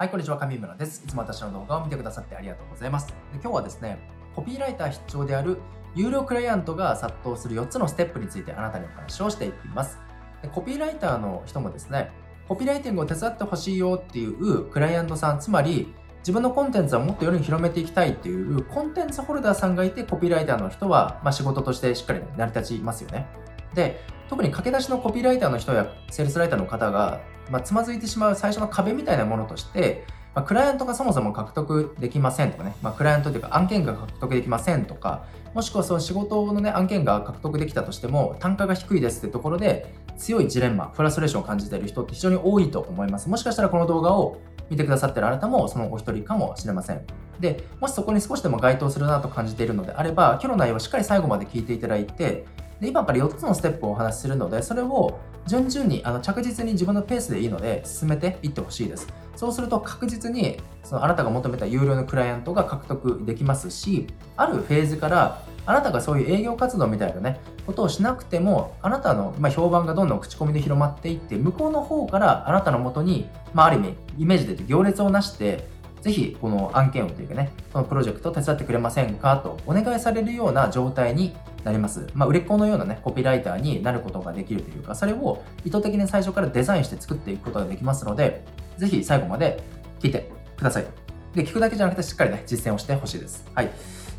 はい、こんにちは、上村です。いつも私の動画を見てくださってありがとうございます。今日はですね、コピーライター必聴である有料クライアントが殺到する4つのステップについてあなたにお話をしていきます。でコピーライターの人もですね、コピーライティングを手伝ってほしいよっていうクライアントさん、つまり自分のコンテンツはもっと世に広めていきたいっていうコンテンツホルダーさんがいて、コピーライターの人は、まあ、仕事としてしっかり成り立ちますよね。で、特に駆け出しのコピーライターの人やセールスライターの方が、まあ、つまずいてしまう最初の壁みたいなものとして、まあ、クライアントがそもそも獲得できませんとかね、まあ、クライアントというか案件が獲得できませんとか、もしくはその仕事のね、案件が獲得できたとしても、単価が低いですってところで、強いジレンマ、フラストレーションを感じている人って非常に多いと思います。もしかしたらこの動画を見てくださってるあなたもそのお一人かもしれません。で、もしそこに少しでも該当するなと感じているのであれば、今日の内容をしっかり最後まで聞いていただいて、で今から4つのステップをお話しするので、それを順々にあの着実に自分のペースでいいので進めていってほしいです。そうすると確実にそのあなたが求めた有料のクライアントが獲得できますし、あるフェーズからあなたがそういう営業活動みたいなね、ことをしなくても、あなたの、ま評判がどんどん口コミで広まっていって、向こうの方からあなたのもとに、まあ、ある意味、イメージで行列をなして、ぜひこの案件をというかね、このプロジェクトを手伝ってくれませんかとお願いされるような状態になります。まあ、売れっ子のようなね、コピーライターになることができるというか、それを意図的に最初からデザインして作っていくことができますので、ぜひ最後まで聞いてください。で、聞くだけじゃなくてしっかりね、実践をしてほしいです。はい。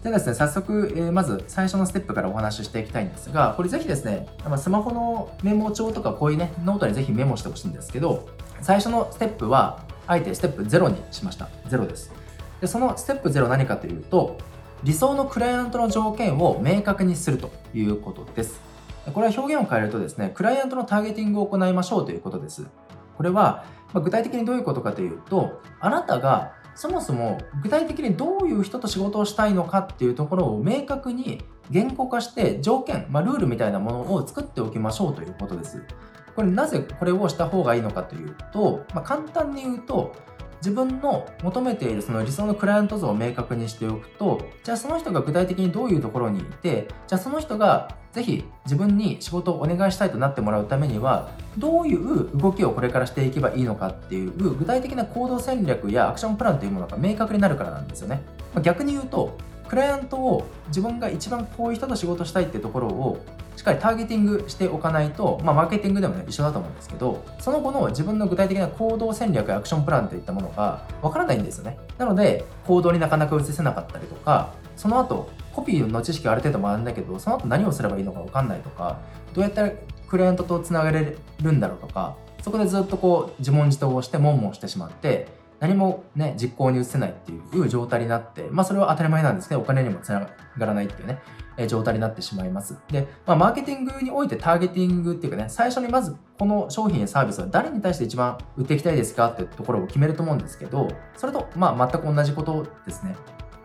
ではですね、早速、えー、まず最初のステップからお話ししていきたいんですが、これぜひですね、スマホのメモ帳とかこういうね、ノートにぜひメモしてほしいんですけど、最初のステップは、あえてステップ0にしました。0です。で、そのステップ0何かというと、理想のクライアントの条件を明確にするということです。これは表現を変えるとですね、クライアントのターゲティングを行いましょうということです。これは、ま具体的にどういうことかというと、あなたがそもそも具体的にどういう人と仕事をしたいのかっていうところを明確に言語化して条件、まあ、ルールみたいなものを作っておきましょうということです。これなぜこれをした方がいいのかというと、まあ、簡単に言うと自分の求めているその理想のクライアント像を明確にしておくと、じゃあその人が具体的にどういうところにいて、じゃあその人がぜひ自分に仕事をお願いしたいとなってもらうためには、どういう動きをこれからしていけばいいのかっていう具体的な行動戦略やアクションプランというものが明確になるからなんですよね。ま逆に言うと、クライアントを自分が一番こういう人と仕事したいってところをしっかりターゲティングしておかないと、まあ、マーケティングでもね、一緒だと思うんですけど、その後の自分の具体的な行動戦略やアクションプランといったものがわからないんですよね。なので、行動になかなか移せなかったりとか、その後、コピーの知識ある程度学んだけど、その後何をすればいいのかわかんないとか、どうやったらクライアントとつながれるんだろうとか、そこでずっとこう自問自答をして悶々してしまって、何もね、実行に移せないっていう状態になって、まあそれは当たり前なんですけど、お金にもつながらないっていうね、状態になってしまいます。で、まあマーケティングにおいてターゲティングっていうかね、最初にまずこの商品やサービスは誰に対して一番売っていきたいですかっていうところを決めると思うんですけど、それとまあ全く同じことですね。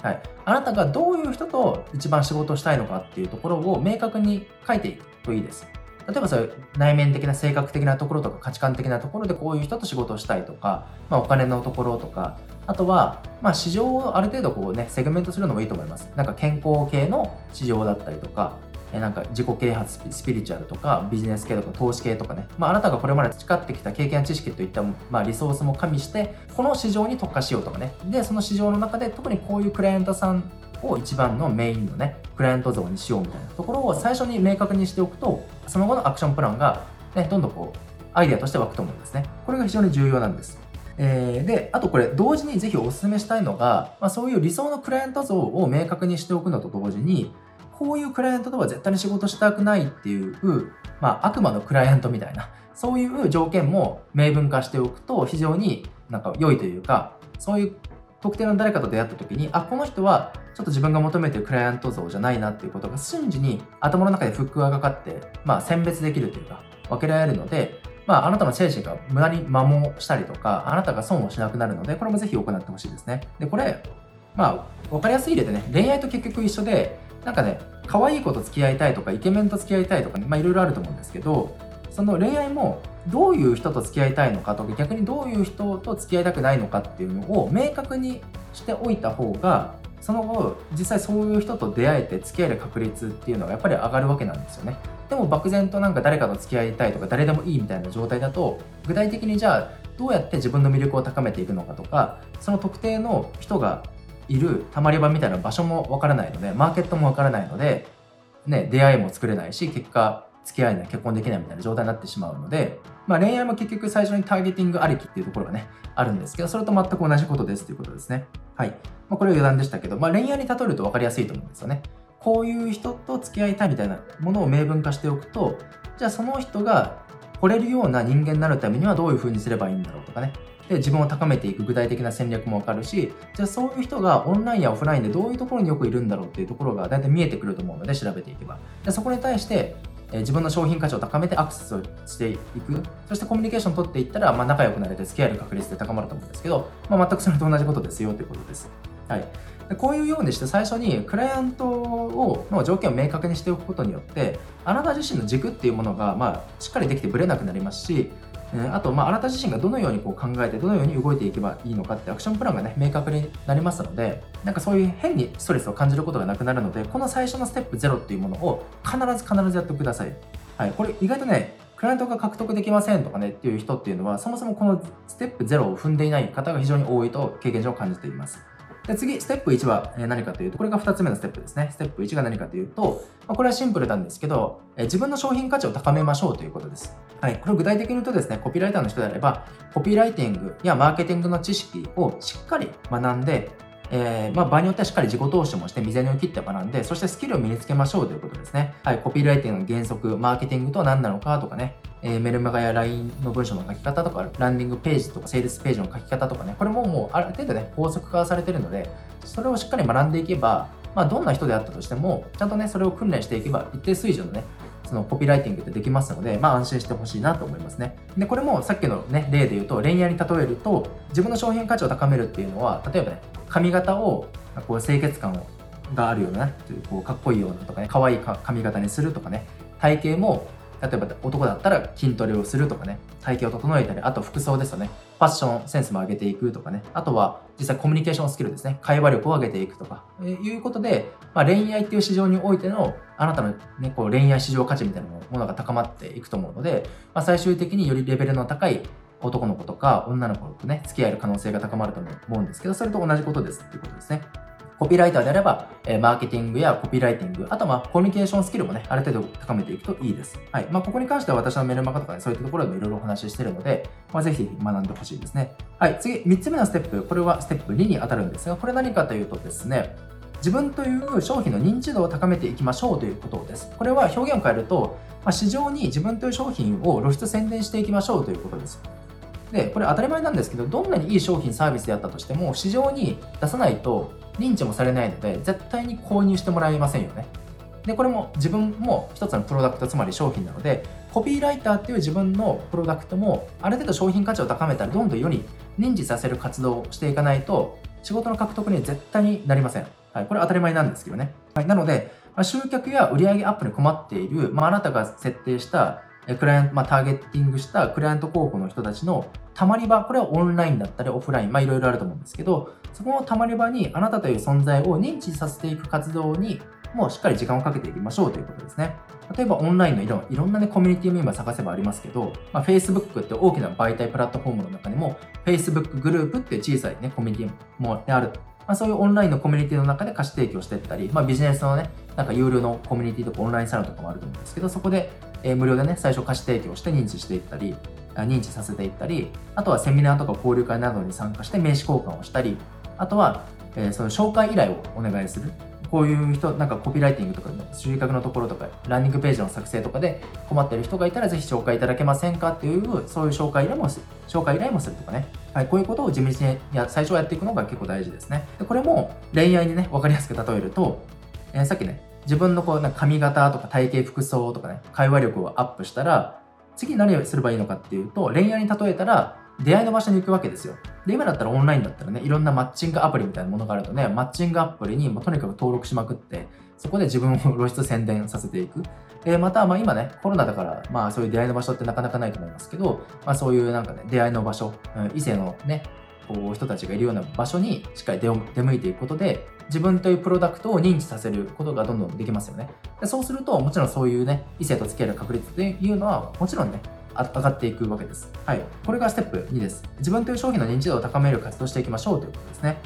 はい。あなたがどういう人と一番仕事をしたいのかっていうところを明確に書いていくといいです。例えばそういう内面的な性格的なところとか価値観的なところでこういう人と仕事をしたいとか、まあ、お金のところとかあとは、まあ、市場をある程度こうねセグメントするのもいいと思います。なんか健康系の市場だったりとかなんか自己啓発スピリチュアルとかビジネス系とか投資系とかね、まあ、あなたがこれまで培ってきた経験や知識といった、まあ、リソースも加味してこの市場に特化しようとかね。でその市場の中で特にこういうクライアントさんを一番のメインのねクライアント像にしようみたいなところを最初に明確にしておくとその後のアクションプランが、ね、どんどんこうアイデアとして湧くと思うんですね。これが非常に重要なんです。えー、で、あとこれ、同時にぜひお勧めしたいのが、まあ、そういう理想のクライアント像を明確にしておくのと同時に、こういうクライアントとは絶対に仕事したくないっていう、まあ、悪魔のクライアントみたいな、そういう条件も明文化しておくと非常になんか良いというか、そういう特定の誰かと出会った時に、あ、この人はちょっと自分が求めてるクライアント像じゃないなっていうことが瞬時に頭の中でフックがかかって、まあ選別できるというか、分けられるので、まああなたの精神が無駄に摩耗したりとか、あなたが損をしなくなるので、これもぜひ行ってほしいですね。で、これ、まあ、分かりやすい例でね、恋愛と結局一緒で、なんかね、可愛い子と付き合いたいとか、イケメンと付き合いたいとかね、まあいろいろあると思うんですけど、その恋愛もどういう人と付き合いたいのかとか逆にどういう人と付き合いたくないのかっていうのを明確にしておいた方がその後実際そういう人と出会えて付き合える確率っていうのがやっぱり上がるわけなんですよねでも漠然となんか誰かと付き合いたいとか誰でもいいみたいな状態だと具体的にじゃあどうやって自分の魅力を高めていくのかとかその特定の人がいるたまり場みたいな場所もわからないのでマーケットもわからないので、ね、出会いも作れないし結果付き合えない結婚できないみたいな状態になってしまうので、まあ、恋愛も結局最初にターゲティングありきっていうところがねあるんですけどそれと全く同じことですということですね。はい、まあ、これは余談でしたけど、まあ、恋愛に例えると分かりやすいと思うんですよね。こういう人と付き合いたいみたいなものを明文化しておくとじゃあその人が惚れるような人間になるためにはどういう風にすればいいんだろうとかね。で自分を高めていく具体的な戦略もわかるしじゃあそういう人がオンラインやオフラインでどういうところによくいるんだろうっていうところが大体見えてくると思うので調べていけば。でそこに対してえ自分の商品価値を高めてアクセスをしていく。そしてコミュニケーションを取っていったら、まあ、仲良くなれて付き合える確率で高まると思うんですけど、まあ、全くそれと同じことですよということです。はい、こういうようにして最初にクライアントをの条件を明確にしておくことによってあなた自身の軸っていうものが、まあ、しっかりできてぶれなくなりますしあと、まあ、あなた自身がどのようにこう考えて、どのように動いていけばいいのかってアクションプランがね、明確になりますので、なんかそういう変にストレスを感じることがなくなるので、この最初のステップ0っていうものを必ず必ずやってください。はい、これ意外とね、クライアントが獲得できませんとかねっていう人っていうのは、そもそもこのステップ0を踏んでいない方が非常に多いと経験上感じています。で次、ステップ1は何かというと、これが2つ目のステップですね。ステップ1が何かというとま、これはシンプルなんですけど、自分の商品価値を高めましょうということです。はい。これを具体的に言うとですね、コピーライターの人であれば、コピーライティングやマーケティングの知識をしっかり学んで、えー、まあ、場合によってはしっかり自己投資もして、未然を切って学んで、そしてスキルを身につけましょうということですね。はい、コピーライティングの原則、マーケティングとは何なのかとかね、えー、メルマガや LINE の文章の書き方とか、ランディングページとか、セールスページの書き方とかね、これももうある程度ね、法則化されてるので、それをしっかり学んでいけば、まあ、どんな人であったとしても、ちゃんとね、それを訓練していけば、一定水準のね、のコピーライティングってできますので、まあ安心してほしいなと思いますね。で、これもさっきのね、例で言うと、恋愛に例えると、自分の商品価値を高めるっていうのは、例えばね、髪型をこう清潔感をがあるような、こうかっこいいようなとかね、可愛い髪型にするとかね、体型も例えば男だったら筋トレをするとかね、体型を整えたり、あと服装ですよね。ファッションセンスも上げていくとかね。あとは実際コミュニケーションスキルですね。会話力を上げていくとか、えー、いうことで、まあ、恋愛っていう市場においてのあなたの、ね、こう恋愛市場価値みたいなものが高まっていくと思うので、まあ、最終的によりレベルの高い男の子とか女の子とね、付き合える可能性が高まると思うんですけど、それと同じことですっていうことですね。コピーライターであれば、え、マーケティングやコピーライティング、あとはコミュニケーションスキルもね、ある程度高めていくといいです。はい。まあ、ここに関しては私のメルマガとかね、そういったところでもいろいろお話ししてるので、まあ、ぜひ学んでほしいですね。はい。次、3つ目のステップ、これはステップ2に当たるんですが、これ何かというとですね、自分という商品の認知度を高めていきましょうということです。これは表現を変えると、まあ、市場に自分という商品を露出宣伝していきましょうということです。で、これ当たり前なんですけど、どんなにいい商品サービスであったとしても、市場に出さないと認知もされないので、絶対に購入してもらえませんよね。で、これも自分も一つのプロダクト、つまり商品なので、コピーライターっていう自分のプロダクトも、ある程度商品価値を高めたら、どんどん世に認知させる活動をしていかないと、仕事の獲得に絶対になりません。はい、これ当たり前なんですけどね。はい、なので、まあ、集客や売上アップに困っている、まあ、あなたが設定したクライアント、まあ、ターゲッティングしたクライアント候補の人たちのたまり場、これはオンラインだったりオフライン、まあいろいろあると思うんですけど、そこのたまり場にあなたという存在を認知させていく活動にもうしっかり時間をかけていきましょうということですね。例えばオンラインのいろいろんなね、コミュニティも今探せばありますけど、まあ、Facebook って大きな媒体プラットフォームの中にも、Facebook グループっていう小さいね、コミュニティもある。まあ、そういうオンラインのコミュニティの中で貸し提供していったり、まあ、ビジネスのね、なんか有料のコミュニティとかオンラインサロンとかもあると思うんですけど、そこで、え、無料でね、最初貸し提供して認知していったり、認知させていったり、あとはセミナーとか交流会などに参加して名刺交換をしたり、あとは、え、その紹介依頼をお願いする。こういう人、なんかコピーライティングとか、集客のところとか、ランニングページの作成とかで困ってる人がいたら、ぜひ紹介いただけませんかっていう、そういう紹介依頼もする、紹介依頼もするとかね。はい、こういうことを地道にや最初はやっていくのが結構大事ですね。でこれも恋愛にね、わかりやすく例えると、えー、さっきね、自分のこうなんか髪型とか体型服装とかね、会話力をアップしたら、次何をすればいいのかっていうと、恋愛に例えたら、出会いの場所に行くわけですよ。で、今だったらオンラインだったらね、いろんなマッチングアプリみたいなものがあるとね、マッチングアプリにもとにかく登録しまくって、そこで自分を露出宣伝させていく。で、また、まあ今ね、コロナだから、まあそういう出会いの場所ってなかなかないと思いますけど、まあそういうなんかね、出会いの場所、異性のね、こう人たちがいるような場所にしっかり出向いていくことで、自分というプロダクトを認知させることがどんどんできますよね。でそうすると、もちろんそういうね、異性と付き合える確率っていうのは、もちろんね、上がっていくわけです。はい。これがステップ2です。自分という商品の認知度を高める活動していきましょうということですね。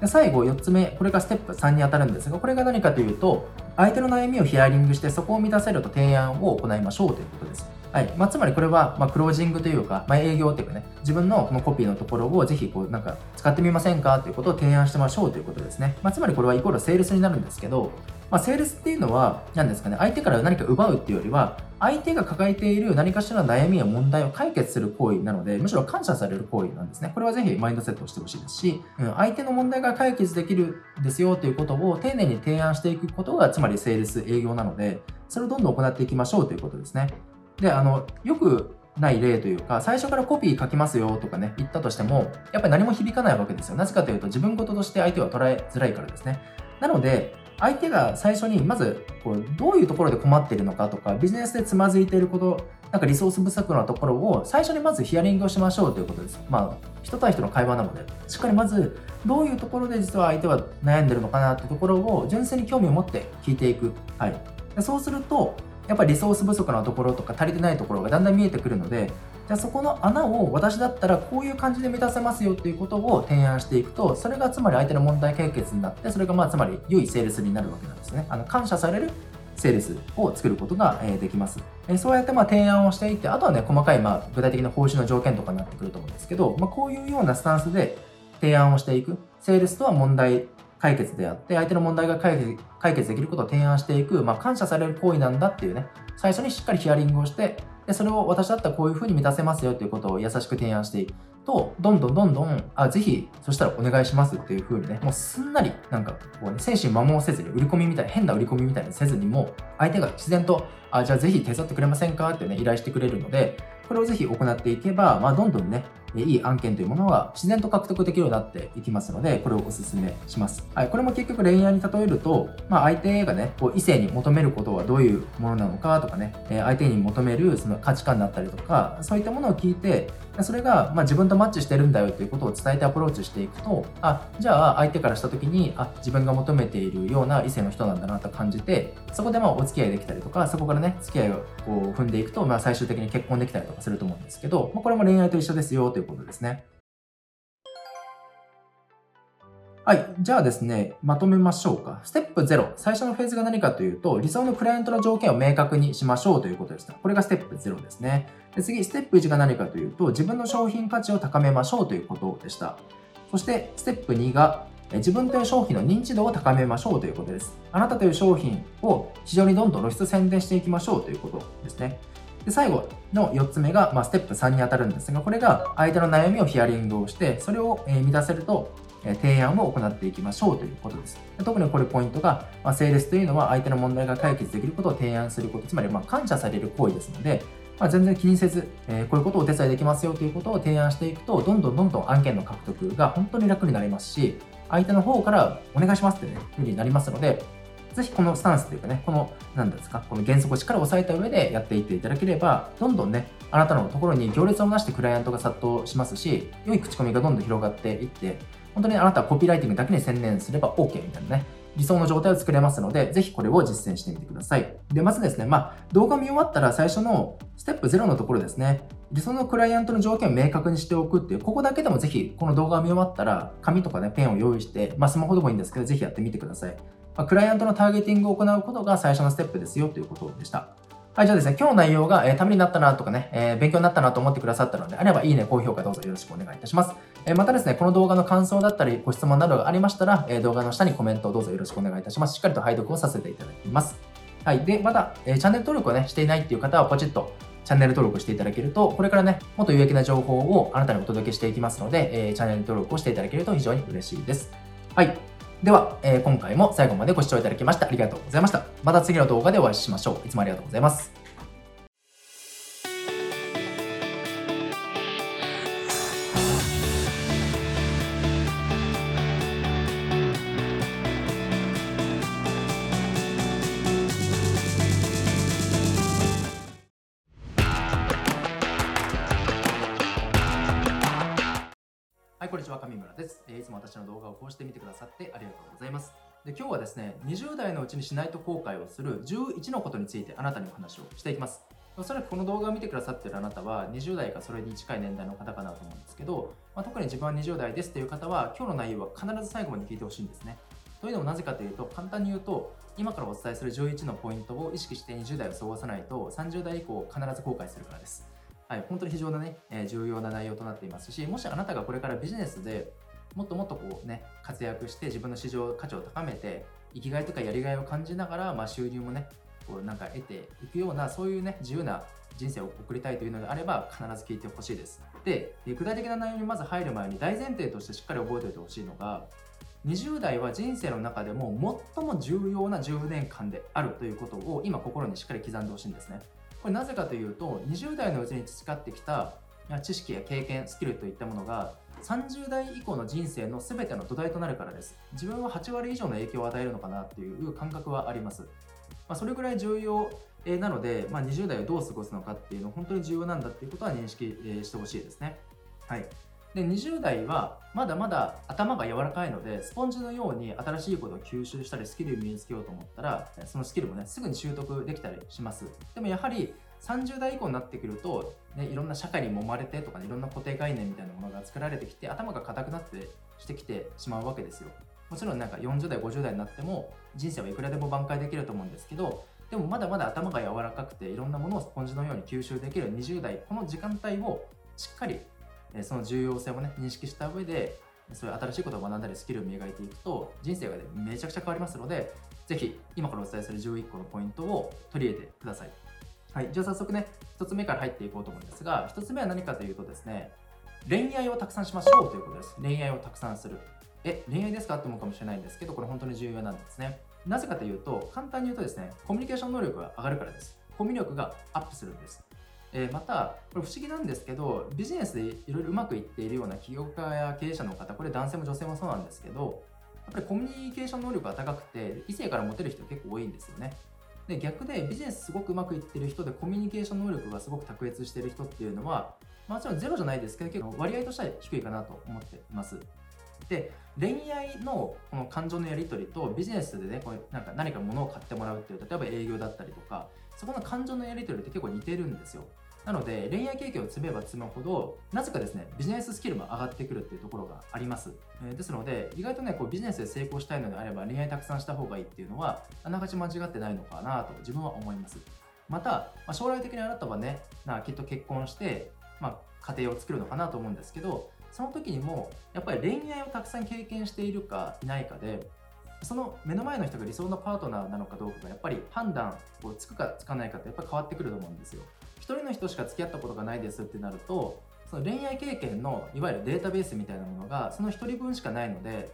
で最後、4つ目、これがステップ3に当たるんですが、これが何かというと、相手の悩みをヒアリングして、そこを満たせると提案を行いましょうということです。はいまあ、つまりこれは、まあ、クロージングというか、まあ、営業っていうかね、自分のこのコピーのところをぜひこうなんか使ってみませんかということを提案してましょうということですね。まあ、つまりこれはイコールセールスになるんですけど、まあ、セールスっていうのは、何ですかね、相手から何か奪うっていうよりは、相手が抱えている何かしらの悩みや問題を解決する行為なので、むしろ感謝される行為なんですね。これはぜひマインドセットをしてほしいですし、うん、相手の問題が解決できるんですよということを丁寧に提案していくことが、つまりセールス営業なので、それをどんどん行っていきましょうということですね。で、あの、よくない例というか、最初からコピー書きますよとかね、言ったとしても、やっぱり何も響かないわけですよ。なぜかというと、自分事として相手は捉えづらいからですね。なので、相手が最初にまずこうどういうところで困っているのかとか、ビジネスでつまずいていること、なんかリソース不足なところを最初にまずヒアリングをしましょうということです。まあ、人対人の会話なので、しっかりまずどういうところで実は相手は悩んでるのかなってところを純粋に興味を持って聞いていく。はい。でそうすると、やっぱりリソース不足なところとか足りてないところがだんだん見えてくるので、じゃあそこの穴を私だったらこういう感じで満たせますよっていうことを提案していくと、それがつまり相手の問題解決になって、それがまあつまり良いセールスになるわけなんですね。あの感謝されるセールスを作ることができます。そうやってま提案をしていって、あとはね、細かいま具体的な報酬の条件とかになってくると思うんですけど、まあ、こういうようなスタンスで提案をしていく。セールスとは問題解決であって、相手の問題が解決解決できることを提案していく、まあ、感謝される行為なんだっていうね、最初にしっかりヒアリングをして、でそれを私だったらこういうふうに満たせますよということを優しく提案していく。と、どんどんどんどん、あ、ぜひ、そしたらお願いしますっていうふうにね、もうすんなり、なんか、こうね、精神摩耗せずに、売り込みみたいな、変な売り込みみたいにせずにも、相手が自然と、あ、じゃあぜひ手伝ってくれませんかってね、依頼してくれるので、これをぜひ行っていけば、まあ、どんどんね、いい案件というものは自然と獲得できるようになっていきますので、これをお勧めします。はい、これも結局恋愛に例えると、まあ、相手がね、こう異性に求めることはどういうものなのかとかね、相手に求めるその価値観だったりとか、そういったものを聞いて、それがま自分とマッチしてるんだよということを伝えてアプローチしていくと、あ、じゃあ相手からした時に、あ、自分が求めているような異性の人なんだなと感じて、そこでまあお付き合いできたりとか、そこからね、付き合いをこう踏んでいくと、まあ最終的に結婚できたりとかすると思うんですけど、まあ、これも恋愛と一緒ですよとということですね。はい。じゃあですね、まとめましょうか。ステップ0。最初のフェーズが何かというと、理想のクライアントの条件を明確にしましょうということでした。これがステップ0ですね。で次、ステップ1が何かというと、自分の商品価値を高めましょうということでした。そして、ステップ2が、自分という商品の認知度を高めましょうということです。あなたという商品を非常にどんどん露出宣伝していきましょうということですね。で最後の4つ目が、まあ、ステップ3に当たるんですが、これが相手の悩みをヒアリングをして、それをえ満たせると提案を行っていきましょうということです。特にこれポイントが、まあ、セールスというのは相手の問題が解決できることを提案すること、つまりま感謝される行為ですので、まあ、全然気にせず、えー、こういうことをお手伝いできますよということを提案していくと、どんどんどんどん案件の獲得が本当に楽になりますし、相手の方からお願いしますってね、ふうになりますので、ぜひこのスタンスというかね、この、なんですか、この原則をしっかり押さえた上でやっていっていただければ、どんどんね、あなたのところに行列をなしてクライアントが殺到しますし、良い口コミがどんどん広がっていって、本当にあなたはコピーライティングだけに専念すれば OK みたいなね、理想の状態を作れますので、ぜひこれを実践してみてください。で、まずですね、まあ、動画見終わったら最初のステップ0のところですね、理想のクライアントの条件を明確にしておくっていう、ここだけでもぜひこの動画を見終わったら、紙とかね、ペンを用意して、まあ、スマホでもいいんですけど、ぜひやってみてください。まあ、クライアントのターゲティングを行うことが最初のステップですよということでした。はい、じゃあですね、今日の内容が、えー、ためになったなとかね、えー、勉強になったなと思ってくださったのであれば、いいね、高評価どうぞよろしくお願いいたします。えー、またですね、この動画の感想だったり、ご質問などがありましたら、え動画の下にコメントをどうぞよろしくお願いいたします。しっかりと拝読をさせていただきます。はい。で、また、えチャンネル登録をね、していないっていう方は、ポチッとチャンネル登録していただけると、これからね、もっと有益な情報をあなたにお届けしていきますので、えチャンネル登録をしていただけると非常に嬉しいです。はい。では、え今回も最後までご視聴いただきましてありがとうございました。また次の動画でお会いしましょう。いつもありがとうございます。私の動画をこうして見てくださってありがとうございます。で今日はですね、20代のうちにしないと後悔をする11のことについてあなたにお話をしていきます。おそらくこの動画を見てくださってるあなたは20代かそれに近い年代の方かなと思うんですけど、まあ、特に自分は20代ですという方は今日の内容は必ず最後まで聞いてほしいんですね。というのもなぜかというと簡単に言うと今からお伝えする11のポイントを意識して20代を過ごさないと30代以降必ず後悔するからです。はい、本当に非常なね、え、重要な内容となっていますし、もしあなたがこれからビジネスでもっともっとこうね、活躍して自分の市場価値を高めて、生きがいとかやりがいを感じながら、まあ、収入もね、こうなんか得ていくようなそういうね自由な人生を送りたいというのであれば必ず聞いてほしいです。で具体的な内容にまず入る前に大前提としてしっかり覚えておいてほしいのが20代は人生の中でも最も重要な10年間であるということを今心にしっかり刻んでほしいんですね。これなぜかというと20代のうちに培ってきた知識や経験スキルといったものが30代以降の人生の全ての土台となるからです自分は8割以上の影響を与えるのかなっていう感覚はありますまあ、それぐらい重要なので、まあ、20代をどう過ごすのかっていうの本当に重要なんだっていうことは認識してほしいですね。はい。で、20代はまだまだ頭が柔らかいので、スポンジのように新しいことを吸収したり、スキルを身につけようと思ったら、そのスキルもね、すぐに習得できたりします。でもやはり、30代以降になってくると、ね、いろんな社会に揉まれてとか、ね、いろんな固定概念みたいなものが作られてきて、頭が硬くなってしてきてしまうわけですよ。もちろんなんか40代、50代になっても、人生はいくらでも挽回できると思うんですけど、でもまだまだ頭が柔らかくていろんなものをスポンジのように吸収できる20代この時間帯をしっかりその重要性をね認識した上でそういう新しいことを学んだりスキルを磨いていくと人生が、ね、めちゃくちゃ変わりますのでぜひ今からお伝えする11個のポイントを取り入れてくださいはいじゃあ早速ね1つ目から入っていこうと思うんですが1つ目は何かというとですね恋愛をたくさんしましょうということです恋愛をたくさんするえ恋愛ですかって思うかもしれないんですけどこれ本当に重要なんですねなぜかというと、簡単に言うとですね、コミュニケーション能力が上がるからです。コミュ力がアップするんです。えー、また、これ不思議なんですけど、ビジネスでいろいろうまくいっているような起業家や経営者の方、これ男性も女性もそうなんですけど、やっぱりコミュニケーション能力が高くて、異性からモテる人結構多いんですよね。で、逆でビジネスすごくうまくいってる人でコミュニケーション能力がすごく卓越してる人っていうのは、もちろんゼロじゃないですけど、結構割合としては低いかなと思っています。で恋愛のこの感情のやり取りとビジネスでねこうなんか何か物を買ってもらうっていう例えば営業だったりとかそこの感情のやり取りって結構似てるんですよなので恋愛経験を積めば積むほどなぜかですねビジネススキルも上がってくるっていうところがあります、えー、ですので意外とねこうビジネスで成功したいのであれば恋愛たくさんした方がいいっていうのはあながち間違ってないのかなと自分は思いますまた、まあ、将来的にあなたはねなきっと結婚して、まあ、家庭を作るのかなと思うんですけどその時にもやっぱり恋愛をたくさん経験しているかいないかでその目の前の人が理想のパートナーなのかどうかがやっぱり判断をつくかつかないかってやっぱり変わってくると思うんですよ。一人の人しか付き合ったことがないですってなるとその恋愛経験のいわゆるデータベースみたいなものがその一人分しかないので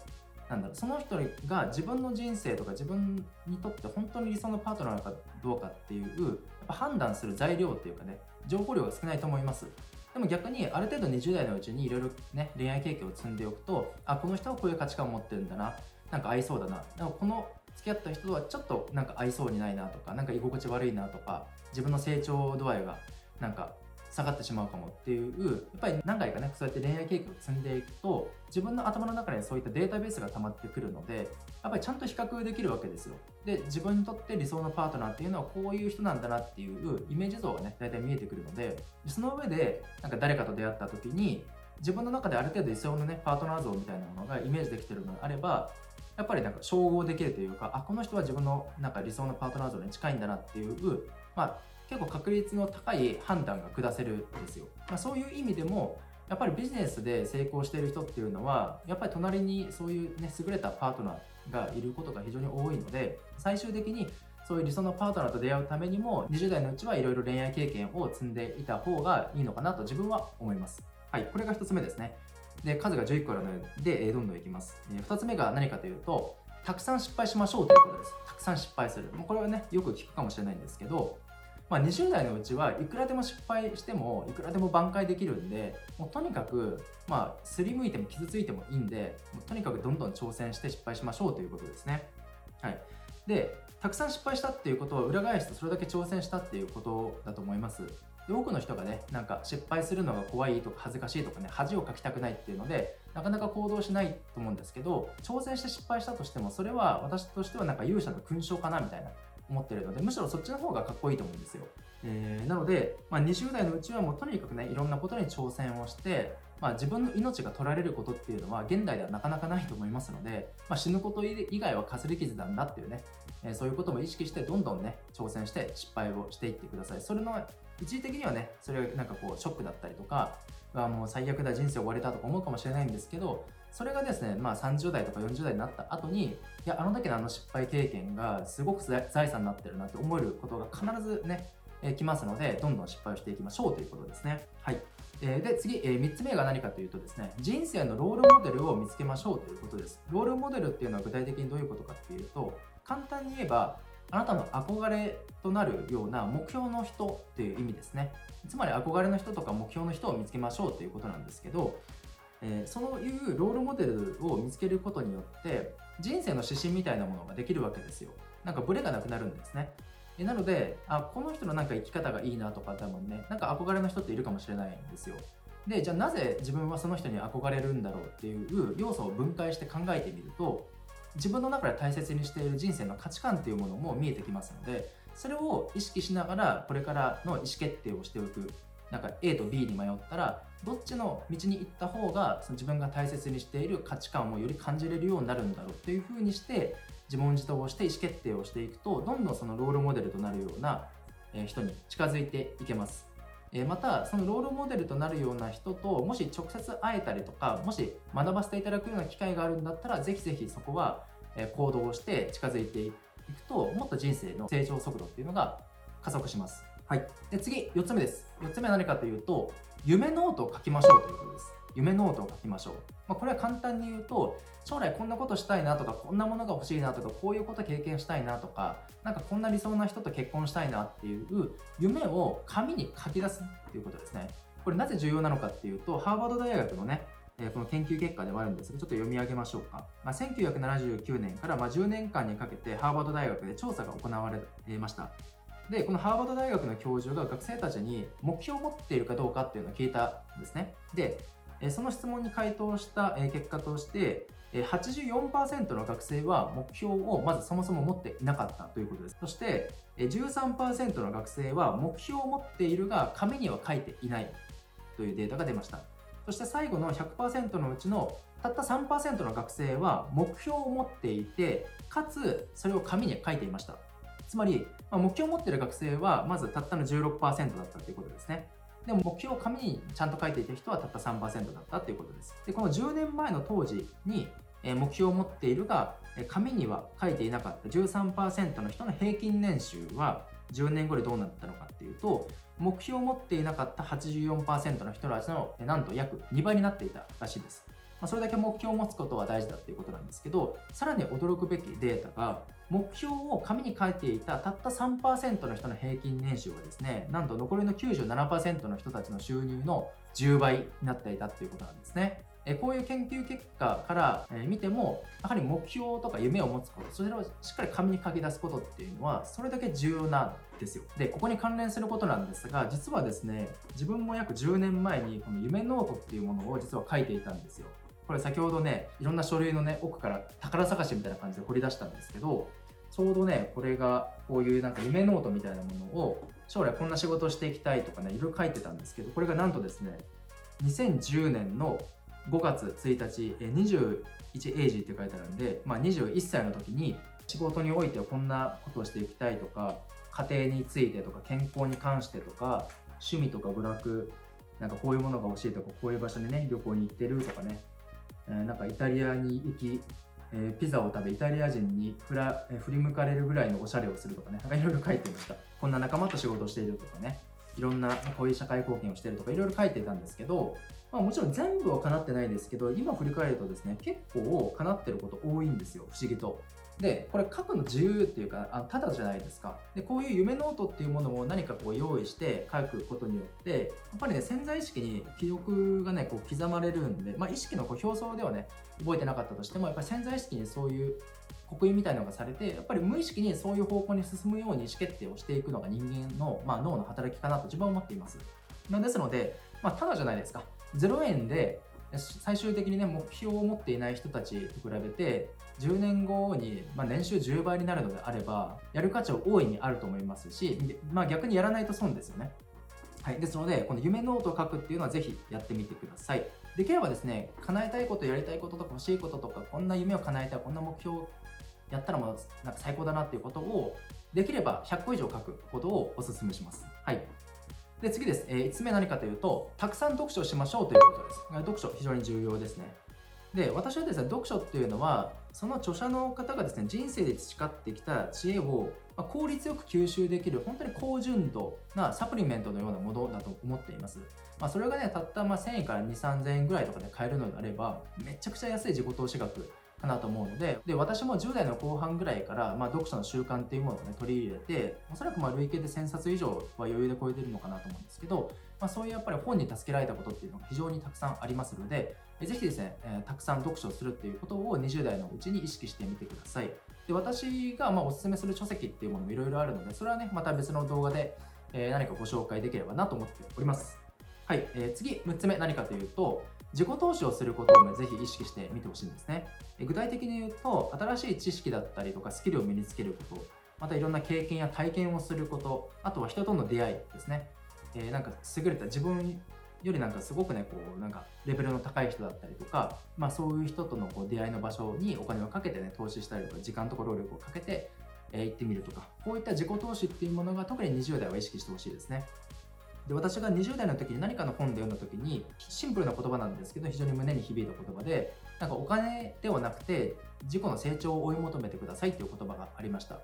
なんだろうその人が自分の人生とか自分にとって本当に理想のパートナーかどうかっていうやっぱ判断する材料っていうかね情報量が少ないと思います。でも逆にある程度20代のうちにいろいろね恋愛経験を積んでおくとあこの人はこういう価値観を持ってるんだななんか合いそうだなでもこの付き合った人とはちょっとなんか合いそうにないなとかなんか居心地悪いなとか自分の成長度合いがなんか下がってしまうかもっていうやっぱり何回かねそうやって恋愛経験を積んでいくと自分の頭の中にそういったデータベースが溜まってくるのでやっぱりちゃんと比較できるわけですよ。で自分にとって理想のパートナーっていうのはこういう人なんだなっていうイメージ像がね大体見えてくるのでその上でなんか誰かと出会った時に自分の中である程度理想のねパートナー像みたいなものがイメージできてるのであればやっぱりなんか照合できるというかあこの人は自分のなんか理想のパートナー像に近いんだなっていうまあ結構確率の高い判断が下せるんですよ。まあ、そういう意味でもやっぱりビジネスで成功している人っていうのはやっぱり隣にそういうね優れたパートナーがいることが非常に多いので最終的にそういう理想のパートナーと出会うためにも20代のうちはいろいろ恋愛経験を積んでいた方がいいのかなと自分は思います。はい、これが1つ目ですね。で、数が11個あるので、どんどんいきます。2つ目が何かというと、たくさん失敗しましょうということです。たくさん失敗する。もうこれはね、よく聞くかもしれないんですけど、まあ、20代のうちはいくらでも失敗してもいくらでも挽回できるんでもうとにかく、まあ、すりむいても傷ついてもいいんでもうとにかくどんどん挑戦して失敗しましょうということですね。はい、でたくさん失敗したっていうことは裏返してそれだけ挑戦したっていうことだと思います。で多くの人がねなんか失敗するのが怖いとか恥ずかしいとかね恥をかきたくないっていうのでなかなか行動しないと思うんですけど挑戦して失敗したとしてもそれは私としてはなんか勇者の勲章かなみたいな思ってるのでむしろそっちの方がかっこいいと思うんですよ。えー、なので、まあ、20代のうちはもうとにかくねいろんなことに挑戦をして、まあ、自分の命が取られることっていうのは現代ではなかなかないと思いますので、まあ、死ぬこと以外はかすり傷なんだっていうね、えー、そういうことも意識してどんどんね挑戦して失敗をしていってください。それの一時的にはねそれがなんかこうショックだったりとかあもう最悪だ人生終われたとか思うかもしれないんですけどそれがですね、まあ、30代とか40代になった後にいやあの時のあの失敗経験がすごく財産になってるなって思えることが必ずねえー、きますので、どんどん失敗をしていきましょうということですね。はい。えー、で、次、えー、3つ目が何かというとですね、人生のロールモデルを見つけましょうということです。ロールモデルっていうのは具体的にどういうことかっていうと、簡単に言えば、あなたの憧れとなるような目標の人っていう意味ですね。つまり憧れの人とか目標の人を見つけましょうということなんですけど、えー、そういうロールモデルを見つけることによって人生の指針みたいなものができるわけですよ。なんかブレがなくなるんですね。なのであこの人のなんか生き方がいいなとか多分ねなんか憧れの人っているかもしれないんですよでじゃあなぜ自分はその人に憧れるんだろうっていう要素を分解して考えてみると自分の中で大切にしている人生の価値観っていうものも見えてきますのでそれを意識しながらこれからの意思決定をしておくなんか A と B に迷ったらどっちの道に行った方がその自分が大切にしている価値観をより感じれるようになるんだろうっていうふうにして自問自答をして意思決定をしていくとどんどんそのロールモデルとなるような人に近づいていけます。またそのロールモデルとなるような人ともし直接会えたりとかもし学ばせていただくような機会があるんだったらぜひぜひそこは行動をして近づいていくともっと人生の成長速度っていうのが加速します。はい。で次4つ目です。4つ目は何かというと夢ノートを書きましょうということです夢ノートを書きましょう。まあ、これは簡単に言うと、将来こんなことしたいなとか、こんなものが欲しいなとか、こういうこと経験したいなとか、なんかこんな理想な人と結婚したいなっていう夢を紙に書き出すっていうことですね。これなぜ重要なのかっていうと、ハーバード大学のね、えこの研究結果ではあるんですが、ちょっと読み上げましょうか。まあ、1979年からま10年間にかけてハーバード大学で調査が行われました。で、このハーバード大学の教授が学生たちに目標を持っているかどうかっていうのを聞いたんですね。で、その質問に回答した結果として84%の学生は目標をまずそもそも持っていなかったということです。そして13%の学生は目標を持っているが紙には書いていないというデータが出ました。そして最後の100%のうちのたった3%の学生は目標を持っていて、かつそれを紙に書いていました。つまり、ま目標を持っている学生はまずたったの16%だったということですね。でも目標を紙にちゃんと書いていた人はたった3%だったということです。で、この10年前の当時に目標を持っているが、紙には書いていなかった13%の人の平均年収は10年後でどうなったのかっていうと、目標を持っていなかった84%の人たちのなんと約2倍になっていたらしいです。ま、それだけ目標を持つことは大事だっていうことなんですけど、さらに驚くべきデータが、目標を紙に書いていたたった3%の人の平均年収はですね、なんと残りの97%の人たちの収入の10倍になっていたっていうことなんですね。えこういう研究結果から見ても、やはり目標とか夢を持つこと、それをしっかり紙に書き出すことっていうのは、それだけ重要なんですよ。で、ここに関連することなんですが、実はですね、自分も約10年前にこの夢ノートっていうものを実は書いていたんですよ。これ先ほどね、いろんな書類のね、奥から宝探しみたいな感じで掘り出したんですけど、ちょうどね、これがこういうなんか夢ノートみたいなものを将来こんな仕事していきたいとかね、いろいろ書いてたんですけど、これがなんとですね、2010年の5月1日、21エイジって書いてあるんで、まあ、21歳の時に仕事においてはこんなことをしていきたいとか、家庭についてとか、健康に関してとか、趣味とか娯楽、なんかこういうものが欲しいとか、こういう場所にね、旅行に行ってるとかね、えー、なんかイタリアに行き、えー、ピザを食べイタリア人に振ら、えー、振り向かれるぐらいのおしゃれをするとかね。なんかいろいろ書いてました。こんな仲間と仕事をしているとかね。いろんなこういう社会貢献をしているとかいろいろ書いてたんですけど、まあ、もちろん全部は叶ってないですけど今振り返るとですね結構叶ってること多いんですよ。不思議と。で、これ書くの自由っていうか、あただじゃないですか。で、こういう夢ノートっていうものを何かこう用意して書くことによって、やっぱりね、潜在意識に記憶がね、こう刻まれるんで、まあ意識のこう表層ではね、覚えてなかったとしても、やっぱり潜在意識にそういう刻印みたいなのがされて、やっぱり無意識にそういう方向に進むように意思決定をしていくのが人間の、まあ、脳の働きかなと自分は思っています。なですので、まあ、ただじゃないですか。0円で最終的にね、目標を持っていない人たちと比べて、10年後に、まあ、年収10倍になるのであれば、やる価値は大いにあると思いますし、まあ、逆にやらないと損ですよね。はい、ですので、この夢ノートを書くっていうのはぜひやってみてください。できればですね、叶えたいこと、やりたいこととか欲しいこととか、こんな夢を叶えたい、こんな目標やったらもうなんか最高だなっていうことを、できれば100個以上書くことをお勧めします。はい。で、次です。えー、5つ目何かというと、たくさん読書しましょうということです。読書、非常に重要ですね。で、私はですね、読書っていうのは、その著者の方がですね、人生で培ってきた知恵を、効率よく吸収できる、本当に高純度なサプリメントのようなものだと思っています。まあ、それがね、たったま1000円から2、3000円ぐらいとかで買えるのであれば、めちゃくちゃ安い自己投資額かなと思うので、で、私も10代の後半ぐらいから、まあ、読書の習慣っていうものをね、取り入れて、おそらくまあ累計で1000冊以上は余裕で超えてるのかなと思うんですけど、まあ、そういうやっぱり本に助けられたことっていうのが非常にたくさんありますので、ぜひですね、えー、たくさん読書するっていうことを20代のうちに意識してみてください。で、私がまあおすすめする書籍っていうものもいろいろあるので、それはね、また別の動画で、えー、何かご紹介できればなと思っております。はい、えー、次、6つ目何かというと、自己投資をすることを、ね、ぜひ意識してみてほしいんですね。具体的に言うと、新しい知識だったりとかスキルを身につけること、またいろんな経験や体験をすること、あとは人との出会いですね。えー、なんか優れた自分よりなんかすごくね、こう、なんかレベルの高い人だったりとか、まあそういう人とのこう出会いの場所にお金をかけてね、投資したりとか、時間とか労力をかけて、えー、行ってみるとか、こういった自己投資っていうものが特に20代は意識してほしいですね。で私が20代の時に何かの本で読んだ時にシンプルな言葉なんですけど非常に胸に響いた言葉でなんかお金ではなくて自己の成長を追い求めてくださいっていう言葉がありました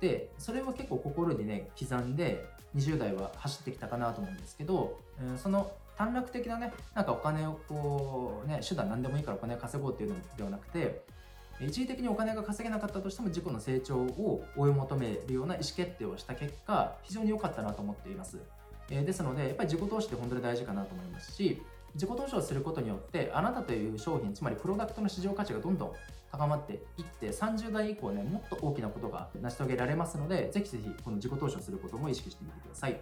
でそれは結構心にね刻んで20代は走ってきたかなと思うんですけど、えー、その短絡的なねなんかお金をこうね手段何でもいいからお金を稼ごうっていうのではなくて一時的にお金が稼げなかったとしても自己の成長を追い求めるような意思決定をした結果非常に良かったなと思っていますえ、ですので、やっぱり自己投資って本当に大事かなと思いますし、自己投資をすることによって、あなたという商品、つまりプロダクトの市場価値がどんどん高まっていって、30代以降ね、もっと大きなことが成し遂げられますので、ぜひぜひこの自己投資をすることも意識してみてください。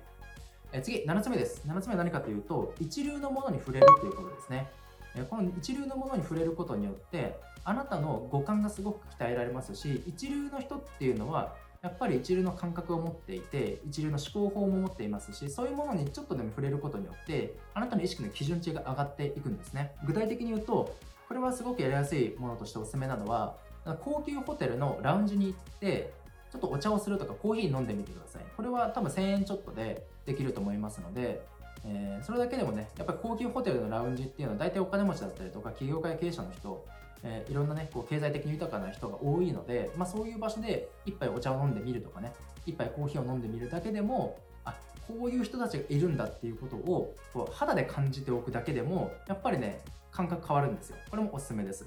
え次、7つ目です。7つ目は何かというと、一流のものに触れるということですね。えこの一流のものに触れることによってあなたの五感がすごく鍛えられますし一流の人っていうのはやっぱり一流の感覚を持っていて一流の思考法も持っていますしそういうものにちょっとでも触れることによってあなたの意識の基準値が上がっていくんですね具体的に言うとこれはすごくやりやすいものとしておすすめなのは高級ホテルのラウンジに行ってちょっとお茶をするとかコーヒー飲んでみてくださいこれは多分1000円ちょっとでできると思いますのでえー、それだけでもね、やっぱり高級ホテルのラウンジっていうのは大体お金持ちだったりとか、企業界経営者の人えー、いろんなね、こう経済的に豊かな人が多いので、まあ、そういう場所で一杯お茶を飲んでみるとかね、一杯コーヒーを飲んでみるだけでも、あこういう人たちがいるんだっていうことをこう肌で感じておくだけでも、やっぱりね、感覚変わるんですよ。これもおすすめです。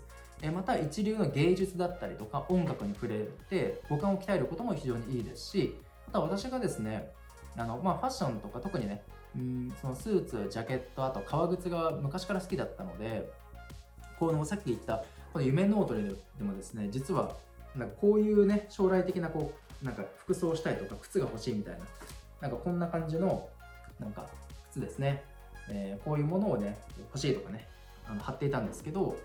また、一流の芸術だったりとか、音楽に触れて、五感を鍛えることも非常にいいですし、あとは私がですね、あのまあ、ファッションとか特にね、うんそのスーツ、ジャケット、あと革靴が昔から好きだったので、このさっき言ったこの夢ノートでもですね、実は、なんかこういうね、将来的なこう、なんか服装したいとか、靴が欲しいみたいな、なんかこんな感じの、なんか靴ですね、えー、こういうものをね、欲しいとかね、あの貼っていたんですけど、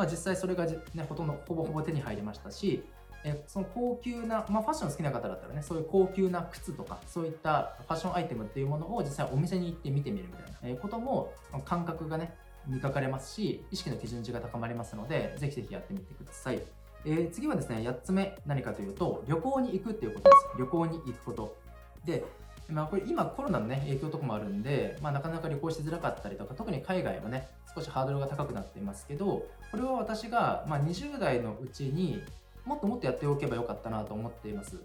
まあ実際それがね、ほとんど、ほぼほぼ手に入りましたし、えその高級な、まあ、ファッション好きな方だったらね、そういう高級な靴とか、そういったファッションアイテムっていうものを実際お店に行って見てみるみたいな、ことも、感覚がね、見かかれますし、意識の基準値が高まりますので、ぜひぜひやってみてください。えー、次はですね、8つ目何かというと、旅行に行くっていうことです。旅行に行くこと。で、まあ、これ今コロナのね、影響とかもあるんで、まあ、なかなか旅行しづらかったりとか、特に海外はね、少しハードルが高くなっていますけど、これは私が、まあ、20代のうちにもっともっとやっておけばよかったなと思っています。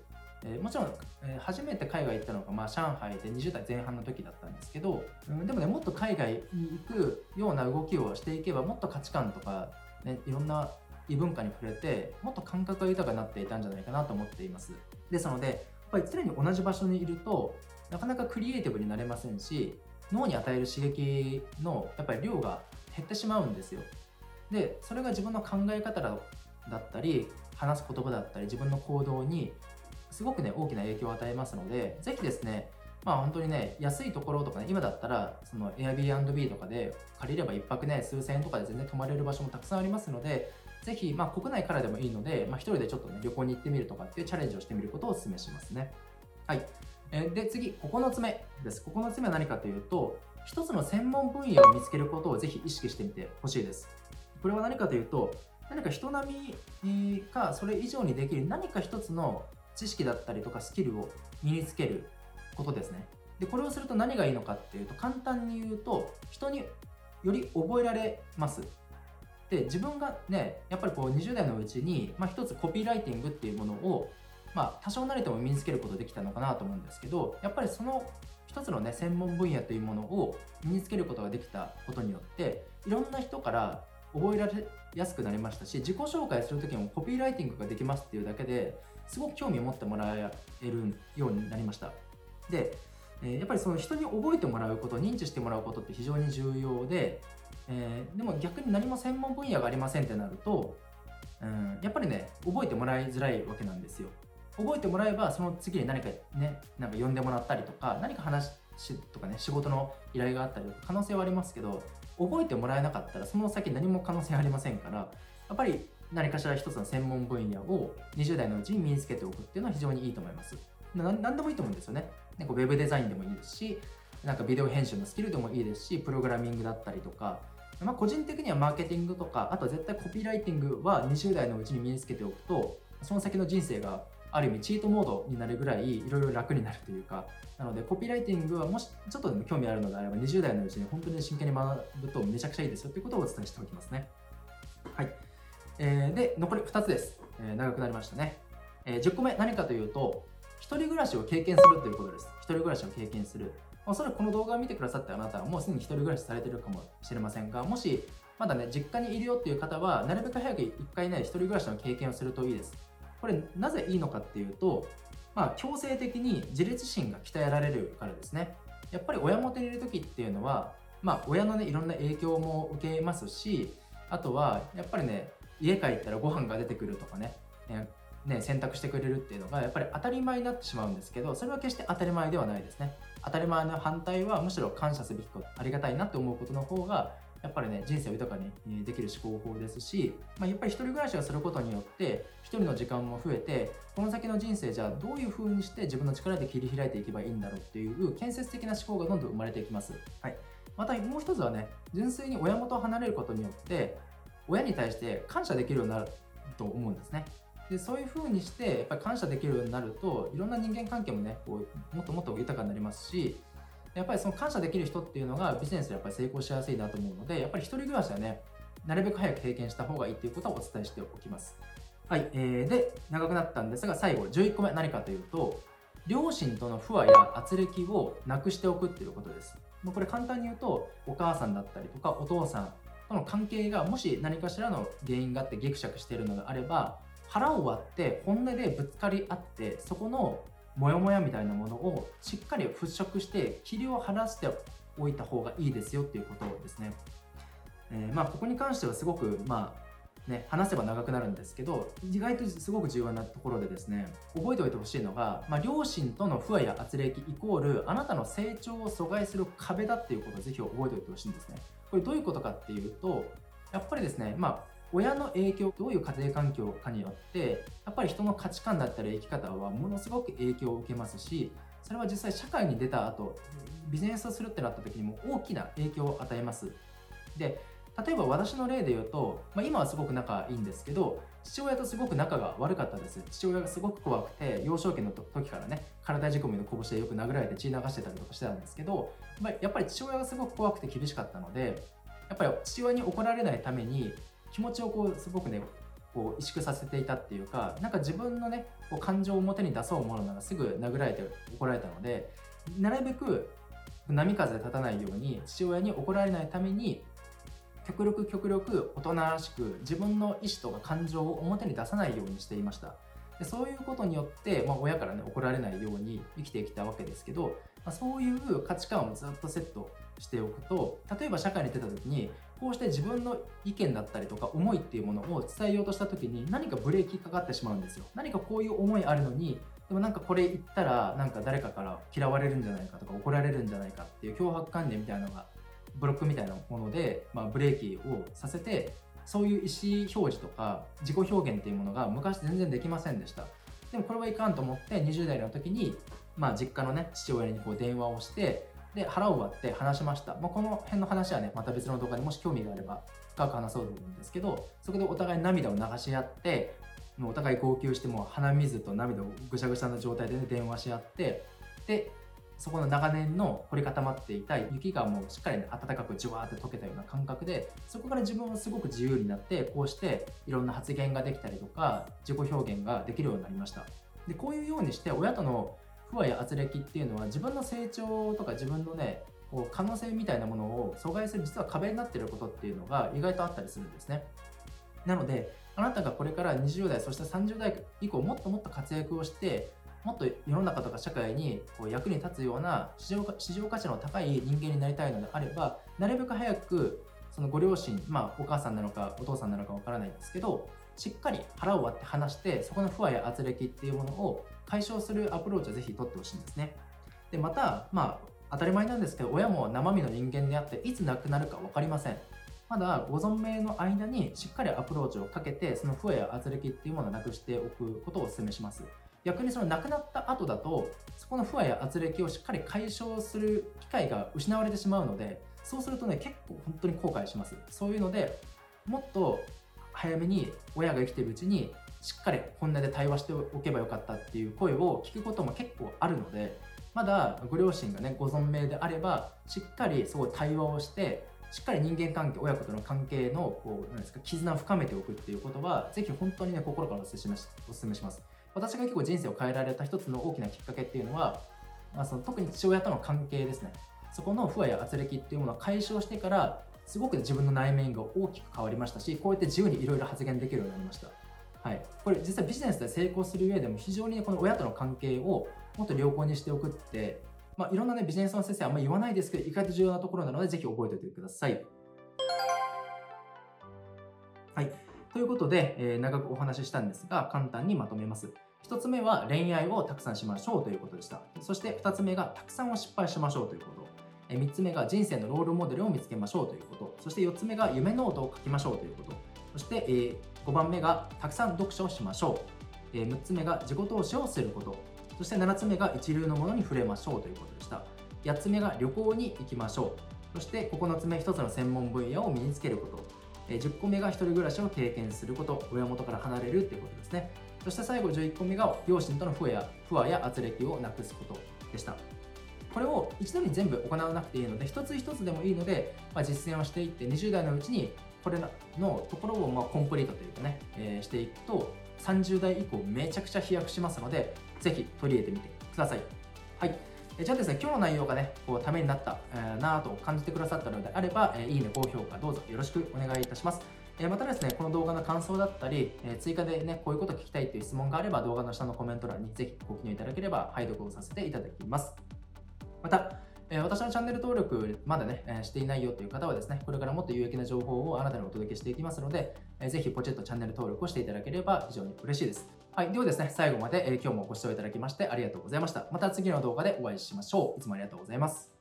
えー、もちろん、えー、初めて海外行ったのが、まあ、上海で20代前半の時だったんですけど、うん、でもねもっと海外に行くような動きをしていけばもっと価値観とか、ね、いろんな異文化に触れてもっと感覚が豊かになっていたんじゃないかなと思っていますですのでやっぱり常に同じ場所にいるとなかなかクリエイティブになれませんし脳に与える刺激のやっぱり量が減ってしまうんですよでそれが自分の考え方だったり話す言葉だったり自分の行動にすごくね、大きな影響を与えますので、ぜひですね、まあ本当にね、安いところとかね、今だったら、その Airbnb とかで借りれば1泊ね、数千円とかで全然泊まれる場所もたくさんありますので、ぜひ、まあ国内からでもいいので、まあ一人でちょっとね、旅行に行ってみるとかっていうチャレンジをしてみることをお勧めしますね。はい。えで、次、9つ目です。9つ目は何かというと、一つの専門分野を見つけることをぜひ意識してみてほしいです。これは何かというと、何か人並みかそれ以上にできる何か一つの知識だったりとかスキルを身につけることですね。で、これをすると何がいいのかっていうと、簡単に言うと、人により覚えられます。で、自分がね、やっぱりこう20代のうちに、まあ一つコピーライティングっていうものを、まあ多少なりとも身につけることできたのかなと思うんですけど、やっぱりその一つのね、専門分野というものを身につけることができたことによって、いろんな人から覚えられやすくなりましたし、自己紹介するときもコピーライティングができますっていうだけで、すごく興味を持ってもらえるようになりました。で、えやっぱりその人に覚えてもらうこと認知してもらうことって非常に重要で、えー、でも逆に何も専門分野がありませんってなると、うん、やっぱりね覚えてもらいづらいわけなんですよ覚えてもらえばその次に何かねなんか呼んでもらったりとか何か話とかね仕事の依頼があったり可能性はありますけど覚えてもらえなかったらその先何も可能性ありませんからやっぱり何かしら一つの専門分野を20代のうちに身につけておくっていうのは非常にいいと思います。何でもいいと思うんですよね。なんかウェブデザインでもいいですし、なんかビデオ編集のスキルでもいいですし、プログラミングだったりとか、まあ、個人的にはマーケティングとか、あとは絶対コピーライティングは20代のうちに身につけておくと、その先の人生がある意味チートモードになるぐらいいろいろ楽になるというか、なのでコピーライティングはもしちょっとでも興味あるのであれば20代のうちに本当に真剣に学ぶとめちゃくちゃいいですよということをお伝えしておきますね。はい。えー、で、残り2つです。えー、長くなりましたね。えー、10個目何かというと、一人暮らしを経験するということです。一人暮らしを経験する。おそらくこの動画を見てくださったあなたはもうすでに一人暮らしされてるかもしれませんが、もしまだね、実家にいるよっていう方は、なるべく早く一回ね、一人暮らしの経験をするといいです。これ、なぜいいのかっていうと、まあ、強制的に自立心が鍛えられるからですね。やっぱり親元にいる時っていうのは、まあ、親のね、いろんな影響も受けますし、あとは、やっぱりね、家帰ったらご飯が出てくるとかね、ね、選択してくれるっていうのがやっぱり当たり前になってしまうんですけどそれは決して当たり前ではないですね当たり前の反対はむしろ感謝すべきことありがたいなって思うことの方がやっぱりね人生を豊かにできる思考法ですし、まあ、やっぱり一人暮らしをすることによって一人の時間も増えてこの先の人生じゃあどういう風にして自分の力で切り開いていけばいいんだろうっていう建設的な思考がどんどん生まれていきます、はい、またもう一つはね純粋に親元を離れることによって親に対して感謝できるようになると思うんですね。でそういう風にしてやっぱり感謝できるようになるといろんな人間関係もねこうもっともっと豊かになりますしやっぱりその感謝できる人っていうのがビジネスでやっぱり成功しやすいなと思うのでやっぱり一人暮らしはねなるべく早く経験した方がいいっていうことをお伝えしておきます。はい、えー、で長くなったんですが最後11個目何かというと両親との不和や圧力をなくしておくっていうことです。もうこれ簡単に言うとお母さんだったりとかお父さんとの関係がもし何かしらの原因があってギクシャクしているのであれば腹を割って本音でぶつかり合ってそこのモヤモヤみたいなものをしっかり払拭して霧を晴らしておいた方がいいですよっていうことですね。えー、まあここに関してはすごくまあね、話せば長くなるんですけど意外とすごく重要なところでですね覚えておいてほしいのが、まあ、両親との不和や圧力イコールあなたの成長を阻害する壁だっていうことをぜひ覚えておいてほしいんですねこれどういうことかっていうとやっぱりですね、まあ、親の影響どういう家庭環境かによってやっぱり人の価値観だったり生き方はものすごく影響を受けますしそれは実際社会に出た後ビジネスをするってなった時にも大きな影響を与えます。で例えば私の例で言うと、まあ、今はすごく仲いいんですけど父親とすごく仲が悪かったです。父親がすごく怖くて幼少期の時からね体仕込みの拳でよく殴られて血流してたりとかしてたんですけど、まあ、やっぱり父親がすごく怖くて厳しかったのでやっぱり父親に怒られないために気持ちをこうすごくねこう萎縮させていたっていうかなんか自分のねこう感情を表に出そう思うならすぐ殴られて怒られたのでなるべく波風立たないように父親に怒られないために極力極力おとなしく自分の意思とか感情を表に出さないようにしていました。でそういうことによって、まあ、親からね怒られないように生きてきたわけですけど、まあ、そういう価値観をずっとセットしておくと例えば社会に出た時にこうして自分の意見だったりとか思いっていうものを伝えようとした時に何かブレーキかかってしまうんですよ。何かこういう思いあるのにでもなんかこれ言ったらなんか誰かから嫌われるんじゃないかとか怒られるんじゃないかっていう脅迫観念みたいなのがブロックみたいなもので、まあ、ブレーキをさせてそういう意思表示とか自己表現っていうものが昔全然できませんでした。でもこれはいかんと思って20代の時に、まあ、実家のね父親にこう電話をしてで腹を割って話しました、まあ、この辺の話はねまた別の動画にもし興味があれば深く話そうと思うんですけどそこでお互い涙を流し合ってもうお互い号泣しても鼻水と涙をぐしゃぐしゃな状態で、ね、電話し合ってでそこの長年の凝り固まっていた雪がもうしっかり、ね、暖かくじわーって溶けたような感覚でそこから自分はすごく自由になってこうしていろんな発言ができたりとか自己表現ができるようになりました。でこういうようにして親との不和や圧力っていうのは自分の成長とか自分のねこう可能性みたいなものを阻害する実は壁になっていることっていうのが意外とあったりするんですね。なのであなたがこれから20代そして30代以降もっともっと活躍をしてもっと世の中とか社会にこう役に立つような市場市場価値の高い人間になりたいのであればなるべく早くそのご両親、まあ、お母さんなのかお父さんなのかわからないんですけどしっかり腹を割って話してそこの不和や圧力っていうものを解消するアプローチをぜひ取ってほしいんですね。でまたまあ当たり前なんですけど親も生身の人間であっていつ亡くなるか分かりません。まだご存命の間にしっかりアプローチをかけてその不和や圧力っていうものをなくしておくことをお勧めします。逆にその亡くなった後だとそこの不和や圧力をしっかり解消する機会が失われてしまうのでそうするとね結構本当に後悔します。そういうのでもっと早めに親が生きてるうちにしっかり本音で対話しておけばよかったっていう声を聞くことも結構あるのでまだご両親がねご存命であればしっかりそう対話をしてしっかり人間関係親子との関係のこうなんですか絆を深めておくっていうことはぜひ本当にね心からお勧めしお勧めします。私が結構人生を変えられた一つの大きなきっかけっていうのは、まあ、その特に父親との関係ですね。そこの不和や圧力っていうものを解消してからすごく自分の内面が大きく変わりましたしこうやって自由にいろいろ発言できるようになりました。はい、これ実際ビジネスで成功する上でも非常にこの親との関係をもっと良好にしておくって、まあ、いろんなねビジネスの先生はあんまり言わないですけど意外と重要なところなのでぜひ覚えておいてください。はい、ということで、えー、長くお話ししたんですが簡単にまとめます。1つ目は恋愛をたくさんしましょうということでした。そして2つ目がたくさんを失敗しましょうということ。3つ目が人生のロールモデルを見つけましょうということ。そして4つ目が夢ノートを書きましょうということ。そして、えー、5番目がたくさん読書をしましょう。え、6つ目が自己投資をすること。そして7つ目が一流のものに触れましょうということでした。8つ目が旅行に行きましょう。そして9つ目、1つの専門分野を身につけること。10個目が1人暮らしを経験すること。親元から離れるということですね。そして最後11個目が両親との不和や不和や圧力をなくすことでした。これを一度に全部行わなくていいので、一つ一つでもいいので、まあ、実践をしていって、20代のうちにこれのところをまコンプリートというかね、えー、していくと、30代以降めちゃくちゃ飛躍しますので、ぜひ取り入れてみてください。はい。じゃあですね、今日の内容がね、こうためになった、えー、なと感じてくださったのであれば、いいね、高評価どうぞよろしくお願いいたします。えまたですね、この動画の感想だったり、え追加でね、こういうこと聞きたいという質問があれば、動画の下のコメント欄にぜひご記入いただければ、拝読をさせていただきます。また、え私のチャンネル登録まだね、えしていないよという方はですね、これからもっと有益な情報をあなたにお届けしていきますので、えぜひポチッとチャンネル登録をしていただければ非常に嬉しいです。はい。ではですね、最後まで、え今日もご視聴いただきましてありがとうございました。また次の動画でお会いしましょう。いつもありがとうございます。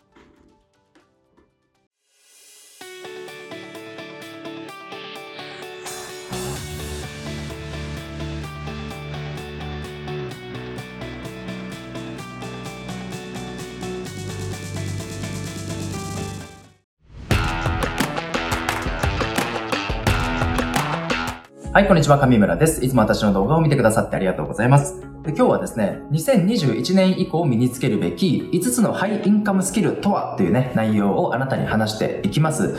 はい、こんにちは、上村です。いつも私の動画を見てくださってありがとうございます。で今日はですね、2021年以降身につけるべき5つのハイインカムスキルとはというね、内容をあなたに話していきます。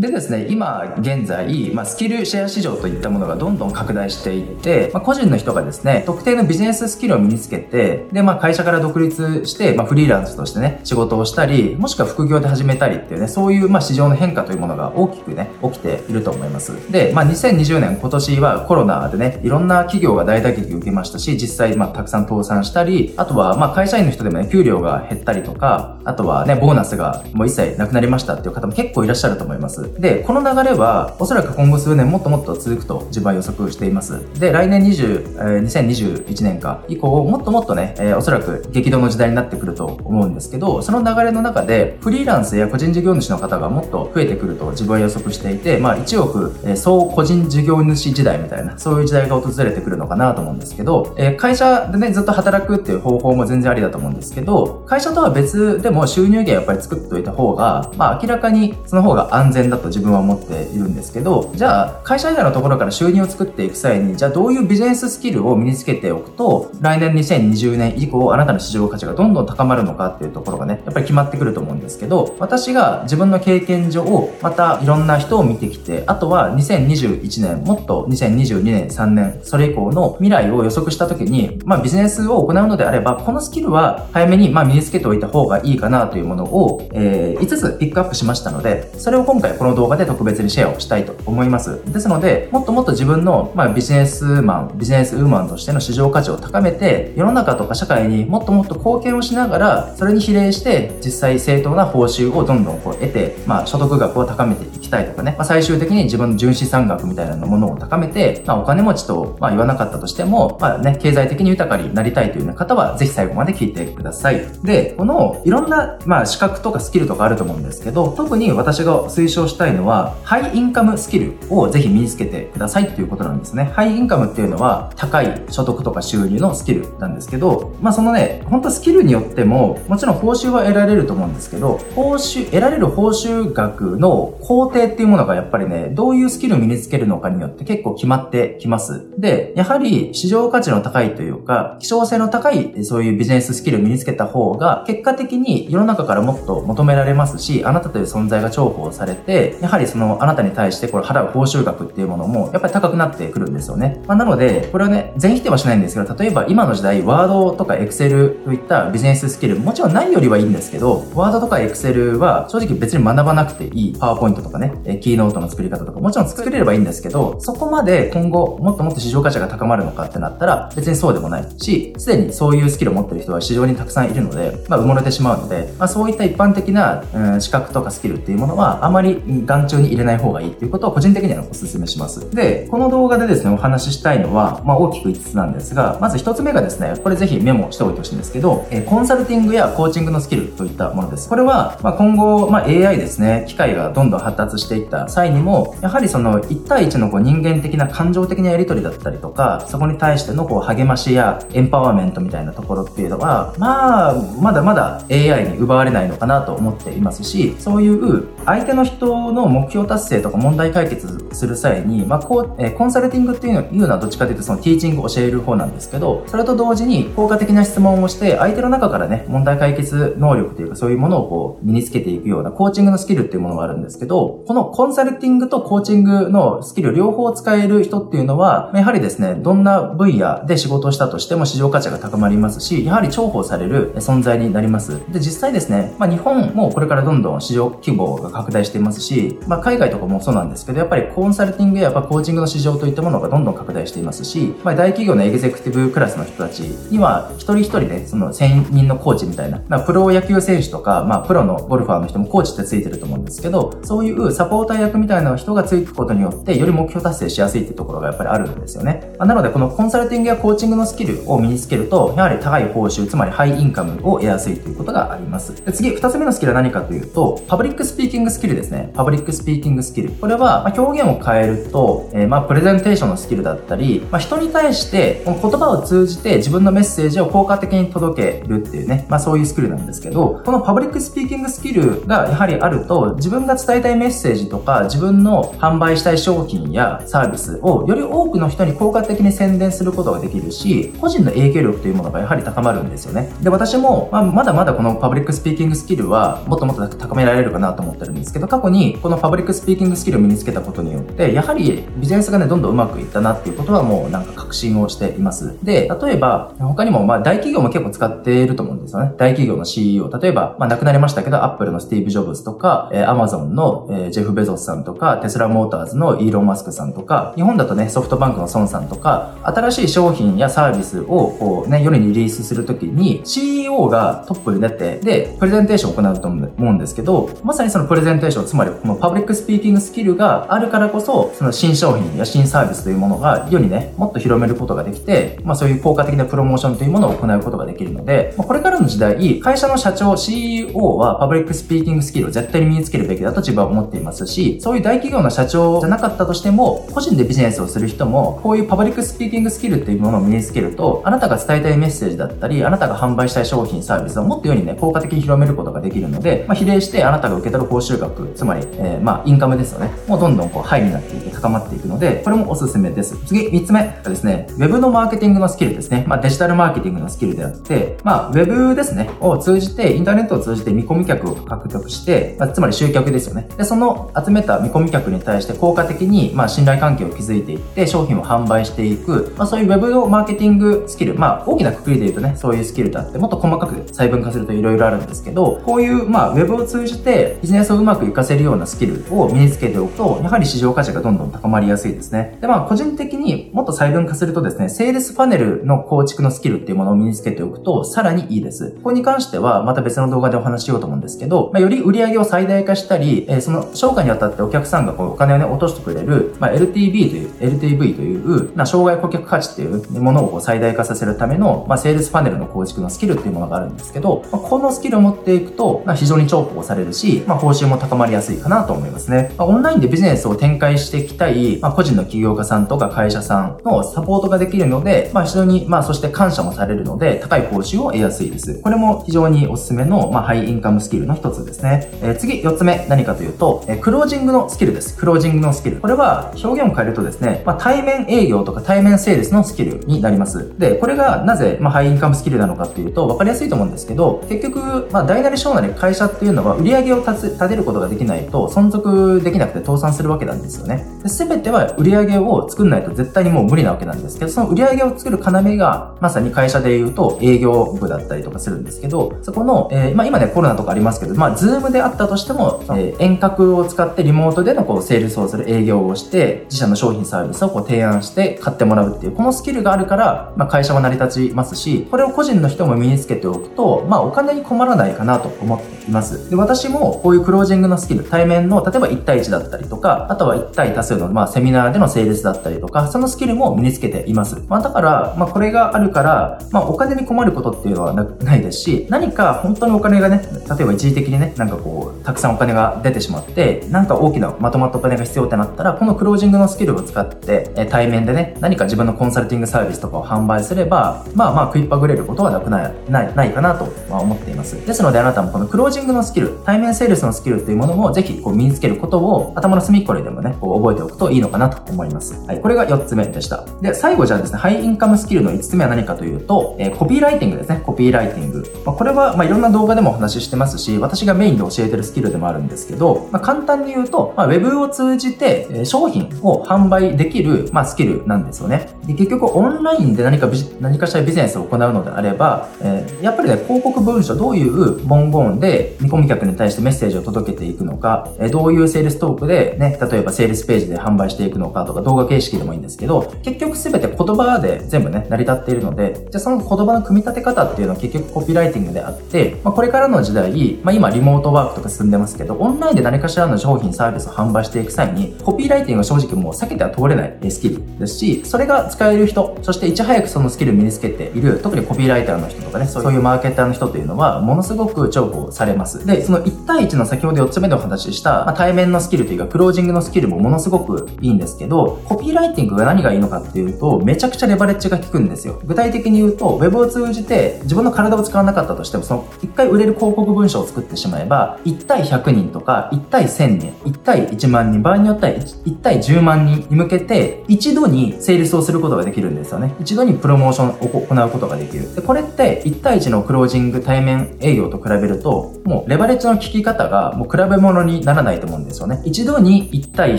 でですね、今現在、まあ、スキルシェア市場といったものがどんどん拡大していって、まあ、個人の人がですね、特定のビジネススキルを身につけて、で、まあ、会社から独立して、まあ、フリーランスとしてね、仕事をしたり、もしくは副業で始めたりっていうね、そういう、まあ、市場の変化というものが大きくね、起きていると思います。で、まあ、2020年今年はコロナでね、いろんな企業が大打撃を受けましたし、実際、ままあ、たくさん倒産したり、あとは、まあ、会社員の人でもね、給料が減ったりとか、あとはね、ボーナスがもう一切なくなりましたっていう方も結構いらっしゃると思います。で、この流れは、おそらく今後数年もっともっと続くと自分は予測しています。で、来年20、えー、2021年か以降、もっともっとね、えー、おそらく激動の時代になってくると思うんですけど、その流れの中で、フリーランスや個人事業主の方がもっと増えてくると自分は予測していて、まあ、1億、えー、総個人事業主時代みたいな、そういう時代が訪れてくるのかなと思うんですけど、えー、会社でね、ずっと働くっていう方法も全然ありだと思うんですけど、会社とは別でも収入源やっぱり作っておいた方が、まあ、明らかにその方が安全だと自分は思っているんですけど、じゃあ、会社以外のところから収入を作っていく際に、じゃあどういうビジネススキルを身につけておくと、来年2020年以降、あなたの市場価値がどんどん高まるのかっていうところがね、やっぱり決まってくると思うんですけど、私が自分の経験上、またいろんな人を見てきて、あとは2021年、もっと2022年、3年、それ以降の未来を予測した時に、まあビジネスを行うのであれば、このスキルは早めにまあ身につけておいた方がいいかなというものを、えー、5つピックアップしましたので、それを今回この動画で特別にシェアをしたいと思います。ですので、もっともっと自分の、まあ、ビジネスマン、ビジネスウーマンとしての市場価値を高めて、世の中とか社会にもっともっと貢献をしながら、それに比例して実際正当な報酬をどんどんこう得て、まあ、所得額を高めていきたいとかね、まあ、最終的に自分の純資産額みたいなものを高めて、まあ、お金持ちと、まあ、言わなかったとしても、まあね、経済的に豊かになりたいというような方は、ぜひ最後まで聞いてください。で、このいろんな、まあ、資格とかスキルとかあると思うんですけど、特に私が推奨したいのは、ハイインカムスキルをぜひ身につけてくださいっていうことなんですね。ハイインカムっていうのは、高い所得とか収入のスキルなんですけど、まあ、そのね、本当スキルによっても、もちろん報酬は得られると思うんですけど、報酬、得られる報酬額の工程っていうものがやっぱりね、どういうスキルを身につけるのかによって結構決まってきます。で、やはり市場価値の高いというか、希少性の高いそういうビジネススキルを身につけた方が、結果的に世の中からもっと求められますし、あなたという存在が重宝されて、やはりそのあなたに対してこれ払う報酬額っていうものもやっぱり高くなってくるんですよね。まあ、なので、これはね、全否定はしないんですけど、例えば今の時代、ワードとかエクセルといったビジネススキル、もちろんないよりはいいんですけど、ワードとかエクセルは正直別に学ばなくていい。パワーポイントとかね、キーノートの作り方とか、もちろん作れればいいんですけど、そこまで今後もっともっと市場価値が高まるのかってなったら、別にそうでもないないし、すでにそういうスキルを持ってる人は市場にたくさんいるので、まあ、埋もれてしまうので、まあ、そういった一般的な、うん、資格とかスキルっていうものは、あまり眼中に入れない方がいいっていうことを個人的にはお勧めします。で、この動画でですね、お話ししたいのは、まあ、大きく5つなんですが、まず1つ目がですね、これぜひメモしておいてほしいんですけど、えコンサルティングやコーチングのスキルといったものです。これは、まあ、今後、まあ、AI ですね、機械がどんどん発達していった際にも、やはりその1対1のこう人間的な感情的なやり取りだったりとか、そこに対してのこう励ましやエンパワーメントみたいなところっていうのは、まあ、まだまだ AI に奪われないのかなと思っていますし、そういう相手の人の目標達成とか問題解決する際に、まあ、こう、えコンサルティングっていうのはどっちかというとそのティーチングを教える方なんですけど、それと同時に効果的な質問をして、相手の中からね、問題解決能力というかそういうものをこう身につけていくようなコーチングのスキルっていうものがあるんですけど、このコンサルティングとコーチングのスキル両方使える人っていうのは、やはりですね、どんな分野で仕事をしたとしても市場価値が高まりますし、やはり重宝される存在になります。で、実際ですね、まあ、日本もこれからどんどん市場規模が拡大していますし、まあ、海外とかもそうなんですけど、やっぱりコンサルティングややっぱコーチングの市場といったものがどんどん拡大していますし、まあ、大企業のエグゼクティブクラスの人たちには、一人一人ね、その専任のコーチみたいな、まあ、プロ野球選手とか、まあ、プロのゴルファーの人もコーチってついてると思うんですけど、そういうサポーター役みたいな人がついてくことによって、より目標達成しやすいっていうところがやっぱりあるんですよね。まあ、なので、このコンサルティングやコーチングのスキルを身につけると、やはり高い報酬、つまりハイインカムを得やすいということがあります。で次、二つ目のスキルは何かというと、パブリックスピーキングスキルですね。パブリックスピーキングスキル。これは、ま表現を変えると、えー、ま、プレゼンテーションのスキルだったり、まあ、人に対して、この言葉を通じて自分のメッセージを効果的に届けるっていうね、まあ、そういうスキルなんですけど、このパブリックスピーキングスキルがやはりあると、自分が伝えたいメッセージとか、自分の販売したい商品やサービスをより多くの人に効果的に宣伝することができるし、個人の影響力というものがやはり高まるんですよね。で、私も、まあ、まだまだこのパブリックスピーキングスキルはもっともっと高められるかなと思ってるんですけど、過去にこのパブリックスピーキングスキルを身につけたことによって、やはりビジネスがね、どんどんうまくいったなっていうことはもうなんか確信をしています。で、例えば、他にもまあ大企業も結構使っていると思うんですよね。大企業の CEO。例えば、まあ亡くなりましたけど、アップルのスティーブ・ジョブズとか、えー、アマゾンの、えー、ジェフ・ベゾスさんとか、テスラ・モーターズのイーロン・マスクさんとか、日本だとね、ソフトバンクの孫さんとか、新しい商品やサービスービスをこうね、世にリリースするときに CEO がトップに出て、で、プレゼンテーションを行うと思うんですけど、まさにそのプレゼンテーション、つまりこのパブリックスピーキングスキルがあるからこそ、その新商品や新サービスというものが世にね、もっと広めることができて、まあそういう効果的なプロモーションというものを行うことができるので、まあ、これからの時代、会社の社長、CEO はパブリックスピーキングスキルを絶対に身につけるべきだと自分は思っていますし、そういう大企業の社長じゃなかったとしても、個人でビジネスをする人も、こういうパブリックスピーキングスキルっていうものを身につけると、あなたが伝えたいメッセージだったり、あなたが販売したい商品、サービスをもっと世にね、効果的に広めることができるので、まあ、比例してあなたが受け取る報酬額、つまり、えー、まあ、インカムですよね。もうどんどんこう、ハイになっていて高まっていくので、これもおすすめです。次、3つ目がですね、ウェブのマーケティングのスキルですね。まあ、デジタルマーケティングのスキルであって、まあ、ウェブですね、を通じて、インターネットを通じて見込み客を獲得して、まあ、つまり集客ですよね。で、その集めた見込み客に対して効果的に、まあ、信頼関係を築いていって、商品を販売していく、まあ、そういうウェブのマーケティングングスキル、まあ、大きなくくりで言うとね、そういうスキルだって、もっと細かく細分化すると色々あるんですけど、こういう、まあ、ウェブを通じてビジネスをうまく活かせるようなスキルを身につけておくと、やはり市場価値がどんどん高まりやすいですね。で、まあ、個人的にもっと細分化するとですね、セールスパネルの構築のスキルっていうものを身につけておくと、さらにいいです。ここに関しては、また別の動画でお話ししようと思うんですけど、まあ、より売り上げを最大化したり、えー、その商価にあたってお客さんがこうお金をね、落としてくれる、まあ、LTV という、LTV という、まあ、障害顧客価値っていうものを最大化させるための、まあ、セールスパネルの構築のスキルっていうものがあるんですけど、まあ、このスキルを持っていくと、まあ、非常に重宝されるし、まあ、報酬も高まりやすいかなと思いますね。まあ、オンラインでビジネスを展開していきたい、まあ、個人の起業家さんとか会社さんのサポートができるので、まあ、非常に、まあ、そして感謝もされるので、高い報酬を得やすいです。これも非常におすすめの、まあ、ハイインカムスキルの一つですね。えー、次、四つ目、何かというと、えー、クロージングのスキルです。クロージングのスキル。これは表現を変えるとですね、まあ、対面営業とか対面セールスのスキルになります。で、これがなぜ、まあ、ハイインカムスキルなのかっていうと、分かりやすいと思うんですけど、結局、まあ、大なり小なり会社っていうのは売り上げを立てることができないと存続できなくて倒産するわけなんですよね。すべては売り上げを作んないと絶対にもう無理なわけなんですけど、その売り上げを作る要が、まさに会社で言うと営業部だったりとかするんですけど、そこの、えー、まあ今ねコロナとかありますけど、まあズームであったとしても、えー、遠隔を使ってリモートでのこうセールスをする営業をして、自社の商品サービスをこう提案して買ってもらうっていう、このスキルがあるから、まあ会社は成り立ちますし、これを個人の人も身につけておくと、まあお金に困らないかなと思っています。で、私もこういうクロージングのスキル、対面の例えば1対1だったりとか、あとは1対多数のまあセミナーでのセールスだったりとか、そのスキルも身につけています。まあだから、まあこれがあるから、まあお金に困ることっていうのはないですし、何か本当にお金がね、例えば一時的にね、なんかこう、たくさんお金が出てしまって、なんか大きなまとまったお金が必要ってなったら、このクロージングのスキルを使って、え対面でね、何か自分のコンサルティングサービスとかを販売すれば、まあまあ食いっぱぐれることはなくない、ない、ないかなとまあ思っています。ですのであなたもこのクロージングのスキル、対面セールスのスキルっていうものもぜひこう身につけることを頭の隅っこででもね、こう覚えておくといいのかなと思います。はい。これが4つ目でした。で、最後じゃあですね、ハイインカムスキルの5つ目は何かというと、えー、コピーライティングですね。コピーライティング。まあ、これは、まあ、いろんな動画でもお話ししてますし、私がメインで教えてるスキルでもあるんですけど、まあ、簡単に言うと、まあ、ウェブを通じて、商品を販売できる、まあ、スキルなんですよね。で、結局オンラインで何か何かしらビジネスを行うのであれば、えー、やっぱりね、広告文書、どういう文言で見込み客に対してメッセージを届けていくのか、え、どういうセールストークでね、例えばセールスページで販売していくのかとか、動画形式でもいいんですけど、結局すべて言葉で全部ね、成り立っているので、じゃあその言葉の組み立て方っていうのは結局コピーライティングであって、まあ、これからの時代、まあ、今リモートワークとか進んでますけど、オンラインで何かしらの商品サービスを販売していく際に、コピーライティングは正直もう避けては通れないスキルですし、それが使える人、そしていち早くそのスキルを身につけている、特にコピーライターの人とかね、そういうマーケターの人というのは、ものすごく重宝されます。で、その1対1の先ほど4つ目でお話しした、まあ、対面のスキルというか、クロージングのスキルもものすごくいいんですけど、コピーライティングが何がいいのかっていうと、めちゃくちゃレバレッジが効くんですよ。具体的に言うと、ウェブを通じて自分の体を使わなかったとしても、その1回売れる広告文章を作ってしまえば、1対100人とか、1対1000人、1対1万人、場合によっては 1, 1対10万人に向けて、一度にセールスをすることができるんですよね。一度にプロモーションを行うことができる。で、これって1対1のクロージング対面営業と比べると、もうレバレッジの効き方がもう比べ物にならないと思うんですよね。一度に1対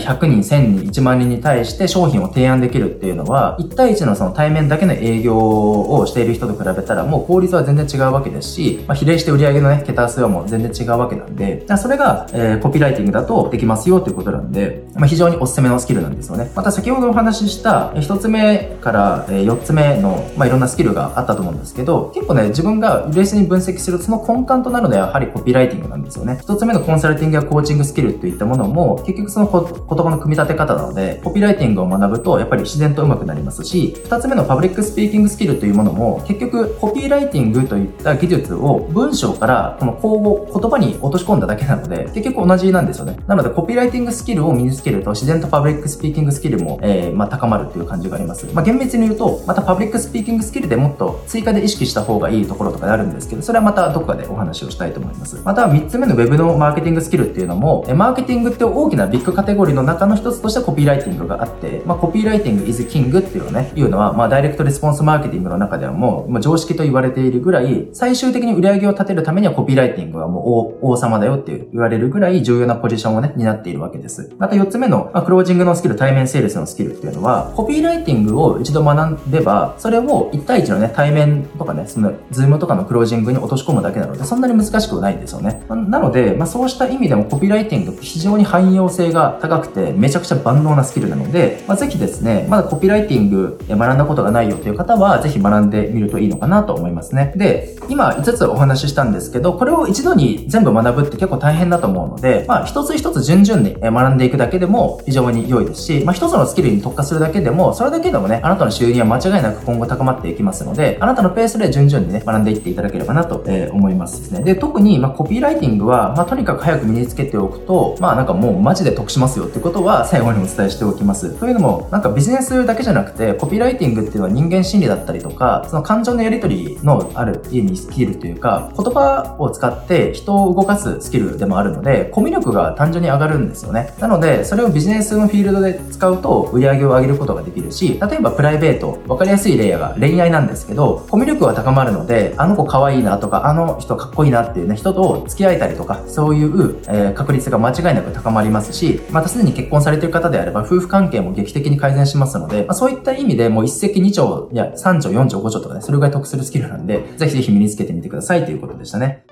100人、1000人、1万人に対して商品を提案できるっていうのは、1対1のその対面だけの営業をしている人と比べたらもう効率は全然違うわけですし、まあ、比例して売上のね、桁数はもう全然違うわけなんで、それが、えー、コピーライティングだとできますよということなんで、まあ、非常におすすめのスキルなんですよね。また先ほどお話しした1つ目から、4つ目の、まあ、いろんなスキルがあったと思うんですけど、結構ね、自分が冷静に分析するその根幹となるのはやはりコピーライティングなんですよね。1つ目のコンサルティングやコーチングスキルといったものも、結局その言葉の組み立て方なので、コピーライティングを学ぶと、やっぱり自然と上手くなりますし、2つ目のパブリックスピーキングスキルというものも、結局コピーライティングといった技術を文章からこの口語、言葉に落とし込んだだけなので、結局同じなんですよね。なので、コピーライティングスキルを身につけると、自然とパブリックスピーキングスキルも、えー、まあ、高まるっていう感じがあります。まあ、厳密に言うと、またパブリックスピーキングスキルでもっと追加で意識した方がいいところとかであるんですけど、それはまたどこかでお話をしたいと思います。また、3つ目の Web のマーケティングスキルっていうのも、マーケティングって大きなビッグカテゴリーの中の一つとしてコピーライティングがあって、まあ、 copywriting is king っていうのね、いうのは、まあ、ダイレクトレスポンスマーケティングの中ではもう、まあ、常識と言われているぐらい、最終的に売り上げを立てるためにはコピーライティングはもう王様だよって言われるぐらい重要なポジションをね、担っているわけです。また4つ目の、まあ、クロージングのスキル、対面セールスのスキルっていうのは、コピーライティングを一度学べば、それを1対1のね、対面とかね、その、ズームとかのクロージングに落とし込むだけなので、そんなに難しくないんですよね。なので、まあ、そうした意味でもコピーライティングって非常に汎用性が高くて、めちゃくちゃ万能なスキルなので、まあ、ぜひですね、まだコピーライティング学んだことがないよという方は、ぜひ学んでみるといいのかなと思いますね。で、今5つお話ししたんですけど、これを一度に全部学ぶって結構大変だと思うので、まあ、一つ一つ順々に学んでいくだけでも非常に良いですし、まあ、一つのスキルに特化するだけでも、それだけでもね、あなたの収入は間違いなく今後高まっていきますので、あなたのペースで順々にね、学んでいっていただければなと、思いますですね。で、特に、まあ、コピーライティングは、まあ、とにかく早く身につけておくと、まあ、なんかもうマジで得しますよってことは最後にお伝えしておきます。というのも、なんかビジネスだけじゃなくて、コピーライティングっていうのは人間心理だったりとか、その感情のやり取りのある家にスキルというか、言葉を使って人を動かすスキルでもあるので、コミュ力が単純に上がるんですよね。なので、それをビジネスのフィールドで使うと売り上げを上げることができるし、例えばプライベート、わかりやすい例が恋愛なんですけど、コミュ力が高まるので、あの子可愛いなとか、あの人かっこいいなっていうね、人と付き合えたりとか、そういう、えー、確率が間違いなく高まりますし、またすでに結婚されている方であれば、夫婦関係も劇的に改善しますので、まあ、そういった意味でもう一石二鳥、いや、三鳥、四鳥、五鳥とかね、それぐらい得するスキルなんで、ぜひぜひ身につけてみてくださいということでしたね。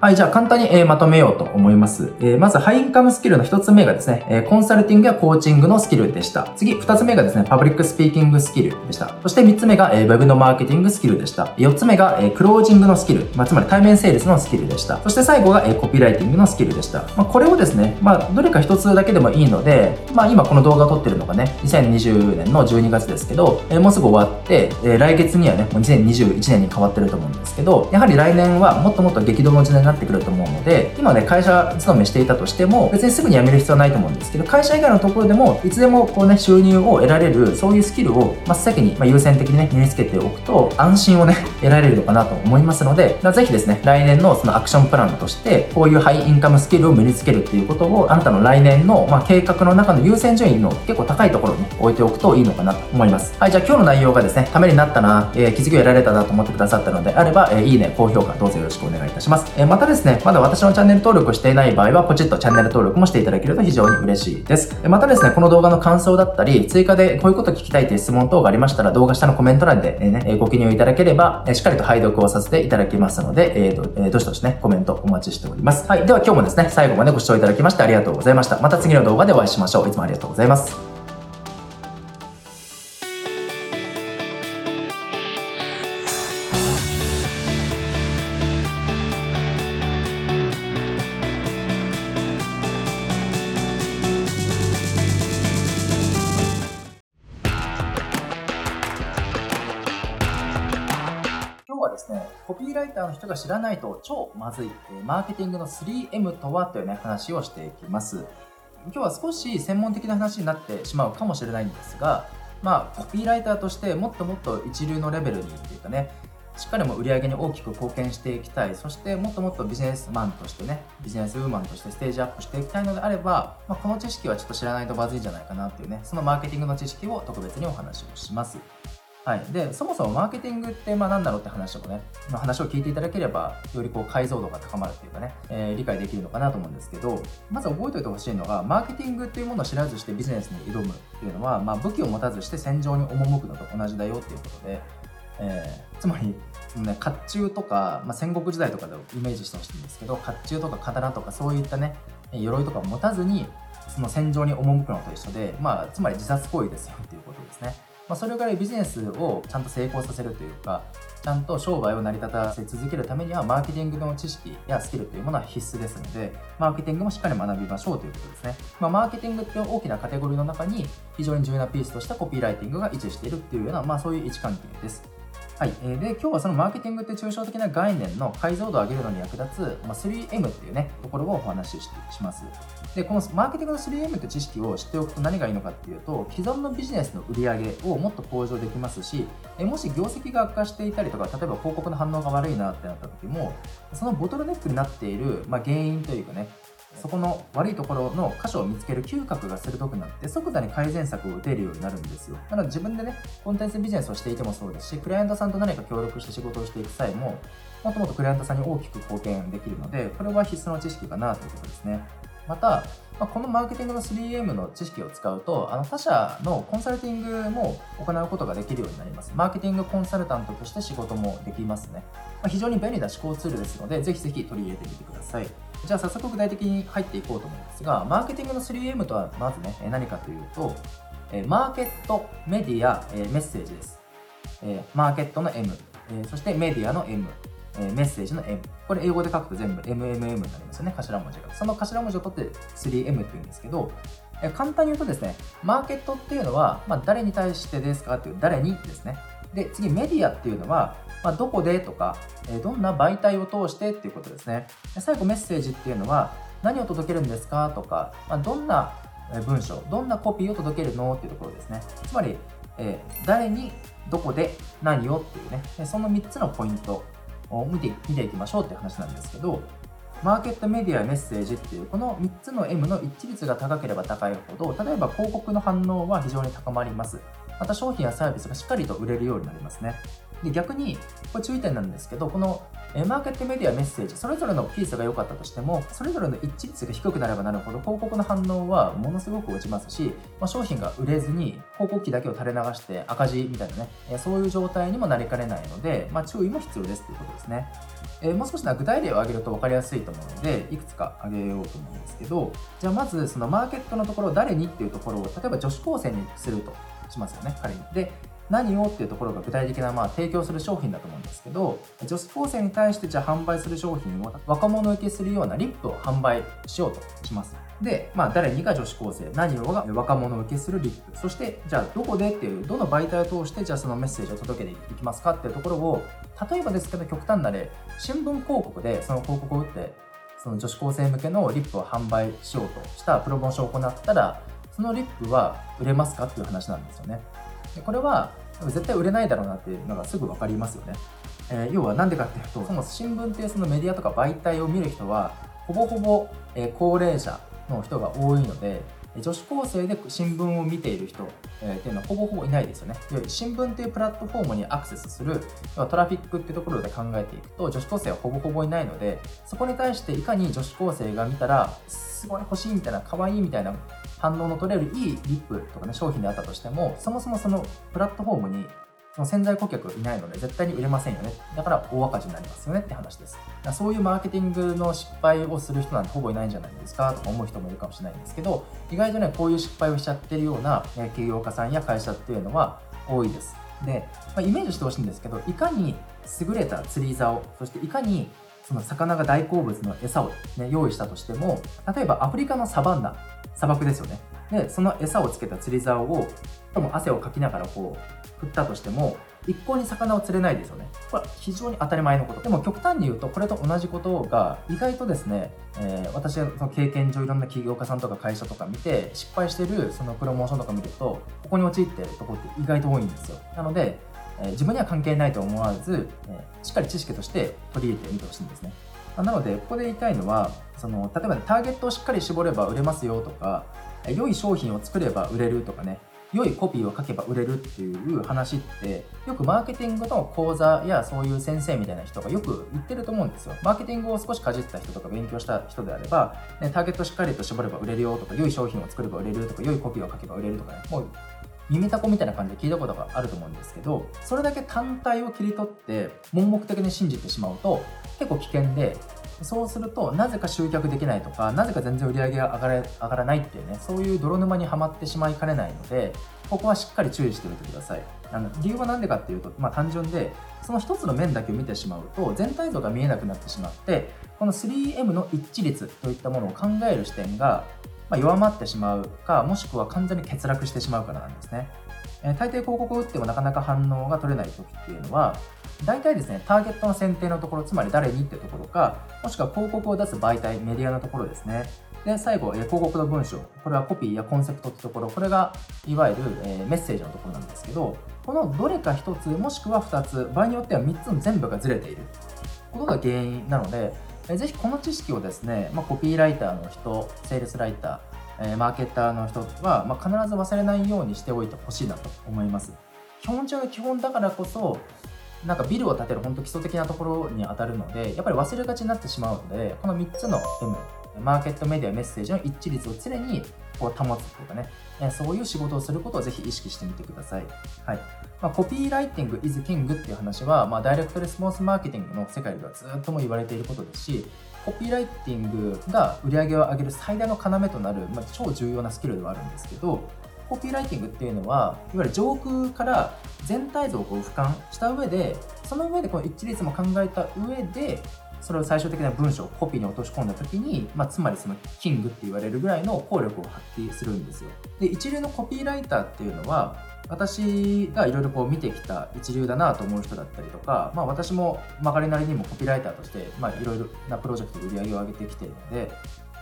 はい、じゃあ簡単に、えー、まとめようと思います。えー、まず、ハイインカムスキルの一つ目がですね、えー、コンサルティングやコーチングのスキルでした。次、二つ目がですね、パブリックスピーキングスキルでした。そして三つ目が、えー、ウェブのマーケティングスキルでした。四つ目が、えー、クロージングのスキル、まあ、つまり対面セールスのスキルでした。そして最後が、えー、コピーライティングのスキルでした。まあ、これをですね、まあ、どれか一つだけでもいいので、まあ、今この動画を撮ってるのがね、2020年の12月ですけど、えー、もうすぐ終わって、えー、来月にはね、もう2021年に変わってると思うんですけど、やはり来年はもっともっと激動の時代なってくると思うので、で、今ね、会社勤めしていたとしても、別にすぐに辞める必要はないと思うんですけど、会社以外のところでも、いつでもこうね、収入を得られる、そういうスキルを真っ先に、まあ、優先的にね、身につけておくと、安心をね、得られるのかなと思いますので、ぜひですね、来年のそのアクションプランとして、こういうハイインカムスキルを身につけるっていうことを、あなたの来年の、まあ、計画の中の優先順位の結構高いところに置いておくといいのかなと思います。はい、じゃあ今日の内容がですね、ためになったな、えー、気づきを得られたなと思ってくださったのであれば、えー、いいね、高評価どうぞよろしくお願いいたします。えー、ままたですね、まだ私のチャンネル登録をしていない場合は、ポチッとチャンネル登録もしていただけると非常に嬉しいです。またですね、この動画の感想だったり、追加でこういうこと聞きたいという質問等がありましたら、動画下のコメント欄でね、ご記入いただければ、しっかりと拝読をさせていただきますので、えーと、えー、どしどしね、コメントお待ちしております。はい。では今日もですね、最後までご視聴いただきましてありがとうございました。また次の動画でお会いしましょう。いつもありがとうございま。す知らないと超まずい、マーケティングの 3M とはというね、話をしていきます。今日は少し専門的な話になってしまうかもしれないんですが、まあ、コピーライターとしてもっともっと一流のレベルにっていうかね、しっかりも売り上げに大きく貢献していきたい、そしてもっともっとビジネスマンとしてね、ビジネスウーマンとしてステージアップしていきたいのであれば、まあ、この知識はちょっと知らないとまずいんじゃないかなっていうね、そのマーケティングの知識を特別にお話をします。はい、でそもそもマーケティングってまあ何だろうって話をね、まあ、話を聞いていただければよりこう解像度が高まるっていうかね、えー、理解できるのかなと思うんですけどまず覚えておいてほしいのがマーケティングっていうものを知らずしてビジネスに挑むっていうのは、まあ、武器を持たずして戦場に赴くのと同じだよっていうことで、えー、つまりね、甲冑とか、まあ、戦国時代とかでイメージしてほしいんですけど甲冑とか刀とかそういったね鎧とか持たずにその戦場に赴くのと一緒で、まあ、つまり自殺行為ですよっていうことですね。まあ、それぐらいビジネスをちゃんと成功させるというか、ちゃんと商売を成り立たせ続けるためには、マーケティングの知識やスキルというものは必須ですので、マーケティングもしっかり学びましょうということですね。まあ、マーケティングっていう大きなカテゴリーの中に、非常に重要なピースとしたコピーライティングが位置しているっていうような、まあ、そういう位置関係です。はい、えーで今日はそのマーケティングって抽象的な概念の解像度を上げるのに役立つ、まあ、3M っていうねところをお話ししします。でこのマーケティングの 3M って知識を知っておくと何がいいのかっていうと既存のビジネスの売り上げをもっと向上できますしえもし業績が悪化していたりとか例えば広告の反応が悪いなってなった時もそのボトルネックになっている、まあ、原因というかねそこの悪いところの箇所を見つける嗅覚が鋭くなって即座に改善策を打てるようになるんですよ。なので自分でねコンテンツビジネスをしていてもそうですしクライアントさんと何か協力して仕事をしていく際ももっともっとクライアントさんに大きく貢献できるのでこれは必須の知識かなということですね。また、まあ、このマーケティングの 3M の知識を使うとあの他社のコンサルティングも行うことができるようになります。マーケティングコンサルタントとして仕事もできますね、まあ、非常に便利な思考ツールですのでぜひぜひ取り入れてみてください。じゃあ早速具体的に入っていこうと思うんですが、マーケティングの 3M とはまずね、何かというと、マーケット、メディア、メッセージです。マーケットの M、そしてメディアの M、えメッセージの M。これ英語で書くと全部 MMM になりますよね、頭文字が。その頭文字を取って 3M っていうんですけど、え簡単に言うとですね、マーケットっていうのは、まあ、誰に対してですかっていう、誰にですね。で、次、メディアっていうのは、まあ、どこでとか、えどんな媒体を通してっていうことですね。で最後メッセージっていうのは何を届けるんですかとか、まあ、どんな文章、どんなコピーを届けるのっていうところですね。つまり、え、誰にどこで何をっていうね、その3つのポイントを見て見ていきましょうって話なんですけど、マーケットメディアメッセージっていうこの3つの M の一致率が高ければ高いほど例えば広告の反応は非常に高まります。また商品やサービスがしっかりと売れるようになりますね。で逆に、これ注意点なんですけど、このマーケットメディアメッセージ、それぞれのピースが良かったとしても、それぞれの一致率が低くなればなるほど、広告の反応はものすごく落ちますし、まあ、商品が売れずに、広告費だけを垂れ流して赤字みたいなね、そういう状態にもなりかねないので、まあ、注意も必要ですということですね。えー、もう少しな具体例を挙げると分かりやすいと思うので、いくつか挙げようと思うんですけど、じゃあまずそのマーケットのところ、誰にっていうところを、例えば女子高生にするとしますよね、仮に。で、何をっていうところが具体的なまあ提供する商品だと思うんですけど女子高生に対してじゃあ販売する商品を若者受けするようなリップを販売しようとします。で、まあ、誰にが女子高生何をが若者受けするリップ。そしてじゃあどこでっていうどの媒体を通してじゃあそのメッセージを届けていきますか？っていうところを例えばですけど極端な例新聞広告でその広告を打ってその女子高生向けのリップを販売しようとしたプロモーションを行ったらそのリップは売れますか？っていう話なんですよね。でこれは絶対売れないだろうなっていうのがすぐ分かりますよね。えー、要は何でかっていうとその新聞っていうそのメディアとか媒体を見る人はほぼほぼ、えー、高齢者の人が多いので女子高生で新聞を見ている人、えー、っていうのはほぼほぼいないですよね。新聞っていうプラットフォームにアクセスするトラフィックっていうところで考えていくと女子高生はほぼほぼいないのでそこに対していかに女子高生が見たらすごい欲しいみたいな可愛いみたいな反応の取れるいいリップとかね商品であったとしてもそもそもそのプラットフォームにその潜在顧客いないので絶対に売れませんよね。だから大赤字になりますよねって話です。そういうマーケティングの失敗をする人なんてほぼいないんじゃないですかとか思う人もいるかもしれないんですけど意外とねこういう失敗をしちゃってるような企業家さんや会社っていうのは多いです。で、まあ、イメージしてほしいんですけどいかに優れた釣り竿そしていかにその魚が大好物の餌を、ね、用意したとしても例えばアフリカのサバンナ砂漠ですよね。でその餌をつけた釣り竿をとも汗をかきながらこう振ったとしても一向に魚を釣れないですよね。これは非常に当たり前のこと。でも極端に言うとこれと同じことが意外とですね、えー、私はその経験上いろんな起業家さんとか会社とか見て失敗してるそのプロモーションとか見るとここに陥ってるとこって意外と多いんですよ。なのでえ自分には関係ないと思わず、えしっかり知識として取り入れてみてほしいんですね。なので、ここで言いたいのは、その例えば、ね、ターゲットをしっかり絞れば売れますよとか、良い商品を作れば売れるとかね、良いコピーを書けば売れるっていう話ってよくマーケティングの講座やそういう先生みたいな人がよく言ってると思うんですよ。マーケティングを少しかじった人とか勉強した人であれば、ね、ターゲットしっかりと絞れば売れるよとか良い商品を作れば売れるとか良いコピーを書けば売れるとかねもう耳たこみたいな感じで聞いたことがあると思うんですけどそれだけ単体を切り取って盲目的に信じてしまうと結構危険でそうするとなぜか集客できないとかなぜか全然売り上げが上がれ上がらないっていうねそういう泥沼にはまってしまいかねないのでここはしっかり注意しておいてください。あの理由は何でかっていうと、まあ、単純でその一つの面だけを見てしまうと全体像が見えなくなってしまってこの 3M の一致率といったものを考える視点がま弱まってしまうかもしくは完全に欠落してしまうからなんですねえ大抵広告を打ってもなかなか反応が取れない時っていうのは大体ですね、ターゲットの選定のところ、つまり誰にってところか、もしくは広告を出す媒体、メディアのところですね。で、最後、え広告の文章。これはコピーやコンセプトってところ、これがいわゆる、えメッセージのところなんですけど、このどれか1つ、もしくは2つ、場合によっては3つの全部がずれていることが原因なので、えぜひこの知識をですね、まあ、コピーライターの人、セールスライター、えマーケッターの人は、まあ、必ず忘れないようにしておいてほしいなと思います。基本中の基本だからこそ、なんかビルを建てる本当基礎的なところに当たるので、やっぱり忘れがちになってしまうので、この3つの M、マーケットメディアメッセージの一致率を常にこう保つというかね、そういう仕事をすることをぜひ意識してみてください。はいまあ、コピーライティング is king っていう話は、まあ、ダイレクトレスポンスマーケティングの世界ではずっとも言われていることですし、コピーライティングが売り上げを上げる最大の要となる、まあ、超重要なスキルではあるんですけど、コピーライティングっていうのはいわゆる上空から全体像を俯瞰した上でその上でこの一致率も考えた上でそれを最終的な文章をコピーに落とし込んだ時に、まあ、つまりそのキングって言われるぐらいの効力を発揮するんですよ。で一流のコピーライターっていうのは私がいろいろこう見てきた一流だなと思う人だったりとか、まあ、私も曲がりなりにもコピーライターとしていろいろなプロジェクトで売り上げを上げてきているので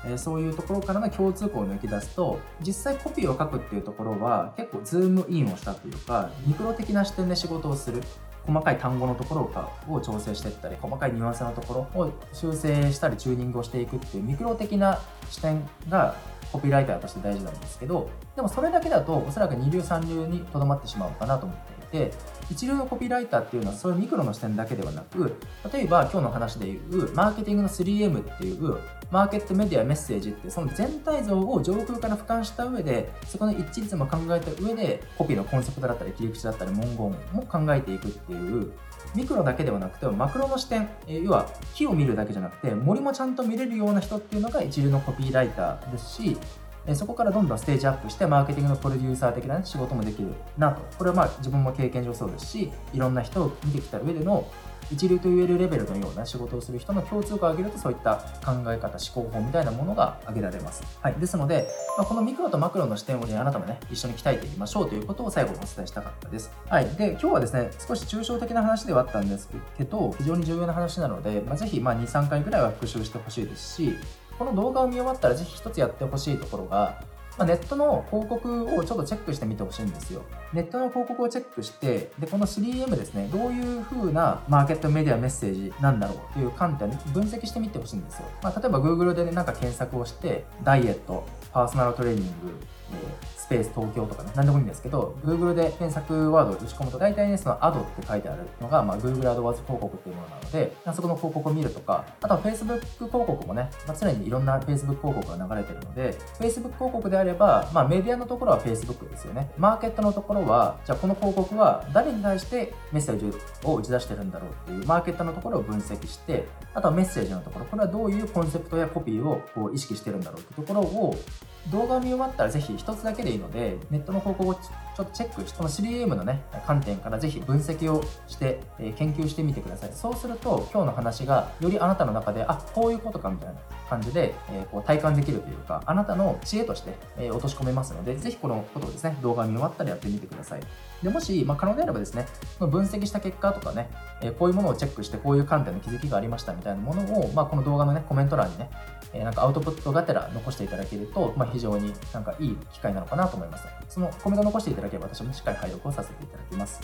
えそういうところからの共通項を抜き出すと実際コピーを書くっていうところは結構ズームインをしたというかミクロ的な視点で仕事をする細かい単語のところを調整していったり細かいニュアンスのところを修正したりチューニングをしていくっていうミクロ的な視点がコピーライターとして大事なんですけどでもそれだけだとおそらく二流三流にとどまってしまうのかなと思っていて一流のコピーライターっていうのはそういうミクロの視点だけではなく例えば今日の話でいうマーケティングの 3M っていうマーケットメディアメッセージってその全体像を上空から俯瞰した上でそこの一致率も考えた上でコピーのコンセプトだったり切り口だったり文言も考えていくっていうミクロだけではなくてマクロの視点え要は木を見るだけじゃなくて森もちゃんと見れるような人っていうのが一流のコピーライターですしそこからどんどんステージアップしてマーケティングのプロデューサー的な、仕事もできるなと。これはまあ自分も経験上そうですしいろんな人を見てきた上での一流と言えるレベルのような仕事をする人の共通化を上げるとそういった考え方思考法みたいなものが挙げられます、はい、ですので、まあ、このミクロとマクロの視点を、ね、あなたもね一緒に鍛えていきましょうということを最後にお伝えしたかったです、はい、で今日はですね少し抽象的な話ではあったんですけど非常に重要な話なので、まあ、ぜひ23回ぐらいは復習してほしいですしこの動画を見終わったらぜひ一つやってほしいところがまあ、ネットの広告をちょっとチェックしてみてほしいんですよ。ネットの広告をチェックして、で、この 3M ですね、どういう風なマーケットメディアメッセージなんだろうという観点で分析してみてほしいんですよ。まあ、例えば Google で、ね、なんか検索をして、ダイエット、パーソナルトレーニング、スペース東京とかね、何でもいいんですけど、Google で検索ワードを打ち込むと、大体ね、その Ad って書いてあるのが、まあ、Google AdWords 広告っていうものなので、そこの広告を見るとか、あとは Facebook 広告もね、まあ、常にいろんな Facebook 広告が流れてるので、Facebook 広告であれば、まあ、メディアのところは Facebook ですよね。マーケットのところは、じゃあこの広告は誰に対してメッセージを打ち出してるんだろうっていう、マーケットのところを分析して、あとはメッセージのところ、これはどういうコンセプトやコピーをこう意識してるんだろうってところを動画を見終わったらぜひ一つだけでいので、ネットの広告をちょっとチェックして、この 3M のね、観点からぜひ分析をして、え、研究してみてください。そうすると、今日の話がよりあなたの中で、あ、こういうことかみたいな感じで、え、こう体感できるというか、あなたの知恵として、え、落とし込めますので、ぜひこのことをですね、動画を見終わったらやってみてください。でもし、まあ、可能であればですね、分析した結果とかね、えこういうものをチェックして、こういう観点の気づきがありましたみたいなものを、まあ、この動画のね、コメント欄にね、えなんかアウトプットがてら残していただけると、まあ、非常になんかいい機会なのかなと思います。そのコメント残していただければ私もしっかり配読をさせていただきます。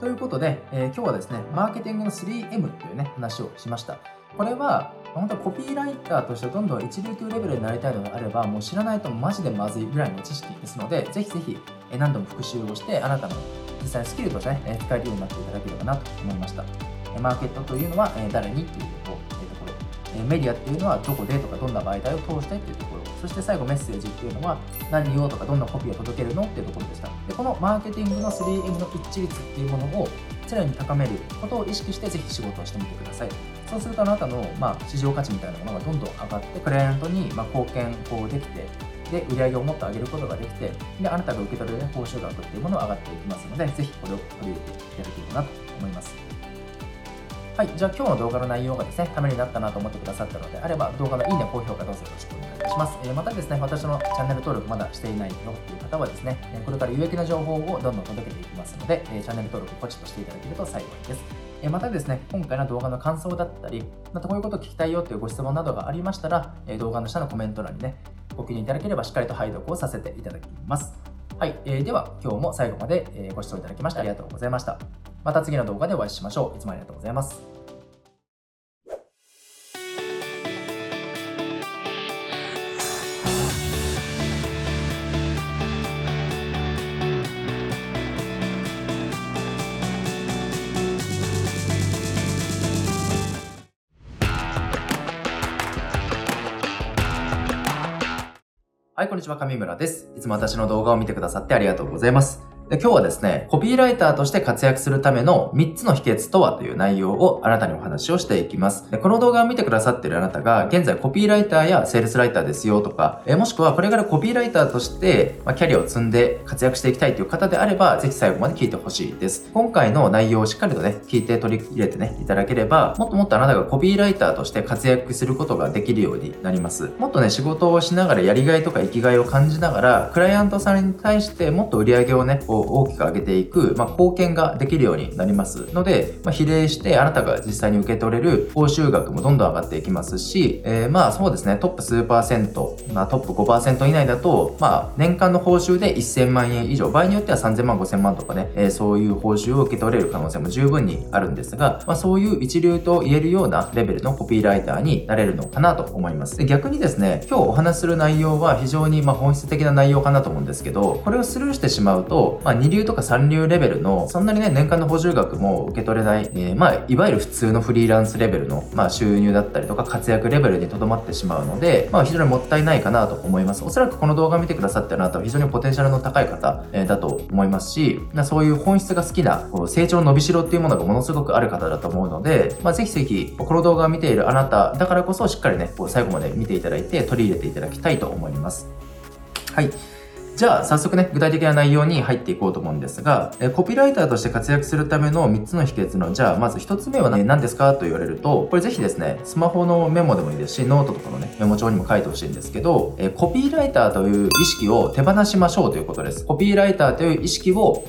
ということで、えー、今日はですね、マーケティングの 3M というね、話をしました。これは、本当コピーライターとしてどんどん一流というレベルになりたいのであれば、もう知らないとマジでまずいぐらいの知識ですので、ぜひぜひ何度も復習をして、あなたの実際スキルとしてね、使えるようになっていただければなと思いました。マーケットというのは誰にっていう、メディアっていうのはどこでとかどんな媒体を通してっていうところ、そして最後メッセージっていうのは何をとかどんなコピーを届けるのっていうところでした。でこのマーケティングの 3M の一致率っていうものを常に高めることを意識してぜひ仕事をしてみてください。そうするとあなたの、まあ、市場価値みたいなものがどんどん上がって、クライアントに、ま貢献こうできて、で、売り上げをもっと上げることができて、で、あなたが受け取れる報酬額っていうものが上がっていきますので、ぜひこれを取り入れていただければなと思います。はい、じゃあ今日の動画の内容がですね、ためになったなと思ってくださったのであれば、動画のいいね、高評価どうぞよろしくお願いいたします。えー、またですね、私のチャンネル登録まだしていないよっていう方はですね、これから有益な情報をどんどん届けていきますので、えチャンネル登録ポチッとしていただけると幸いです。えまたですね、今回の動画の感想だったり、またこういうことを聞きたいよというご質問などがありましたら、え動画の下のコメント欄にね、ご記入いただければしっかりと拝読をさせていただきます。はい、えー、では今日も最後までご視聴いただきましてありがとうございました。また次の動画でお会いしましょう。いつもありがとうございます。はい、こんにちは、上村です。いつも私の動画を見てくださってありがとうございます。で今日はですね、コピーライターとして活躍するための3つの秘訣とはという内容をあなたにお話をしていきます。でこの動画を見てくださっているあなたが現在コピーライターやセールスライターですよとか、えもしくはこれからコピーライターとして、まキャリアを積んで活躍していきたいという方であれば、ぜひ最後まで聞いてほしいです。今回の内容をしっかりとね、聞いて取り入れてね、いただければ、もっともっとあなたがコピーライターとして活躍することができるようになります。もっとね、仕事をしながらやりがいとか生きがいを感じながら、クライアントさんに対してもっと売り上げをね、大きく上げていく、まあ、貢献ができるようになりますので、まあ、比例してあなたが実際に受け取れる報酬額もどんどん上がっていきますし、えー、まあそうですね、トップ数パーセント、まあ、トップ5%以内だと、まあ年間の報酬で1000万円以上、場合によっては3000万、5000万とかね、えー、そういう報酬を受け取れる可能性も十分にあるんですが、まあそういう一流と言えるようなレベルのコピーライターになれるのかなと思います。で逆にですね、今日お話しする内容は非常にまあ本質的な内容かなと思うんですけど、これをスルーしてしまうと、まあ二流とか三流レベルの、そんなにね、年間の補充額も受け取れない、えー、まあ、いわゆる普通のフリーランスレベルの、まあ、収入だったりとか活躍レベルにとどまってしまうので、まあ、非常にもったいないかなと思います。おそらくこの動画を見てくださってるあなたは非常にポテンシャルの高い方、えー、だと思いますし、そういう本質が好きな、こう成長の伸びしろっていうものがものすごくある方だと思うので、まあ、ぜひぜひ、この動画を見ているあなただからこそしっかりね、こう最後まで見ていただいて取り入れていただきたいと思います。はい。じゃあ早速ね、具体的な内容に入っていこうと思うんですが、えコピーライターとして活躍するための3つの秘訣の、じゃあまず1つ目は何ですかと言われると、これぜひですね、スマホのメモでもいいですし、ノートとかのね、メモ帳にも書いてほしいんですけど、えコピーライターという意識を手放しましょうということです。コピーライターという意識を、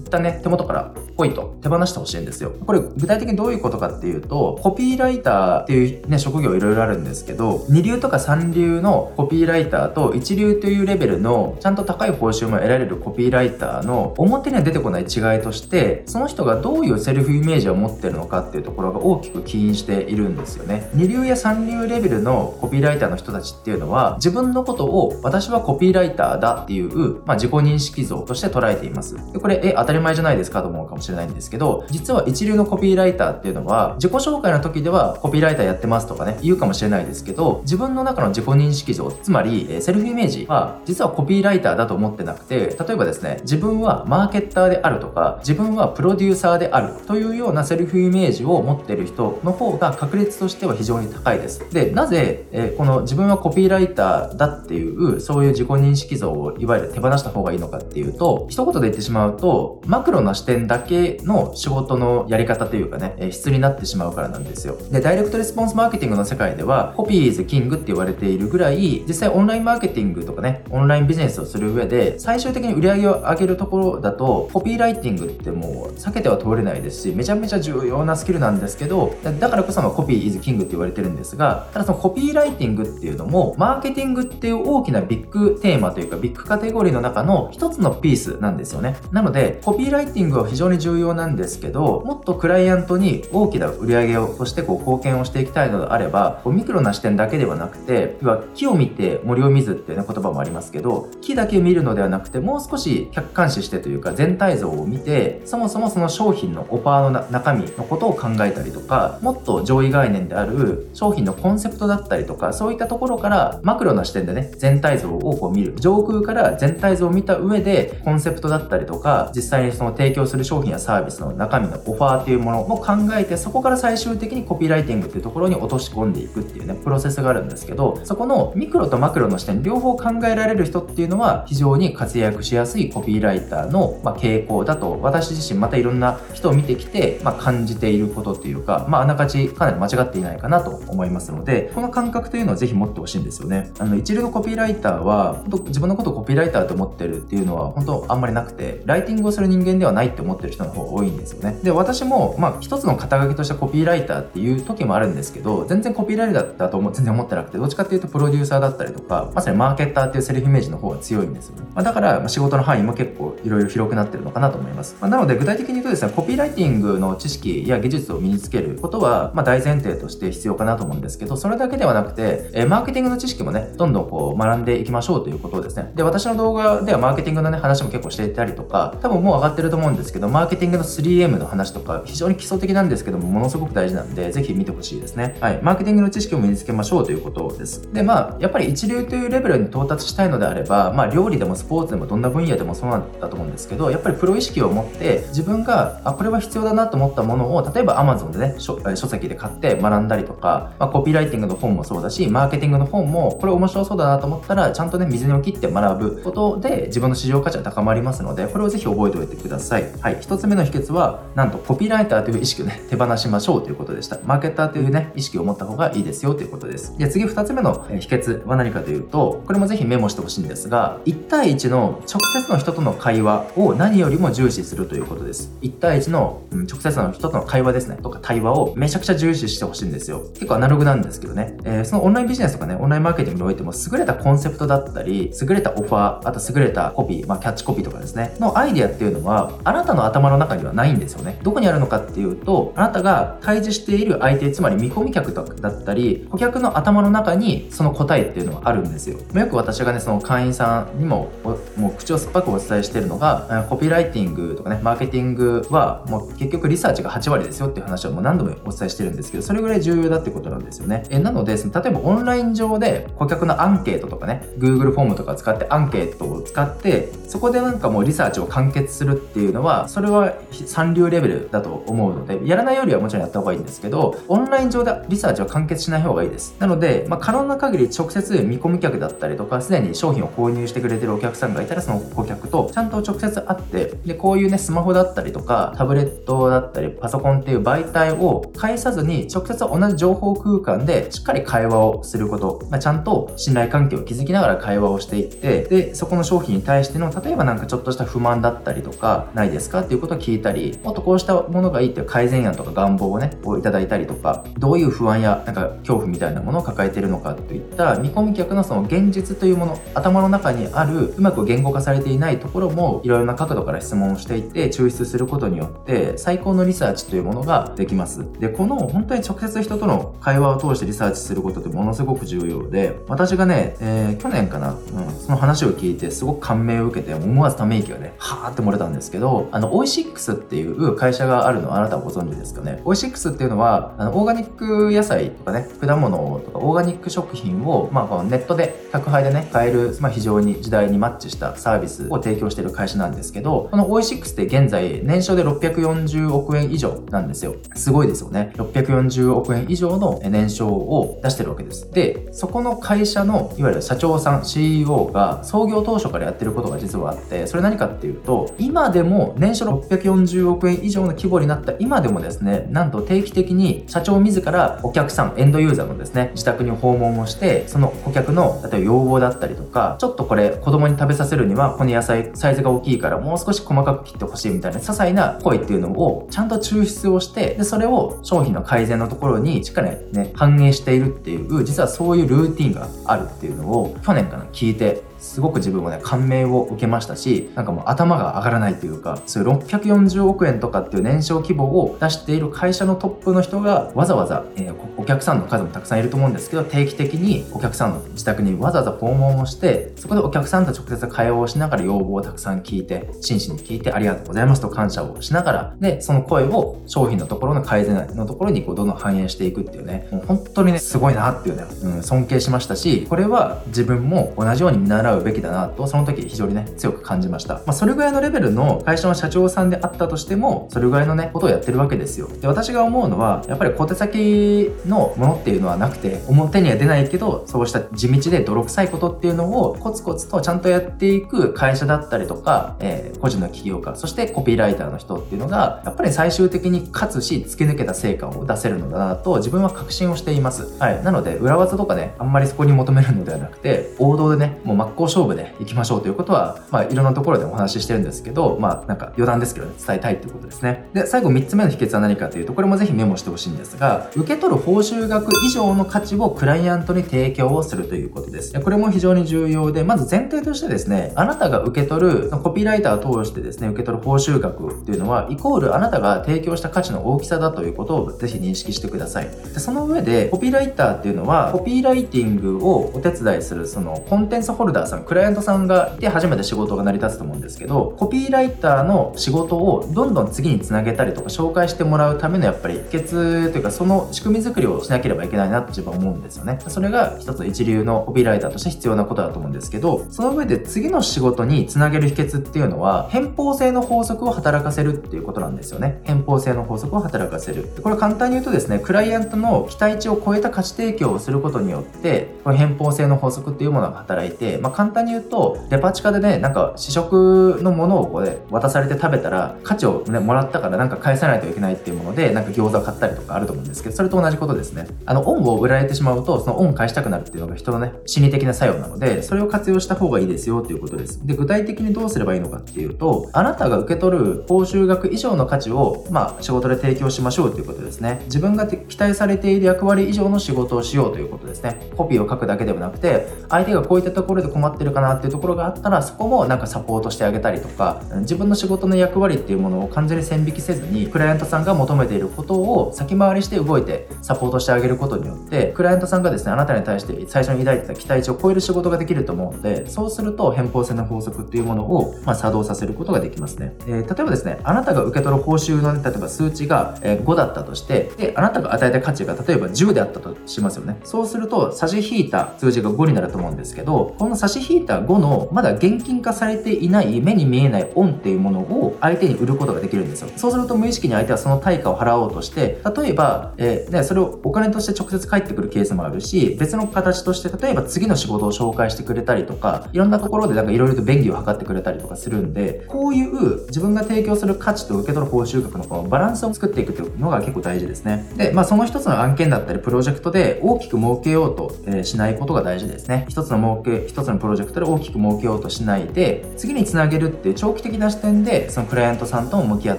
一旦ね、手元からポイント手放してほしいんですよ。これ具体的にどういうことかっていうと、コピーライターっていうね、職業いろいろあるんですけど、二流とか三流のコピーライターと一流というレベルのちゃんと高い報酬も得られるコピーライターの表には出てこない違いとして、その人がどういうセルフイメージを持ってるのかっていうところが大きく起因しているんですよね。二流や三流レベルのコピーライターの人たちっていうのは、自分のことを私はコピーライターだっていう、まあ、自己認識像として捉えています。でこれ、え、当たり前じゃないですかと思うかもしれないれないんですけど、実は一流のコピーライターっていうのは、自己紹介の時ではコピーライターやってますとかね、言うかもしれないですけど、自分の中の自己認識像、つまり、えセルフイメージは、実はコピーライターだと思ってなくて、例えばですね、自分はマーケッターであるとか、自分はプロデューサーであるというようなセルフイメージを持ってる人の方が確率としては非常に高いです。で、なぜ、えこの自分はコピーライターだっていう、そういう自己認識像をいわゆる手放した方がいいのかっていうと、一言で言ってしまうと、マクロな視点だけの仕事のやり方というかね、質になってしまうからなんですよ。で、ダイレクトレスポンスマーケティングの世界では、コピーズキングって言われているぐらい、実際オンラインマーケティングとかね、オンラインビジネスをする上で、最終的に売り上げを上げるところだと、コピーライティングってもう避けては通れないですし、めちゃめちゃ重要なスキルなんですけど、だからこそコピーイズキングって言われてるんですが、ただそのコピーライティングっていうのも、マーケティングっていう大きなビッグテーマというか、ビッグカテゴリーの中の一つのピースなんですよね。なので、コピーライティングは非常に重要なんですけど、もっとクライアントに大きな売り上げをとしてこう貢献をしていきたいのであれば、こうミクロな視点だけではなくて、要は木を見て森を見ずっていう、ね、言葉もありますけど、木だけ見るのではなくて、もう少し客観視してというか全体像を見て、そもそもその商品のオファーの中身のことを考えたりとか、もっと上位概念である商品のコンセプトだったりとか、そういったところからマクロな視点でね、全体像をこう見る。上空から全体像を見た上で、コンセプトだったりとか、実際にその提供する商品やサービスの中身のオファーっていうものを考えてそこから最終的にコピーライティングっていうところに落とし込んでいくっていうねプロセスがあるんですけどそこのミクロとマクロの視点両方考えられる人っていうのは非常に活躍しやすいコピーライターの、ま傾向だと私自身またいろんな人を見てきて、ま感じていることっていうか、まあ、あながちかなり間違っていないかなと思いますのでこの感覚というのはぜひ持ってほしいんですよね。あの一流のコピーライターは自分のことをコピーライターと思ってるっていうのは本当あんまりなくてライティングをする人間ではないって思ってる人の方多いんですよね。で私もまあ一つの肩書きとしてコピーライターっていう時もあるんですけど全然コピーライターだと全然思ってなくてどっちかっていうとプロデューサーだったりとかまさにマーケッターっていうセルフイメージの方が強いんですよね、まあ、だから仕事の範囲も結構いろいろ広くなってるのかなと思います、まあ、なので具体的に言うとですねコピーライティングの知識や技術を身につけることは、まあ、大前提として必要かなと思うんですけどそれだけではなくて、えー、マーケティングの知識もねどんどんこう学んでいきましょうということですね。で私の動画ではマーケティングのね話も結構していたりとか多分もう上がってると思うんですけどマーケケティングの 3M の話とか非常に基礎的なんですけどもものすごく大事なんでぜひ見てほしいですね。はい。マーケティングの知識を身につけましょうということです。でまあやっぱり一流というレベルに到達したいのであればまあ料理でもスポーツでもどんな分野でもそうなんだと思うんですけどやっぱりプロ意識を持って自分があこれは必要だなと思ったものを例えば Amazon でね書籍で買って学んだりとか、まあ、コピーライティングの本もそうだしマーケティングの本もこれ面白そうだなと思ったらちゃんとね水に切って学ぶことで自分の市場価値は高まりますのでこれをぜひ覚えておいてください。はい。1つつ目の秘訣はなんとコピーライターという意識をね手放しましょうということでした。マーケターというね意識を持った方がいいですよということです。で次2つ目の秘訣は何かというとこれもぜひメモしてほしいんですが1対1の直接の人との会話を何よりも重視するということです。1対1の、うん、直接の人との会話ですねとか対話をめちゃくちゃ重視してほしいんですよ。結構アナログなんですけどね、えー、そのオンラインビジネスとかねオンラインマーケティングにおいても優れたコンセプトだったり優れたオファーあと優れたコピー、まあ、キャッチコピーとかですね。のアイデアっていうのはあなたの頭のの中にはないんですよね。どこにあるのかっていうとあなたが対峙している相手つまり見込み客だったり顧客の頭の中にその答えっていうのはあるんですよ。よく私がねその会員さんにももう口を酸っぱくお伝えしてるのがコピーライティングとかねマーケティングはもう結局リサーチが8割ですよっていう話はもう何度もお伝えしてるんですけどそれぐらい重要だってことなんですよね。えなのでその例えばオンライン上で顧客のアンケートとかね Google フォームとか使ってアンケートを使ってそこでなんかもうリサーチを完結するっていうのはそれは三流レベルだと思うのでやらないよりはもちろんやった方がいいんですけどオンライン上でリサーチを完結しない方がいいです。なので、まあ、可能な限り直接見込み客だったりとかすでに商品を購入してくれてるお客さんがいたらその顧客とちゃんと直接会ってでこういうねスマホだったりとかタブレットだったりパソコンっていう媒体を介さずに直接同じ情報空間でしっかり会話をすること、まあ、ちゃんと信頼関係を築きながら会話をしていってでそこの商品に対しての例えばなんかちょっとした不満だったりとかないですかっていうことを聞いたりもっとこうしたものがいいっていう改善案とか願望をねをいただいたりとかどういう不安やなんか恐怖みたいなものを抱えてるのかといった見込み客のその現実というもの頭の中にあるうまく言語化されていないところもいろいろな角度から質問をしていって抽出することによって最高のリサーチというものができます。でこの本当に直接人との会話を通してリサーチすることってものすごく重要で私がね、えー、去年かな、うん、その話を聞いてすごく感銘を受けて思わずため息がねはーって漏れたんですけどオイシックスっていう会社があるのはあなたはご存知ですかね？オイシックスっていうのはあのオーガニック野菜とかね果物とかオーガニック食品を、まあ、このネットで宅配でね買える、まあ、非常に時代にマッチしたサービスを提供している会社なんですけどこのオイシックスって現在年商で640億円以上なんですよ。すごいですよね。640億円以上の年商を出してるわけです。でそこの会社のいわゆる社長さん CEO が創業当初からやってることが実はあってそれ何かっていうと今でも年商640億円以上の規模になった今でもですねなんと定期的に社長自らお客さんエンドユーザーのですね自宅に訪問をしてその顧客の例えば要望だったりとかちょっとこれ子供に食べさせるにはこの野菜サイズが大きいからもう少し細かく切ってほしいみたいな些細な声っていうのをちゃんと抽出をしてでそれを商品の改善のところにしっかりね反映しているっていう実はそういうルーティンがあるっていうのを去年から聞いてすごく自分もね感銘を受けましたしなんかもう頭が上がらないというかそういう640億円とかっていう年商規模を出している会社のトップの人がわざわざ、えー、お客さんの数もたくさんいると思うんですけど定期的にお客さんの自宅にわざわざ訪問をしてそこでお客さんと直接会話をしながら要望をたくさん聞いて真摯に聞いてありがとうございますと感謝をしながらでその声を商品のところの改善のところにこうどんどん反映していくっていうねもう本当にねすごいなっていうね、うん、尊敬しましたしこれは自分も同じように見習う払うべきだなと、その時非常にね、強く感じました。まあ、それぐらいのレベルの会社の社長さんであったとしても、それぐらいのね、ことをやってるわけですよ。で、私が思うのは、やっぱり小手先のものっていうのはなくて、表には出ないけど、そうした地道で泥臭いことっていうのをコツコツとちゃんとやっていく会社だったりとか、えー、個人の起業家、そしてコピーライターの人っていうのが、やっぱり最終的に勝つし、突き抜けた成果を出せるのだなと、自分は確信をしています。はい。なので、裏技とかね、あんまりそこに求めるのではなくて、王道でね、もう真っ向勝負でいきましょうということは、まあ、いろんなところでお話ししてるんですけど、まあ、なんか余談ですけどね、伝えたいっていうことですね。で、最後3つ目の秘訣は何かというと、これもぜひメモしてほしいんですが、受け取る報酬額以上の価値をクライアントに提供をするということです。これも非常に重要で、まず前提としてですね、あなたが受け取る、コピーライターを通してですね、受け取る報酬額っていうのは、イコールあなたが提供した価値の大きさだということをぜひ認識してください。でその上で、コピーライターっていうのは、コピーライティングをお手伝いする、そのコンテンツホルダーさん、クライアントさんがいて初めて仕事が成り立つと思うんですけど、コピーライターの仕事をどんどん次につなげたりとか紹介してもらうためのやっぱり秘訣というかその仕組み作りをしなければいけないなって自分は思うんですよね。それが一つ一流のコピーライターとして必要なことだと思うんですけど、その上で次の仕事につなげる秘訣っていうのは、偏方性の法則を働かせるっていうことなんですよね。偏方性の法則を働かせる。これ簡単に言うとですね、クライアントの期待値を超えた価値提供をすることによって、この偏方性の法則っていうものが働いて、まあ、簡単に言うと、デパ地下でね、なんか試食のものをこれ渡されて食べたら、価値をね、もらったからなんか返さないといけないっていうもので、なんか餃子を買ったりとかあると思うんですけど、それと同じことですね。あの、恩を売られてしまうと、その恩を返したくなるっていうのが人のね、心理的な作用なので、それを活用した方がいいですよっていうことです。で、具体的にどうすればいいのかっていうと、あなたが受け取る報酬額以上の価値を、まあ、仕事で提供しましょうということですね。自分が期待されている役割以上の仕事をしようということですね。コピーを書くだけではなくて、相手がこういったところで困ってるかなっていうところがあったら、そこもなんかサポートしてあげたりとか、自分の仕事の役割っていうものを完全に線引きせずに、クライアントさんが求めていることを先回りして動いてサポートしてあげることによって、クライアントさんがですね、あなたに対して最初に抱いてた期待値を超える仕事ができると思うので、そうすると変更性の法則っていうものを、ま、作動させることができますね。えー、例えばですね、あなたが受け取る報酬の、ね、例えば数値が5だったとして、で、あなたが与えた価値が例えば10であったとしますよね。そうすると、差し引いた数字が5になると思うんですけど、この差し引いた5のまだ現金化されていない目に見えないオンっていうものを相手に売ることができるんですよ。そうすると無意識に相手はその対価を払おうとして、例えば、えー、ね、それをお金として直接返ってくるケースもあるし、別の形として、例えば次の仕事を紹介してくれたりとか、いろんなところでなんかいろいろと便宜を図ってくれたりとかするんで、こういう自分が提供する価値と受け取る報酬額のこのバランスを作っていくというのが結構大事ですね。で、まあその一つの案件だったりプロジェクトで大きく儲けようと、えしないことが大事ですね。一つの儲け、一つのプロジェクトで大きく儲けようとしないで、次につなげるっていう長期的な視点で、そのクライアントさんとも向き合っ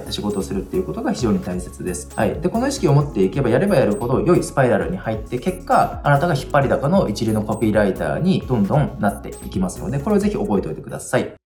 て仕事をするっていうことが非常に大切です。はい。で、この意識を持っていけばやればやるほど良いスパイラルに入って結果、あなたが引っ張り高の一流のコピーライターにどんどんなっていきますので、これをぜひ覚えておいてください。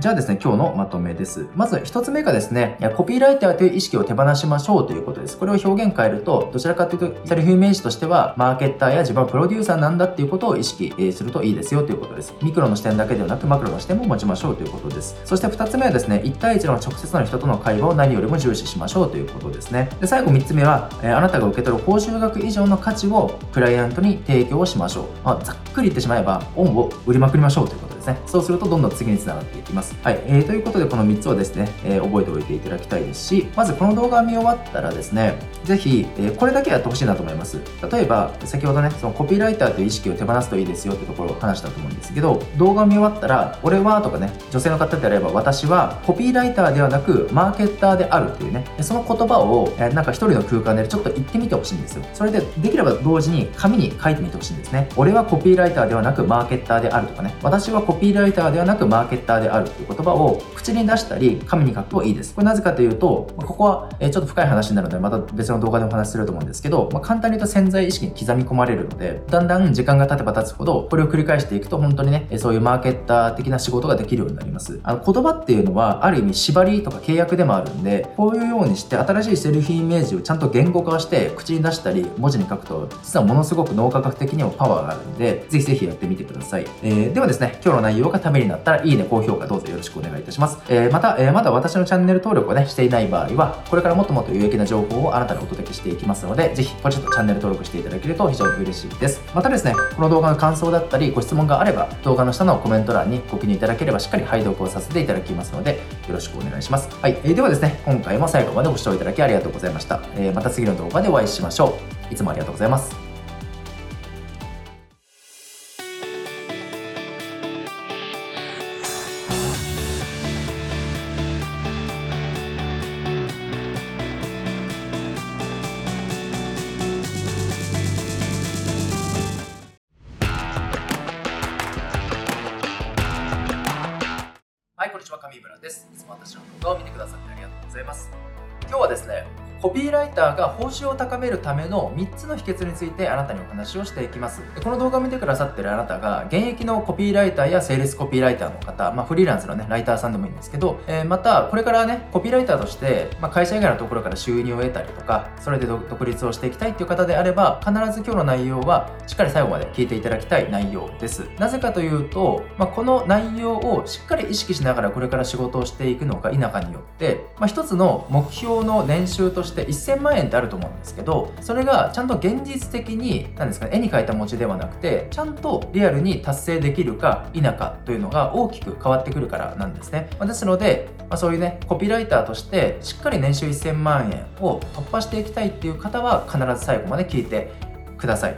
じゃあですね、今日のまとめです。まず一つ目がですね、コピーライターという意識を手放しましょうということです。これを表現変えると、どちらかというと、セルフイメージとしては、マーケッターや自分はプロデューサーなんだっていうことを意識するといいですよということです。ミクロの視点だけではなく、マクロの視点も持ちましょうということです。そして二つ目はですね、1対1の直接の人との会話を何よりも重視しましょうということですね。で、最後三つ目は、あなたが受け取る報酬額以上の価値をクライアントに提供しましょう。まあ、ざっくり言ってしまえば、恩を売りまくりましょうということですね。そうするとどんどん次につながっていきます。はい。えー、ということで、この3つをですね、えー、覚えておいていただきたいですし、まずこの動画を見終わったらですね、ぜひ、えー、これだけやってほしいなと思います。例えば、先ほどね、そのコピーライターという意識を手放すといいですよってところを話したと思うんですけど、動画を見終わったら、俺はとかね、女性の方であれば、私はコピーライターではなく、マーケッターであるというね、その言葉を、えー、なんか一人の空間でちょっと言ってみてほしいんですよ。それで、できれば同時に紙に書いてみてほしいんですね。俺はコピーライターではなく、マーケッターであるとかね、私はコピーライターではなく、マーケッターであるという言葉を口に出したり、紙に書くといいです。これなぜかというと、ここはちょっと深い話になるので、また別の動画でお話しすると思うんですけど、まあ、簡単に言うと潜在意識に刻み込まれるので、だんだん時間が経てば経つほど、これを繰り返していくと本当にね、そういうマーケッター的な仕事ができるようになります。あの言葉っていうのは、ある意味縛りとか契約でもあるんで、こういうようにして新しいセルフイメージをちゃんと言語化して口に出したり、文字に書くと、実はものすごく脳科学的にもパワーがあるんで、ぜひぜひやってみてください。えー、ではですね、今日の内容がためになったら、いいね、高評価どうぞよろしくお願いいたします。えー、また、えー、まだ私のチャンネル登録をね、していない場合は、これからもっともっと有益な情報をあなたにお届けしていきますので、ぜひポチッとチャンネル登録していただけると非常に嬉しいです。またですね、この動画の感想だったり、ご質問があれば、動画の下のコメント欄にご記入いただければ、しっかり拝読をさせていただきますので、よろしくお願いします。はい。えー、ではですね、今回も最後までご視聴いただきありがとうございました。えー、また次の動画でお会いしましょう。いつもありがとうございます。ターが報酬を高めるための3つの秘訣についてあなたにお話をしていきます。この動画を見てくださってるあなたが、現役のコピーライターやセールスコピーライターの方、まあ、フリーランスのね、ライターさんでもいいんですけど、えー、また、これからね、コピーライターとして、まあ、会社以外のところから収入を得たりとか、それで独立をしていきたいっていう方であれば、必ず今日の内容は、しっかり最後まで聞いていただきたい内容です。なぜかというと、まあ、この内容をしっかり意識しながらこれから仕事をしていくのか否かによって、まあ、一つの目標の年収として1000万円ってあると思うんんですけどそれがちゃんと現実的に何ですかね絵に描いた餅ではなくてちゃんとリアルに達成できるか否かというのが大きく変わってくるからなんですね、ま、ですので、まあ、そういうねコピーライターとしてしっかり年収1000万円を突破していきたいっていう方は必ず最後まで聞いてください。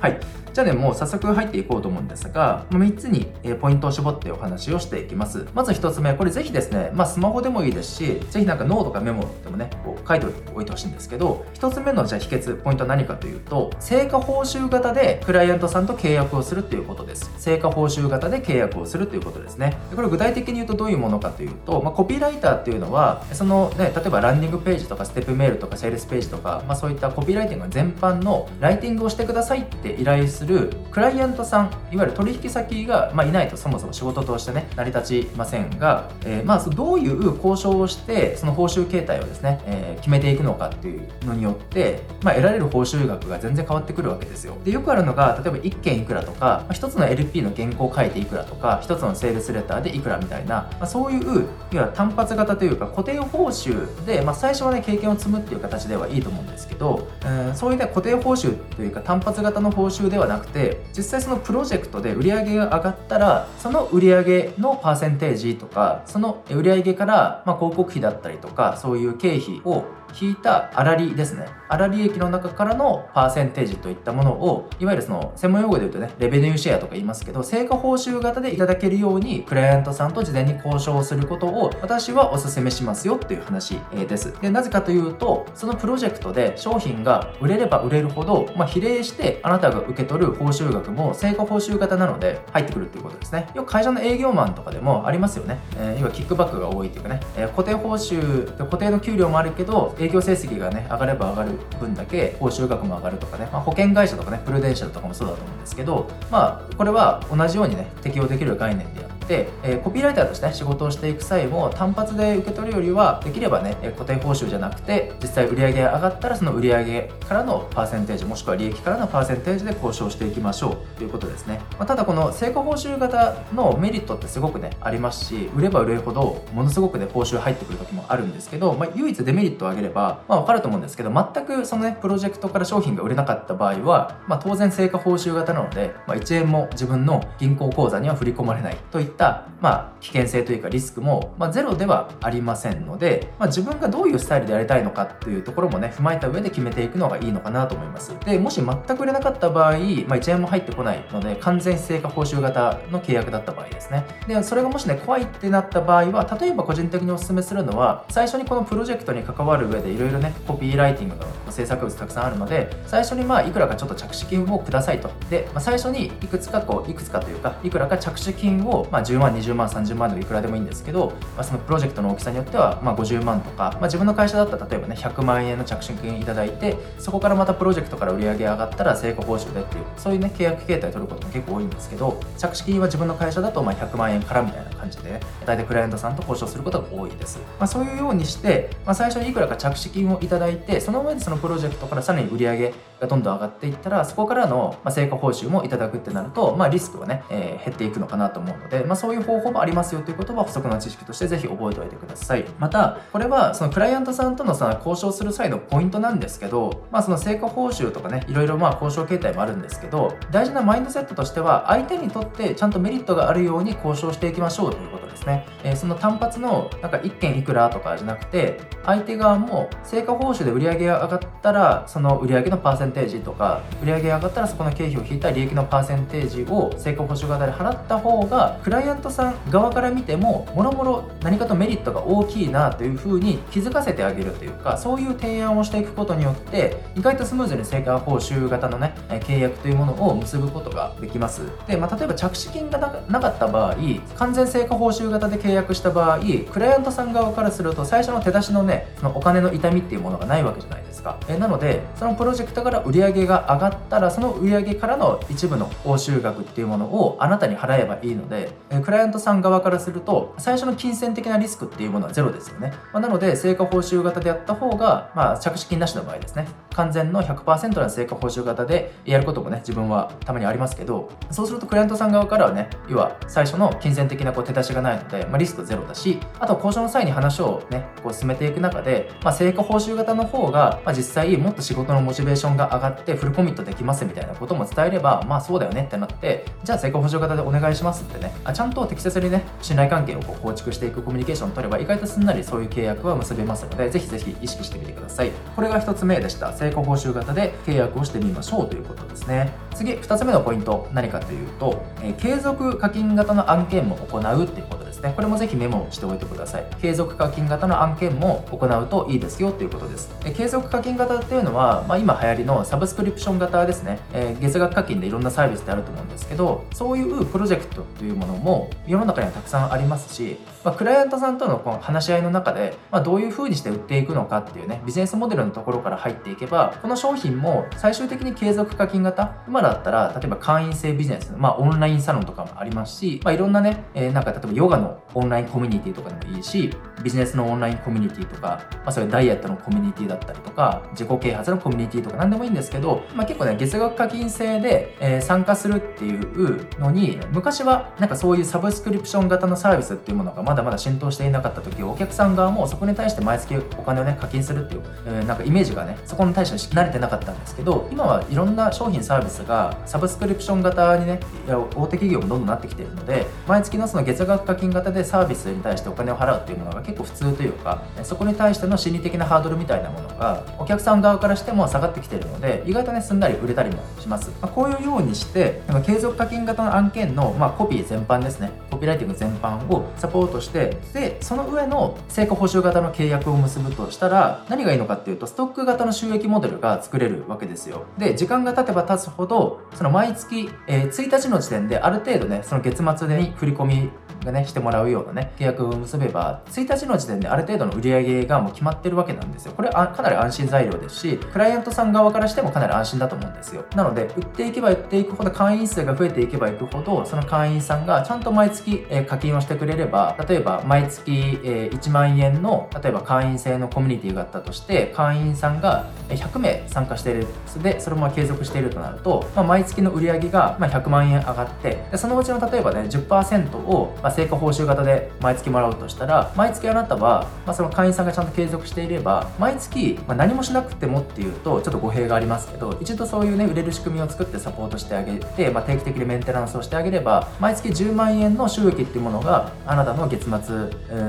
はい。じゃあね、もう早速入っていこうと思うんですが、3つにポイントを絞ってお話をしていきます。まず1つ目、これぜひですね、まあスマホでもいいですし、ぜひなんかノートかメモでもね、こう書いておいてほしいんですけど、1つ目のじゃあ秘訣、ポイントは何かというと、成果報酬型でクライアントさんと契約をするということです。成果報酬型で契約をするということですね。でこれ具体的に言うとどういうものかというと、まあ、コピーライターっていうのは、そのね、例えばランディングページとかステップメールとかセールスページとか、まあそういったコピーライティング全般のライティングをしてくださいって依頼するクライアントさんいわゆる取引先が、まあ、いないとそもそも仕事としてね成り立ちませんが、えー、まあどういう交渉をしてその報酬形態をですね、えー、決めていくのかっていうのによって、まあ、得られる報酬額が全然変わってくるわけですよ。でよくあるのが例えば1件いくらとか、まあ、1つの LP の原稿書いていくらとか1つのセールスレターでいくらみたいな、まあ、そういういわ単発型というか固定報酬で、まあ、最初はね経験を積むっていう形ではいいと思うんですけど、えー、そういうね固定報酬というか単発型の報酬ではなくて実際そのプロジェクトで売り上げが上がったらその売り上げのパーセンテージとかその売り上げからま広告費だったりとかそういう経費を引いた粗利ですね。粗利益の中からのパーセンテージといったものをいわゆるその専門用語で言うとねレベニューシェアとか言いますけど成果報酬型でいただけるようにクライアントさんと事前に交渉することを私はお勧めしますよっていう話です。でなぜかというとそのプロジェクトで商品が売れれば売れるほど、まあ、比例してあなたが受け取る報酬額も成果報酬型なので入ってくるっていうことですね。よく会社の営業マンとかでもありますよね、えー、要はキックバックが多いっていうかね、えー、固定報酬固定の給料もあるけど営業成績がね上がれば上がる分だけ報酬額も上がるとかね、まあ、保険会社とかねプルデンシャルとかもそうだと思うんですけどまあこれは同じようにね適用できる概念であって、でえー、コピーライターとして、ね、仕事をしていく際も単発で受け取るよりはできればね固定報酬じゃなくて実際売上が上がったらその売上からのパーセンテージもしくは利益からのパーセンテージで交渉していきましょう。ということですね、まあ、ただこの成果報酬型のメリットってすごくねありますし売れば売れるほどものすごくね報酬入ってくる時もあるんですけど、まあ、唯一デメリットを挙げれば、まあ、分かると思うんですけど全くそのねプロジェクトから商品が売れなかった場合は、まあ、当然成果報酬型なので、まあ、1円も自分の銀行口座には振り込まれないといったた、まあ、危険性というかリスクも、まあ、ゼロではありませんので、まあ、自分がどういうスタイルでやりたいのかっていうところもね踏まえた上で決めていくのがいいのかなと思います。でもし全く売れなかった場合、まあ、1円も入ってこないので完全成果報酬型の契約だった場合ですね。でそれがもしね怖いってなった場合は例えば個人的にお勧めするのは最初にこのプロジェクトに関わる上でいろいろねコピーライティングの制作物たくさんあるので最初にまあいくらかちょっと着手金をくださいと。で、まあ、最初にいくつかこういくつかというかいくらか着手金を、まあ、10万20万30万でもいくらでもいいんですけど、まあ、そのプロジェクトの大きさによってはまあ50万とか、まあ、自分の会社だったら例えばね100万円の着手金いただいてそこからまたプロジェクトから売り上げ上がったら成果報酬でっていうそういうね契約形態を取ることも結構多いんですけど着手金は自分の会社だとまあ100万円からみたいな感じで、ね、大体クライアントさんと交渉することが多いです、まあ、そういうようにして、まあ、最初にいくらか着手金をいただいてその上でそのプロジェクトからさらに売り上げがどんどん上がっていったらそこからの成果報酬もいただくってなると、まあ、リスクはね、えー、減っていくのかなと思うので、まあ、そういう方法もありますよということは補足の知識としてぜひ覚えておいてください。またこれはそのクライアントさんとのさ交渉する際のポイントなんですけど、まあ、その成果報酬とかねいろいろまあ交渉形態もあるんですけど大事なマインドセットとしては相手にとってちゃんとメリットがあるように交渉していきましょうということですね、えー、その単発のなんか1件いくらとかじゃなくて相手側も成果報酬で売り上げが上がったらその売り上げのパーセンテージとか売上上がったらそこの経費を引いた利益のパーセンテージを成果報酬型で払った方がクライアントさん側から見てももろもろ何かとメリットが大きいなというふうに気づかせてあげるというかそういう提案をしていくことによって意外とスムーズに成果報酬型のね契約というものを結ぶことができます。で、まあ、例えば着手金がなかった場合完全成果報酬型で契約した場合クライアントさん側からすると最初の手出しのねそのお金の痛みっていうものがないわけじゃないですか。えなのでそのプロジェクトから売上が上がったらその売上からの一部の報酬額っていうものをあなたに払えばいいのでえクライアントさん側からすると最初の金銭的なリスクっていうものはゼロですよね、まあ、なので成果報酬型でやった方が、まあ、着手金なしの場合ですね。完全の100%の成果報酬型でやることもね自分はたまにありますけどそうするとクライアントさん側からはね要は最初の金銭的なこう手出しがないので、まあ、リスクゼロだしあと交渉の際に話をねこう進めていく中で、まあ、成果報酬型の方が、まあ、実際もっと仕事のモチベーションが上がってフルコミットできますみたいなことも伝えればまあそうだよねってなってじゃあ成功報酬型でお願いしますってね。あちゃんと適切にね信頼関係をこう構築していくコミュニケーションを取れば意外とすんなりそういう契約は結べますのでぜひぜひ意識してみてください。これが1つ目でした。成功報酬型で契約をしてみましょうということですね。次2つ目のポイント何かというと、え、継続課金型の案件も行うっていうことですね。これもぜひメモしておいてください。継続課金型の案件も行うといいですよということです。え継続課金型っていうのは、まあ、今流行りのサブスクリプション型ですね、えー、月額課金でいろんなサービスってあると思うんですけどそういうプロジェクトというものも世の中にはたくさんありますし、まあ、クライアントさんとのこの話し合いの中で、まあ、どういう風にして売っていくのかっていうねビジネスモデルのところから入っていけばこの商品も最終的に継続課金型今だだったら例えば会員制ビジネス、まあ、オンラインサロンとかもありますし、まあ、いろんなね、えー、なんか例えばヨガのオンラインコミュニティとかでもいいしビジネスのオンラインコミュニティとか、まあ、そういうダイエットのコミュニティだったりとか自己啓発のコミュニティとか何でもいいんですけど、まあ、結構ね月額課金制で、えー、参加するっていうのに昔はなんかそういうサブスクリプション型のサービスっていうものがまだまだ浸透していなかった時お客さん側もそこに対して毎月お金をね課金するっていう、えー、なんかイメージがねそこに対して慣れてなかったんですけど今はいろんな商品サービスがサブスクリプション型にね大手企業もどんどんなってきているので毎月のその月額課金型でサービスに対してお金を払うっていうものが結構普通というかそこに対しての心理的なハードルみたいなものがお客さん側からしても下がってきているので意外とねすんなり売れたりもします、まあ、こういうようにして継続課金型の案件の、まあ、コピー全般ですね。ピーライティング全般をサポートしてでその上の成果報酬型の契約を結ぶとしたら何がいいのかっていうとストック型の収益モデルが作れるわけですよ。で時間が経てば経つほどその毎月、えー、1日の時点である程度ねその月末に振り込みがねしてもらうようなね契約を結べば1日の時点である程度の売り上げがもう決まってるわけなんですよ。これあかなり安心材料ですしクライアントさん側からしてもかなり安心だと思うんですよ。なので売っていけば売っていくほど会員数が増えていけばいくほどその会員さんがちゃんと毎月、え課金をしてくれれば例えば毎月、え1万円の例えば会員制のコミュニティがあったとして会員さんが100名参加している。でそれも継続しているとなると、まあ、毎月の売り上げが100万円上がってでそのうちの例えばね10%を、ま成果報酬型で毎月もらうとしたら毎月あなたは、まあ、その会員さんがちゃんと継続していれば毎月、まあ、何もしなくてもっていうとちょっと語弊がありますけど一度そういうね売れる仕組みを作ってサポートしてあげて、まあ、定期的にメンテナンスをしてあげれば毎月10万円の収益っていうものがあなたの月末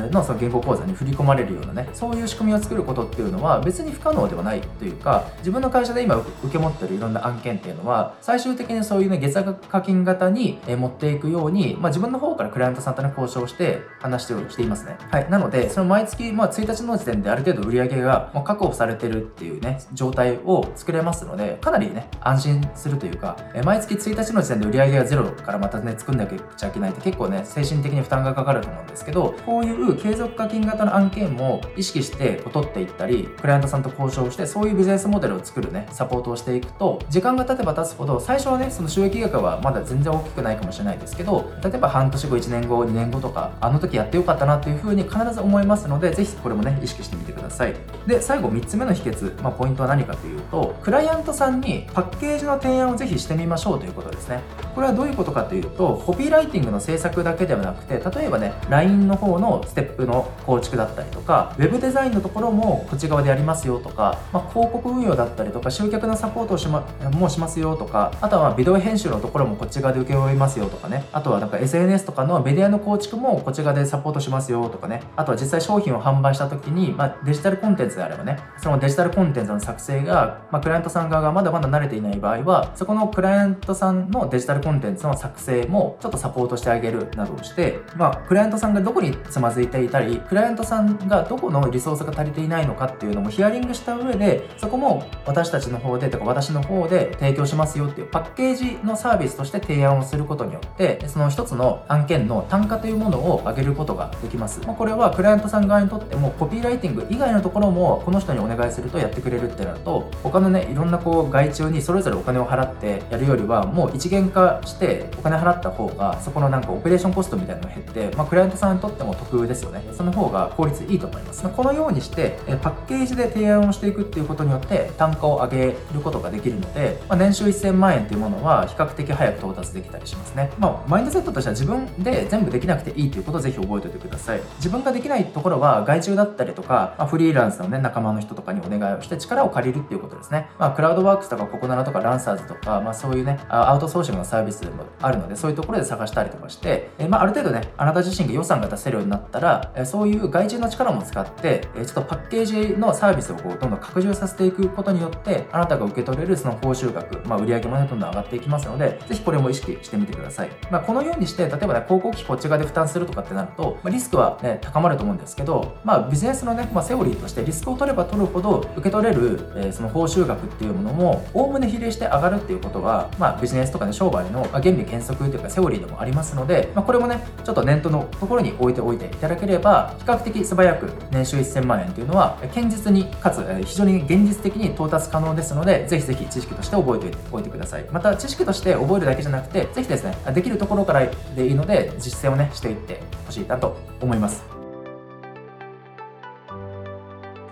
のその言語口座に振り込まれるようなねそういう仕組みを作ることっていうのは別に不可能ではないというか自分の会社で今受け持ってるいろんな案件っていうのは最終的にそういうね月額課金型に持っていくように、まあ、自分の方からクライアントさんとね交渉して話してしていますね。はい。なのでその毎月、まあ、1日の時点である程度売り上げが確保されてるっていうね状態を作れますのでかなりね安心するというかえ毎月1日の時点で売り上げがゼロからまたね作んなきゃいけないって結構ねね、精神的に負担がかかると思うんですけど、こういう継続課金型の案件も意識して取っていったり、クライアントさんと交渉して、そういうビジネスモデルを作るね、サポートをしていくと、時間が経てば経つほど、最初はね、その収益額はまだ全然大きくないかもしれないですけど、例えば半年後、1年後、2年後とか、あの時やってよかったなっていうふうに必ず思いますので、ぜひこれもね、意識してみてください。で、最後3つ目の秘訣、まあ、ポイントは何かというと、クライアントさんにパッケージの提案をぜひしてみましょうということですね。これはどういうことかというと、コピーライティングの制作だけではなくて、例えばね、LINE の方のステップの構築だったりとか、Web デザインのところもこっち側でやりますよとか、まあ、広告運用だったりとか、集客のサポートをしま、もしますよとか、あとはビデオ編集のところもこっち側で請け負いますよとかね、あとはなんか SNS とかのメディアの構築もこち側でサポートしますよとかね、あとは実際商品を販売した時に、まあ、デジタルコンテンツであればね、そのデジタルコンテンツの作成が、まあ、クライアントさん側がまだまだ慣れていない場合は、そこのクライアントさんのデジタルコンテンツの作成もちょっとサポートしてあげるなどをして、まあ、クライアントさんがどこにつまずいていたり、クライアントさんがどこのリソースが足りていないのかっていうのもヒアリングした上で、そこも私たちの方で、とか私の方で提供しますよっていうパッケージのサービスとして提案をすることによって、その一つの案件の単単価というものを上げることができます。まあ、これはクライアントさん側にとってもコピーライティング以外のところもこの人にお願いするとやってくれるってなると、他のね、いろんなこう外注にそれぞれお金を払ってやるよりは、もう一元化してお金払った方が、そこのなんかオペレーションコストみたいなのが減って、まあ、クライアントさんにとっても得ですよね。その方が効率いいと思います。まこのようにして、パッケージで提案をしていくっていうことによって単価を上げることができるので、まあ、年収1000万円っていうものは比較的早く到達できたりしますね。ま、マインドセットとしては自分で全部できなくていいということをぜひ覚えておいてください。自分ができないところは外注だったりとか、まあ、フリーランスのね、仲間の人とかにお願いをして力を借りるっていうことですね。まあ、クラウドワークスとかココナラとかランサーズとか、まあ、そういうね、アウトソーシングのサービスもあるので、そういうところで探したりとかして、えまあ、ある程度ね、あなた自身が予算が出せるようになったら、えそういう外注の力も使って、えちょっとパッケージのサービスをこうどんどん拡充させていくことによって、あなたが受け取れるその報酬額、まあ、売上もね、どんどん上がっていきますので、ぜひこれも意識してみてください。まあ、このようにして、例えばね、広告こっち側で負担するとかってなると、まあ、リスクはね、高まると思うんですけど、まあ、ビジネスのね、まあ、セオリーとしてリスクを取れば取るほど受け取れる、えー、その報酬額っていうものも、おおむね比例して上がるっていうことは、まあ、ビジネスとかね、商売の原理原則というかセオリーでもありますので、まあ、これもね、ちょっと念頭のところに置いておいていただければ、比較的素早く年収1000万円っていうのは、堅実に、かつ非常に現実的に到達可能ですので、ぜひぜひ知識として覚えておいてください。また、知識として覚えるだけじゃなくて、ぜひですね、できるところからでいいので、実践をね、していってほしいなと思います。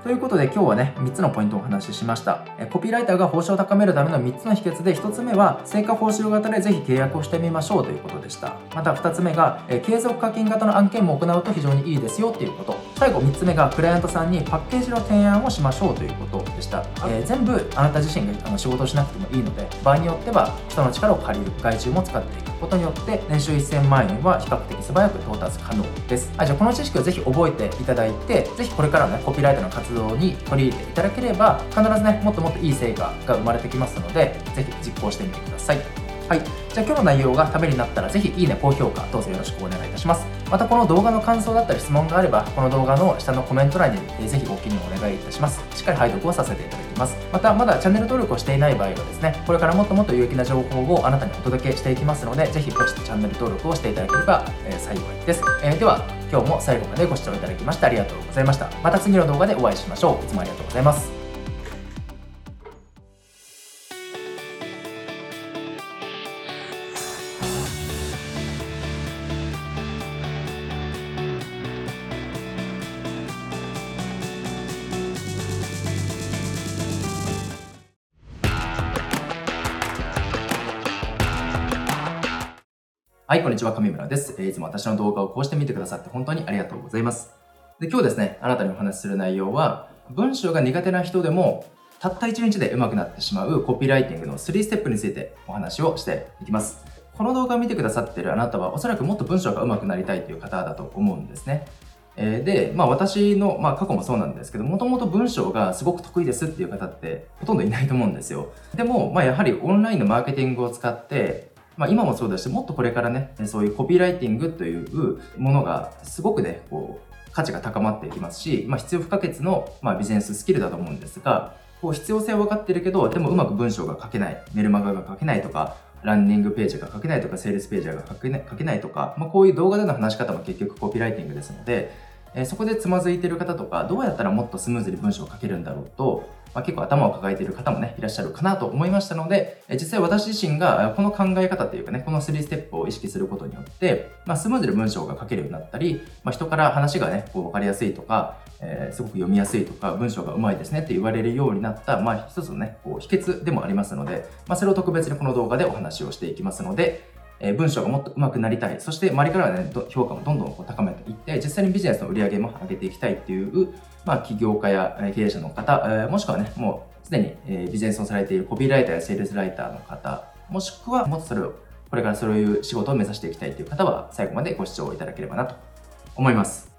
ということで今日はね、3つのポイントをお話ししました。コピーライターが報酬を高めるための3つの秘訣で、1つ目は成果報酬型でぜひ契約をしてみましょうということでした。また2つ目が、継続課金型の案件も行うと非常にいいですよということ。最後3つ目がクライアントさんにパッケージの提案をしましょうということでした。えー、全部あなた自身があの仕事をしなくてもいいので、場合によっては人の力を借りる、外注も使っていくことによって年収1000万円は比較的素早く到達可能です。はい、じゃあこの知識をぜひ覚えていただいて、ぜひこれからね、コピーライターの活動に取り入れていただければ、必ずね、もっともっといい成果が生まれてきますので、ぜひ実行してみてください。はい。じゃあ今日の内容がためになったらぜひいいね、高評価どうぞよろしくお願いいたします。またこの動画の感想だったり質問があれば、この動画の下のコメント欄にぜひご記入お願いいたします。しっかり拝読をさせていただきます。またまだチャンネル登録をしていない場合はですね、これからもっともっと有益な情報をあなたにお届けしていきますので、ぜひポチッとチャンネル登録をしていただければ、えー、幸いです。えー、では、今日も最後までご視聴いただきましてありがとうございました。また次の動画でお会いしましょう。いつもありがとうございます。はい、こんにちは、上村です。いつも私の動画をこうして見てくださって本当にありがとうございます。で今日ですね、あなたにお話しする内容は、文章が苦手な人でも、たった1日で上手くなってしまうコピーライティングの3ステップについてお話をしていきます。この動画を見てくださっているあなたは、おそらくもっと文章が上手くなりたいという方だと思うんですね。えで、まあ私の、まあ過去もそうなんですけど、もともと文章がすごく得意ですっていう方ってほとんどいないと思うんですよ。でも、まあやはりオンラインのマーケティングを使って、まあ今もそうだし、もっとこれからね、そういうコピーライティングというものがすごくね、こう、価値が高まっていきますし、まあ必要不可欠の、まあ、ビジネススキルだと思うんですが、こう必要性は分かってるけど、でもうまく文章が書けない、メルマガが書けないとか、ランディングページが書けないとか、セールスページが書けない書けないとか、まあ、こういう動画での話し方も結局コピーライティングですので、えそこでつまずいてる方とか、どうやったらもっとスムーズに文章を書けるんだろうと、まあ、結構頭を抱えている方もね、いらっしゃるかなと思いましたので、実際私自身がこの考え方というかね、この3ステップを意識することによって、まあ、スムーズに文章が書けるようになったり、まあ、人から話がね、こう分かりやすいとか、えー、すごく読みやすいとか、文章がうまいですねって言われるようになった、まあ、一つのね、こう秘訣でもありますので、まあ、それを特別にこの動画でお話をしていきますので、え文章がもっと上手くなりたい。そして周りからはね、評価もどんどん高めていって、実際にビジネスの売り上げも上げていきたいっていう、まあ、起業家や経営者の方、えもしくはね、もうすでに、えビジネスをされているコピーライターやセールスライターの方、もしくはもっとそれを、これからそういう仕事を目指していきたいという方は、最後までご視聴いただければなと思います。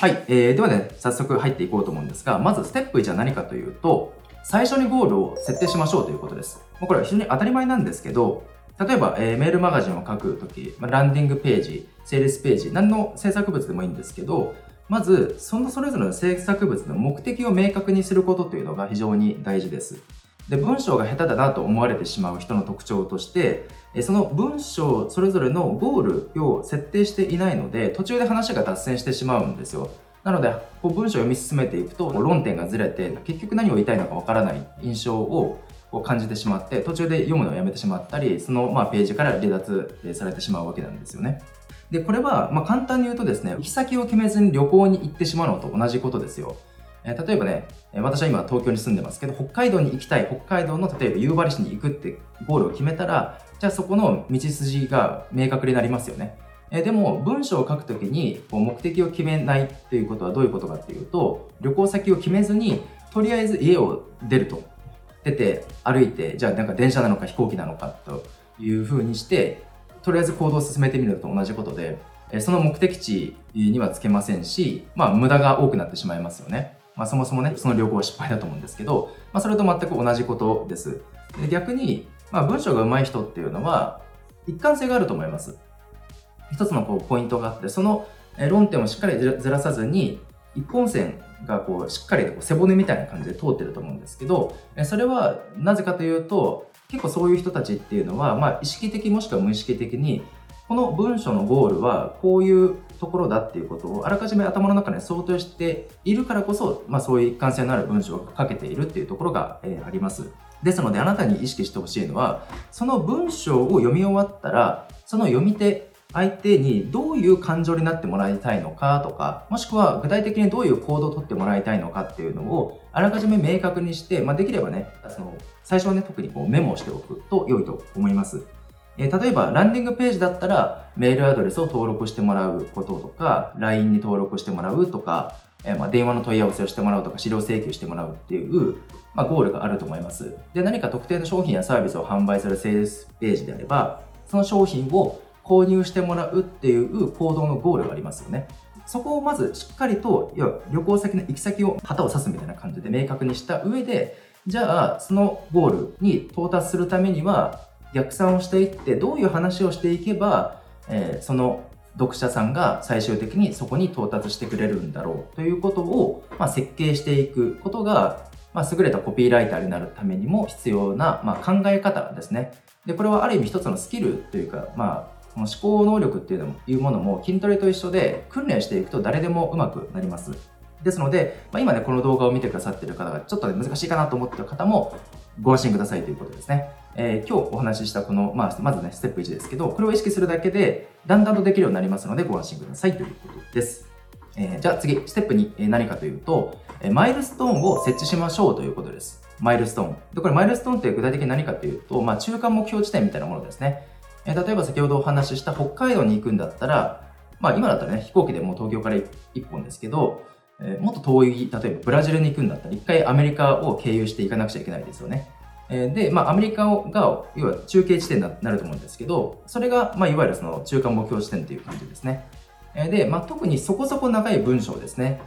はい。えー、ではね、早速入っていこうと思うんですが、まずステップ1は何かというと、最初にゴールを設定しましょうということです。これは非常に当たり前なんですけど、例えば、えー、メールマガジンを書くとき、まあ、ランディングページ、セールスページ、何の制作物でもいいんですけど、まず、そのそれぞれの制作物の目的を明確にすることというのが非常に大事です。で、文章が下手だなと思われてしまう人の特徴として、その文章それぞれのゴールを設定していないので、途中で話が脱線してしまうんですよ。なので、こう文章を読み進めていくと、論点がずれて、結局何を言いたいのかわからない印象を感じてしまって途中で読むのをやめてしまったりそのまあページから離脱されてしまうわけなんですよね。でこれはま簡単に言うとですね行き先を決めずに旅行に行ってしまうのと同じことですよ。え例えばね私は今東京に住んでますけど北海道に行きたい北海道の例えば夕張市に行くってゴールを決めたらじゃあそこの道筋が明確になりますよね。えでも文章を書くときにこう目的を決めないということはどういうことかっていうと旅行先を決めずにとりあえず家を出ると出て歩いてじゃあなんか電車なのか飛行機なのかというふうにしてとりあえず行動を進めてみると同じことでその目的地にはつけませんし、まあ無駄が多くなってしまいますよね。まあそもそもね、その旅行は失敗だと思うんですけど、まあそれと全く同じことです。で逆に、まあ文章が上手い人っていうのは一貫性があると思います。一つのこうポイントがあって、その論点をしっかりずらさずに、一本線がこうしっかりこう背骨みたいな感じで通ってると思うんですけどそれはなぜかというと結構そういう人たちっていうのは、まあ、意識的もしくは無意識的にこの文章のゴールはこういうところだっていうことをあらかじめ頭の中で想定しているからこそ、まあ、そういう一貫性のある文章を書けているっていうところが、え、あります。ですのであなたに意識してほしいのはその文章を読み終わったらその読み手相手にどういう感情になってもらいたいのかとか、もしくは具体的にどういう行動をとってもらいたいのかっていうのをあらかじめ明確にして、まあ、できればね、その最初はね、特にこうメモをしておくと良いと思います。えー、例えば、ランディングページだったら、メールアドレスを登録してもらうこととか、LINE に登録してもらうとか、えー、まあ電話の問い合わせをしてもらうとか、資料請求してもらうっていう、まあ、ゴールがあると思います。で、何か特定の商品やサービスを販売するセールスページであれば、その商品を購入してもらうっていう行動のゴールがありますよね。そこをまずしっかりと、要は旅行先の行き先を旗を指すみたいな感じで明確にした上で、じゃあそのゴールに到達するためには逆算をしていってどういう話をしていけば、えー、その読者さんが最終的にそこに到達してくれるんだろうということを、まあ、設計していくことが、まあ、優れたコピーライターになるためにも必要な、まあ、考え方ですね。で、これはある意味一つのスキルというか、まあ、この思考能力っていうのもいうものも筋トレと一緒で訓練していくと誰でもうまくなります。ですので、まあ、今ね、この動画を見てくださっている方がちょっと、ね、難しいかなと思っている方もご安心くださいということですね。えー、今日お話ししたこの、まあ、まずね、ステップ1ですけど、これを意識するだけで、だんだんとできるようになりますので、ご安心くださいということです。えー、じゃあ次、ステップ2、えー、何かというと、えー、マイルストーンを設置しましょうということです。マイルストーン。で、これマイルストーンって具体的に何かというと、まあ、中間目標地点みたいなものですね。え例えば先ほどお話しした北海道に行くんだったら、まあ今だったらね、飛行機でもう東京から1本ですけど、え、もっと遠い、例えばブラジルに行くんだったら、一回アメリカを経由していかなくちゃいけないですよね。え、で、まあアメリカが、要は中継地点になると思うんですけど、それが、まあいわゆるその中間目標地点という感じですね。え、で、まあ特にそこそこ長い文章ですね。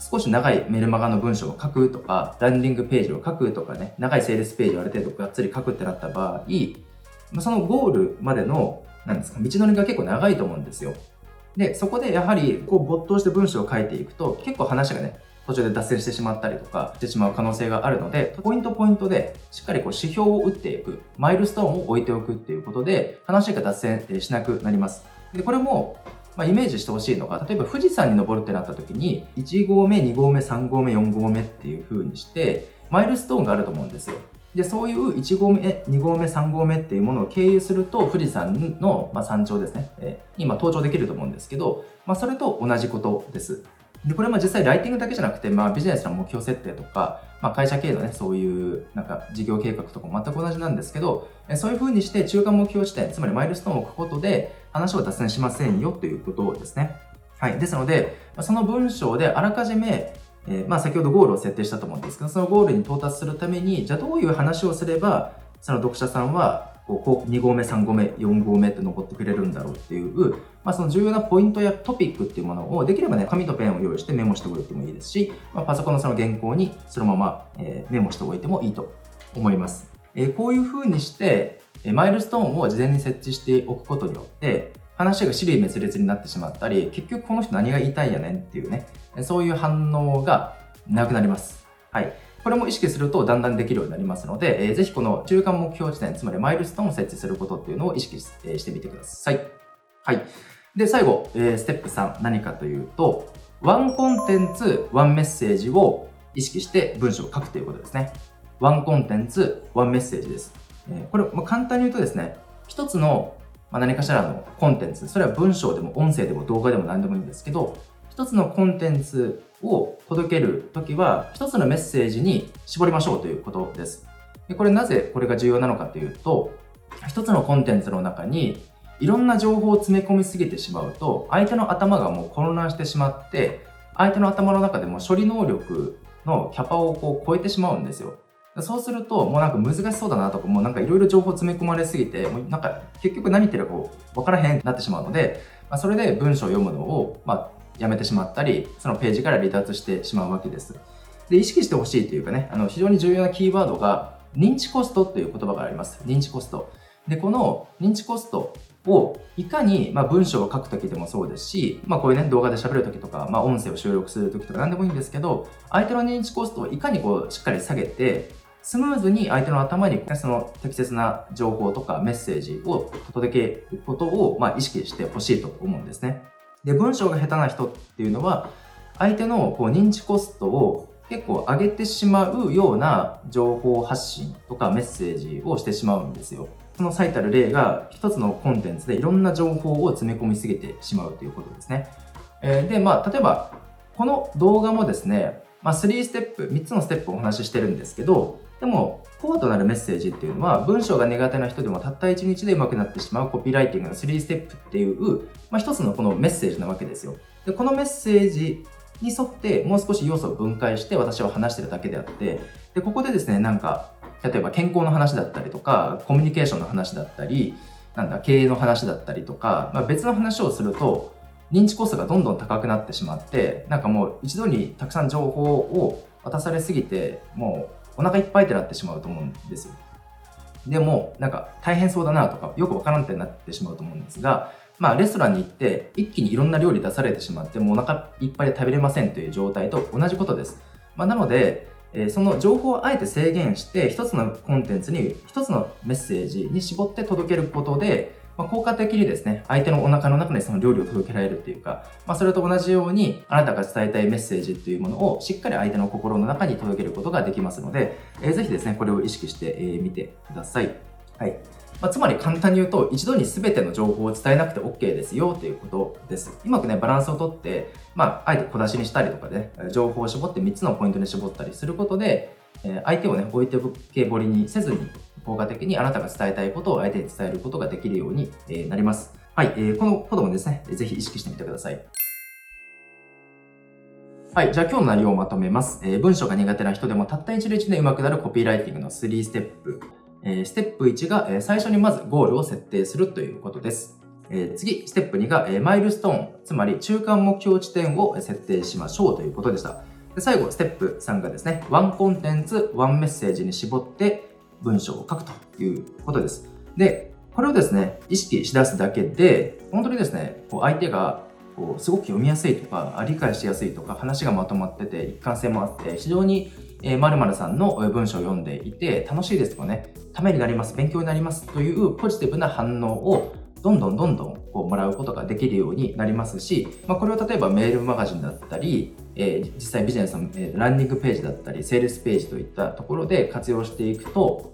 少し長いメルマガの文章を書くとか、ランディングページを書くとかね、長いセールスページをある程度がっつり書くってなった場合、そのゴールまでの、なんですか、道のりが結構長いと思うんですよ。で、そこでやはり、こう、没頭して文章を書いていくと、結構話がね、途中で脱線してしまったりとかしてしまう可能性があるので、ポイントポイントでしっかりこう指標を打っていく、マイルストーンを置いておくっていうことで、話が脱線しなくなります。で、これも、まあ、イメージしてほしいのが、例えば富士山に登るってなった時に、1合目、2合目、3合目、4合目っていう風にして、マイルストーンがあると思うんですよ。で、そういう1合目、2合目、3合目っていうものを経由すると、富士山の、まあ、山頂ですね、えー、今登頂できると思うんですけど、まあ、それと同じことです。で、これも実際ライティングだけじゃなくて、まあビジネスの目標設定とか、まあ会社経営のね、そういうなんか事業計画とかも全く同じなんですけど、えそういう風にして中間目標地点、つまりマイルストーンを置くことで話を脱線しませんよということですね。はい。ですので、その文章であらかじめ、えー、まあ先ほどゴールを設定したと思うんですけど、そのゴールに到達するために、じゃあどういう話をすれば、その読者さんはこう2合目、3合目、4合目って残ってくれるんだろうっていう、まあ、その重要なポイントやトピックっていうものをできればね、紙とペンを用意してメモしておいてもいいですし、まあ、パソコンのその原稿にそのまま、えー、メモしておいてもいいと思います。えー、こういう風にして、マイルストーンを事前に設置しておくことによって、話が尻滅裂になってしまったり、結局この人何が言いたいんやねんっていうね、そういう反応がなくなります。はい。これも意識するとだんだんできるようになりますので、えー、ぜひこの中間目標地点、つまりマイルストーンを設置することっていうのを意識してみてください。はい。で、最後、えー、ステップ3、何かというと、ワンコンテンツ、ワンメッセージを意識して文章を書くということですね。ワンコンテンツ、ワンメッセージです。えー、これ、まあ、簡単に言うとですね、一つの、まあ、何かしらのコンテンツ、それは文章でも音声でも動画でも何でもいいんですけど、一つのコンテンツを届けるときは、一つのメッセージに絞りましょうということです。でこれなぜこれが重要なのかというと、一つのコンテンツの中にいろんな情報を詰め込みすぎてしまうと、相手の頭がもう混乱してしまって、相手の頭の中でも処理能力のキャパをこう超えてしまうんですよ。そうすると、もうなんか難しそうだなとか、もうなんかいろいろ情報詰め込まれすぎて、もうなんか結局何言ってるか分からへんってなってしまうので、それで文章を読むのを、まあ、やめてしまったり、そのページから離脱してしまうわけです。で、意識してほしいというかね、あの、非常に重要なキーワードが、認知コストという言葉があります。認知コスト。で、この認知コストをいかに、まあ、文章を書くときでもそうですし、まあ、こういうね、動画で喋るときとか、まあ、音声を収録するときとか何でもいいんですけど、相手の認知コストをいかにこう、しっかり下げて、スムーズに相手の頭にその適切な情報とかメッセージを届けることを、まあ、意識してほしいと思うんですね。で、文章が下手な人っていうのは、相手のこう認知コストを結構上げてしまうような情報発信とかメッセージをしてしまうんですよ。その最たる例が一つのコンテンツでいろんな情報を詰め込みすぎてしまうということですね。えー、で、まあ、例えば、この動画もですね、まあ、3ステップ、3つのステップをお話ししてるんですけど、でも、コアとなるメッセージっていうのは、文章が苦手な人でもたった1日で上手くなってしまうコピーライティングの3ステップっていう、まあ、一つのこのメッセージなわけですよ。で、このメッセージに沿ってもう少し要素を分解して私は話してるだけであって、で、ここでですね、なんか、例えば健康の話だったりとか、コミュニケーションの話だったり、なんだ、経営の話だったりとか、まあ、別の話をすると、認知コストがどんどん高くなってしまって、なんかもう一度にたくさん情報を渡されすぎて、もうお腹いっぱいってなってしまうと思うんですよ。でも、なんか大変そうだなとか、よくわからんってなってしまうと思うんですが、まあレストランに行って一気にいろんな料理出されてしまって、もうお腹いっぱいで食べれませんという状態と同じことです。まあ、なので、え、その情報をあえて制限して、一つのコンテンツに一つのメッセージに絞って届けることで、まあ、効果的にですね、相手のお腹の中にその料理を届けられるっていうか、まあ、それと同じように、あなたが伝えたいメッセージっていうものをしっかり相手の心の中に届けることができますので、えー、ぜひですね、これを意識してみ、えー、てください。はい。まあ、つまり簡単に言うと、一度に全ての情報を伝えなくて OK ですよということです。うまくね、バランスをとって、まあ、あえて小出しにしたりとかで、ね、情報を絞って3つのポイントに絞ったりすることで、え相手をね、置いてけぼりにせずに、効果的にあなたが伝えたいことを相手に伝えることができるようになります。はい、えー、このこともですね、ぜひ意識してみてください。はい。じゃあ今日の内容をまとめます。えー、文章が苦手な人でもたった一日で上手くなるコピーライティングの3ステップ。えー、ステップ1が、えー、最初にまずゴールを設定するということです。えー、次、ステップ2が、えー、マイルストーン、つまり中間目標地点を設定しましょうということでした。で最後、ステップ3がですね、ワンコンテンツ、ワンメッセージに絞って文章を書くということです。で、これをですね、意識しだすだけで、本当にですね、こう相手がこうすごく読みやすいとか理解しやすいとか話がまとまってて一貫性もあって非常にえ〇〇さんの文章を読んでいて楽しいですとかねためになります勉強になりますというポジティブな反応をどんどんどんどんこうもらうことができるようになりますし、まあ、これを例えばメールマガジンだったり、えー、実際ビジネスの、ランディングページだったりセールスページといったところで活用していくと、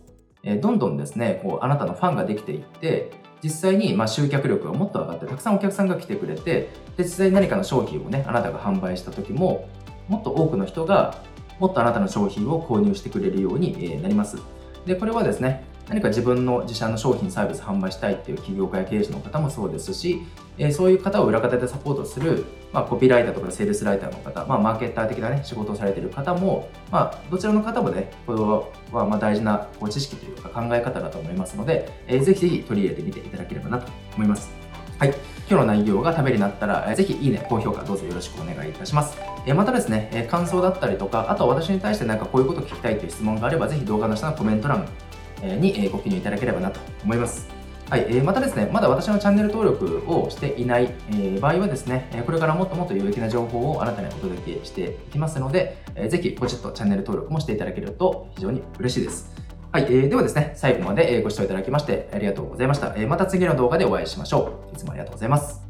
え、どんどんですねこうあなたのファンができていって実際にま集客力がもっと上がってたくさんお客さんが来てくれてで実際に何かの商品をねあなたが販売した時ももっと多くの人がもっとあなたの商品を購入してくれるようになります。でこれはですね何か自分の自社の商品サービス販売したいっていう起業家や経営者の方もそうですし、えそういう方を裏方でサポートする、まあ、コピーライターとかセールスライターの方、まあ、マーケッター的な、ね、仕事をされている方も、まあ、どちらの方もね、これはまあ大事な知識というか考え方だと思いますので、えー、ぜひぜひ取り入れてみていただければなと思います。はい。今日の内容がためになったら、ぜひいいね、高評価どうぞよろしくお願いいたします。えまたですね、え感想だったりとか、あとは私に対してなんかこういうこと聞きたいという質問があれば、ぜひ動画の下のコメント欄にご記入いただければなと思います。はい、えまたですね、まだ私のチャンネル登録をしていない、え場合はですね、これからもっともっと有益な情報を新たにお届けしていきますので、えぜひポチッとチャンネル登録もしていただけると非常に嬉しいです。はい、えー、ではですね、最後までご視聴いただきましてありがとうございました。えまた次の動画でお会いしましょう。いつもありがとうございます。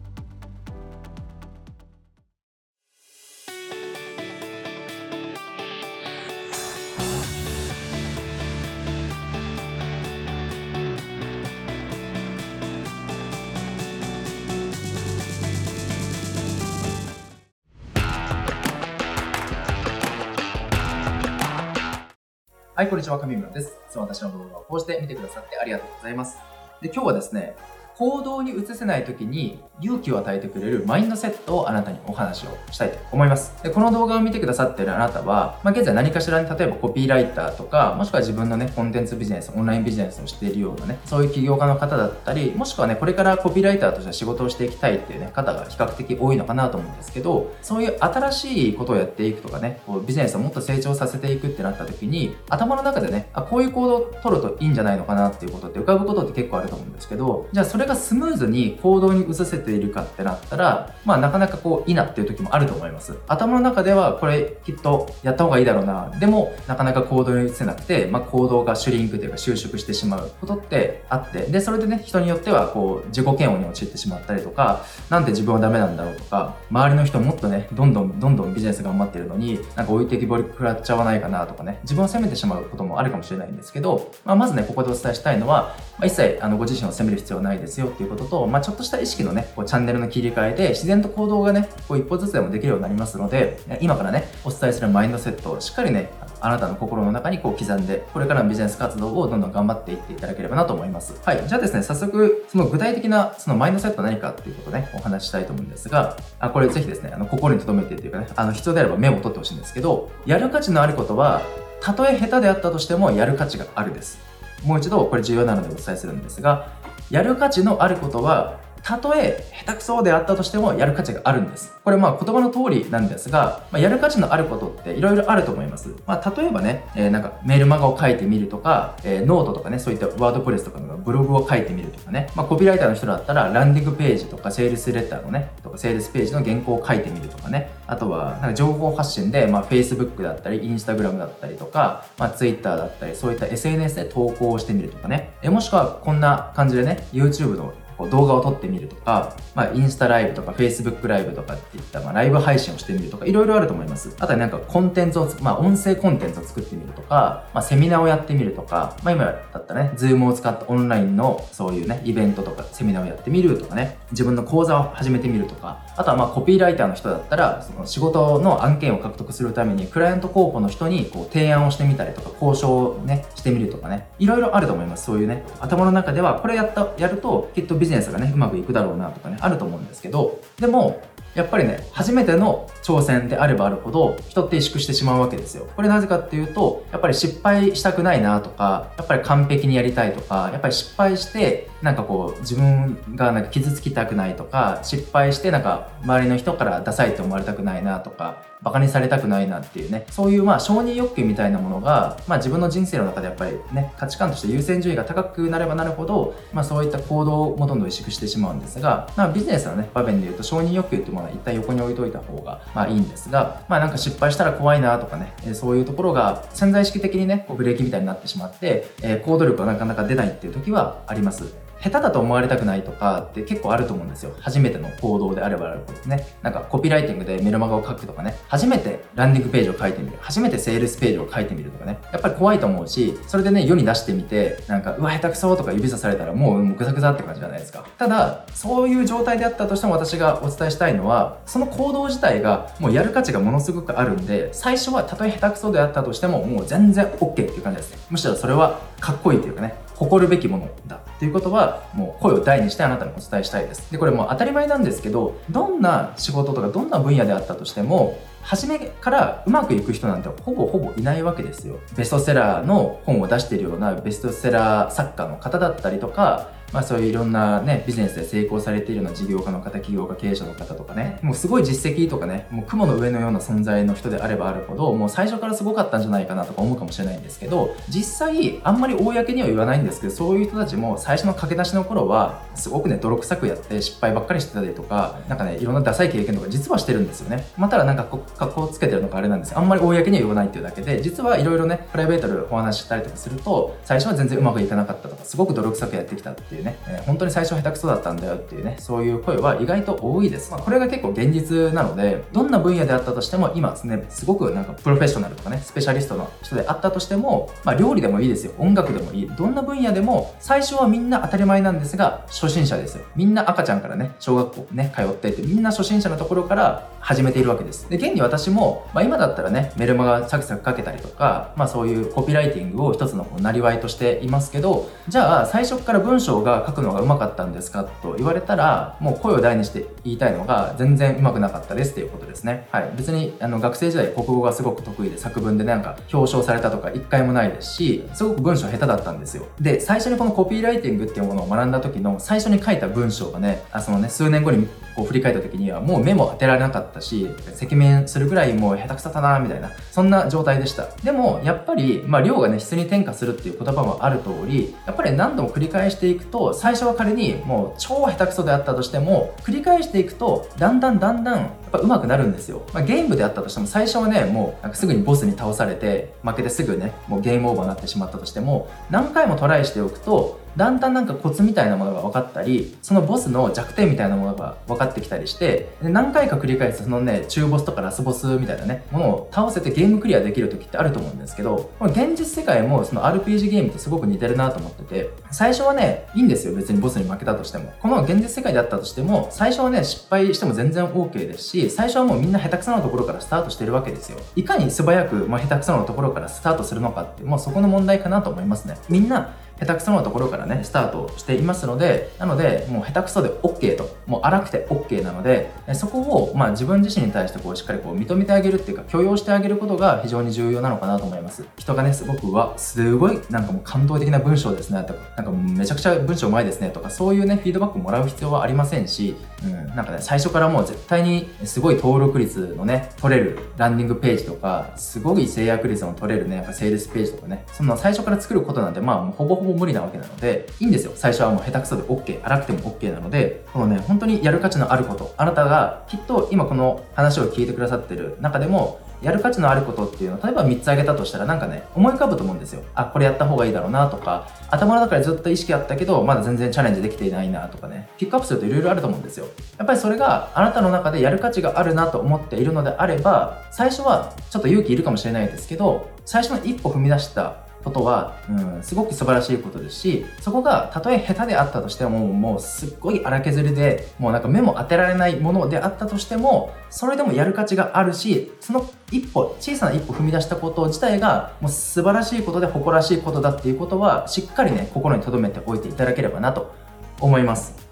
はい、こんにちは、上村です。いつも私の動画をこうして見てくださってありがとうございます。で、今日はですね、行動に移せない時に勇気を与えてくれるマインドセットをあなたにお話をしたいと思います。でこの動画を見てくださってるあなたは、まあ、現在何かしらに例えばコピーライターとか、もしくは自分のね、コンテンツビジネス、オンラインビジネスをしているようなね、そういう起業家の方だったり、もしくはね、これからコピーライターとして仕事をしていきたいっていうね、方が比較的多いのかなと思うんですけど、そういう新しいことをやっていくとかね、こうビジネスをもっと成長させていくってなった時に、頭の中でね、あ、こういう行動を取るといいんじゃないのかなっていうことって浮かぶことって結構あると思うんですけど、じゃあそれがスムーズに行動に移せているかってなったら、まあなかなかこういいなっていう時もあると思います。頭の中ではこれきっとやった方がいいだろうな。でもなかなか行動に移せなくて、まあ行動がシュリンクというか収縮してしまうことってあって、で、それでね、人によってはこう自己嫌悪に陥ってしまったりとか、なんで自分はダメなんだろうとか、周りの人もっとね、どんどんどんどんビジネス頑張ってるのに、なんか置いてきぼり食らっちゃわないかなとかね、自分を責めてしまうこともあるかもしれないんですけど、まあ、まずね、ここでお伝えしたいのは、まあ、一切あのご自身を責める必要はないですよっていうことと、まあ、ちょっとした意識のね、こうチャンネルの切り替えで自然と行動がね、こう一歩ずつでもできるようになりますので、今からね、お伝えするマインドセットをしっかりね、あなたの心の中にこう刻んで、これからのビジネス活動をどんどん頑張っていっていただければなと思います。はい。じゃあですね、早速、その具体的なそのマインドセット何かっていうことをね、お話ししたいと思うんですが、あこれぜひですね、あの心に留めてっていうかね、あの必要であればメモを取ってほしいんですけど、やる価値のあることは、たとえ下手であったとしてもやる価値があるです。もう一度これ重要なのでお伝えするんですが、やる価値のあることはたとえ下手くそであったとしてもやる価値があるんです。これまあ言葉の通りなんですが、まあ、やる価値のあることっていろいろあると思います。まあ、例えばね、えー、なんかメールマガを書いてみるとか、えー、ノートとかね、そういったワードプレスとかのブログを書いてみるとかね、まあ、コピーライターの人だったらランディングページとかセールスレターのね、とかセールスページの原稿を書いてみるとかね、あとはなんか情報発信で、まあ、Facebook だったり、Instagram だったりとか、まあ、Twitter だったり、そういった SNS で投稿をしてみるとかね、えもしくはこんな感じでね、YouTube のこう動画を撮ってみるとか、まあ、インスタライブとか Facebook ライブとかっていった、まあ、ライブ配信をしてみるとか、いろいろあると思います。あとはなんかコンテンツを、まあ、音声コンテンツを作ってみるとか、まあ、セミナーをやってみるとか、まあ、今だったらね Zoom を使ったオンラインのそういうね、イベントとかセミナーをやってみるとかね、自分の講座を始めてみるとか、あとはまあコピーライターの人だったら、その仕事の案件を獲得するために、クライアント候補の人にこう提案をしてみたりとか、交渉をね、してみるとかね、いろいろあると思います。そういうね、頭の中では、これやった、やると、きっとビジネスがね、うまくいくくだろうなとかね、あると思うんですけど、でも、やっぱりね、初めての挑戦であればあるほど、人って萎縮してしまうわけですよ。これなぜかっていうと、やっぱり失敗したくないなとか、やっぱり完璧にやりたいとか、やっぱり失敗して、なんかこう、自分がなんか傷つきたくないとか、失敗してなんか周りの人からダサいって思われたくないなとか、バカにされたくないなっていうね、そういうまあ承認欲求みたいなものが、まあ自分の人生の中でやっぱりね、価値観として優先順位が高くなればなるほど、まあそういった行動もどんどん萎縮してしまうんですが、まあビジネスのね、場面で言うと承認欲求ってもものは一旦横に置いといた方がまあいいんですが、まあなんか失敗したら怖いなとかね、そういうところが潜在意識的にね、こうブレーキみたいになってしまって、えー、行動力がなかなか出ないっていう時はあります。下手だと思われたくないとかって結構あると思うんですよ。初めての行動であればあるほどですね。なんかコピーライティングでメルマガを書くとかね、初めてランディングページを書いてみる、初めてセールスページを書いてみるとかね、やっぱり怖いと思うし、それでね、世に出してみて、なんか、うわ、下手くそとか指さされたらもうグザグザって感じじゃないですか。ただ、そういう状態であったとしても私がお伝えしたいのは、その行動自体がもうやる価値がものすごくあるんで、最初はたとえ下手くそであったとしても、もう全然 OK っていう感じですね。むしろそれはかっこいいというかね、誇るべきものだっていうことはもう声を大にしてあなたにお伝えしたいです。でこれもう当たり前なんですけどどんな仕事とかどんな分野であったとしても初めからうまくいく人なんてほぼほぼいないわけですよ。ベストセラーの本を出しているようなベストセラー作家の方だったりとかまあそういういろんなね、ビジネスで成功されているような事業家の方、企業家、経営者の方とかね、もうすごい実績とかね、もう雲の上のような存在の人であればあるほど、もう最初からすごかったんじゃないかなとか思うかもしれないんですけど、実際あんまり公には言わないんですけど、そういう人たちも最初の駆け出しの頃は、すごくね、泥臭くやって失敗ばっかりしてたりとか、なんかね、いろんなダサい経験とか実はしてるんですよね。まあ、ただなんか格好つけてるのかあれなんですあんまり公には言わないっていうだけで、実はいろいろね、プライベートでお話ししたりとかすると、最初は全然うまくいかなかったとか、すごく泥臭くやってきたっていうね、えー、本当に最初下手くそだったんだよっていうね、そういう声は意外と多いです。まあ、これが結構現実なので、どんな分野であったとしても、今ですね、すごくなんかプロフェッショナルとかね、スペシャリストの人であったとしても、まあ、料理でもいいですよ。音楽でもいい。どんな分野でも、最初はみんな当たり前なんですが、初心者ですよ。みんな赤ちゃんからね、小学校ね、通っていて、みんな初心者のところから始めているわけです。で、現に私も、まあ、今だったらね、メルマガサクサクかけたりとか、まあそういうコピーライティングを一つのなりわいとしていますけど、じゃあ最初から文章が書くのがうまかったんですかと言われたら、もう声を大にして言いたいのが全然うまくなかったですっていうことですね。はい。別にあの学生時代国語がすごく得意で作文でなんか表彰されたとか一回もないですし、すごく文章下手だったんですよ。で、最初にこのコピーライティングっていうものを学んだ時の最初に書いた文章がね、あそのね、数年後にこう振り返った時にはもう目も当てられなかったし、赤面するぐらいもう下手くそだなみたいな、そんな状態でした。でも、やっぱり、まあ量がね、質に転化するっていう言葉もある通り、やっぱり何度も繰り返していくと、最初は仮にもう超下手くそであったとしても、繰り返していくと、だんだんだんだんやっぱ上手くなるんですよ。まあ、ゲームであったとしても、最初はね、もうなんかすぐにボスに倒されて、負けてすぐね、もうゲームオーバーになってしまったとしても、何回もトライしておくと、だんだんなんかコツみたいなものが分かったりそのボスの弱点みたいなものが分かってきたりして何回か繰り返すそのね中ボスとかラスボスみたいなねものを倒せてゲームクリアできる時ってあると思うんですけどこの現実世界もその RPG ゲームとすごく似てるなと思ってて最初はねいいんですよ別にボスに負けたとしても。この現実世界であったとしても最初はね失敗しても全然 OK ですし最初はもうみんな下手くそなところからスタートしてるわけですよ。いかに素早く、まあ、下手くそなところからスタートするのかってもうそこの問題かなと思いますね。みんな下手くそなところからね、スタートしていますので、なので、もう下手くそで OK と、もう荒くて OK なので、そこを、まあ自分自身に対してこう、しっかりこう、認めてあげるっていうか、許容してあげることが非常に重要なのかなと思います。人がね、すごく、わ、すごい、なんかもう感動的な文章ですね、とか、なんかめちゃくちゃ文章うまいですね、とか、そういうね、フィードバックもらう必要はありませんし、うん、なんかね、最初からもう絶対にすごい登録率のね、取れるランディングページとか、すごい制約率の取れるね、やっぱセールスページとかね、そんな最初から作ることなんて、まあもうほぼほぼ無理なわけなの、で、いいんですよ。最初はもう下手くそで OK、荒くても OK なので、このね、本当にやる価値のあること、あなたがきっと今この話を聞いてくださってる中でも、やる価値のあることっていうのを例えば3つ挙げたとしたらなんかね思い浮かぶと思うんですよ。あこれやった方がいいだろうなとか頭の中でずっと意識あったけどまだ全然チャレンジできていないなとかね。ピックアップするといろいろあると思うんですよ。やっぱりそれがあなたの中でやる価値があるなと思っているのであれば最初はちょっと勇気いるかもしれないですけど最初の一歩踏み出したことは、うん、すごく素晴らしいことですし、そこがたとえ下手であったとしても、もうすっごい荒削りで、もうなんか目も当てられないものであったとしても、それでもやる価値があるし、その一歩、小さな一歩踏み出したこと自体が、もう素晴らしいことで誇らしいことだっていうことは、しっかりね、心に留めておいていただければなと思います。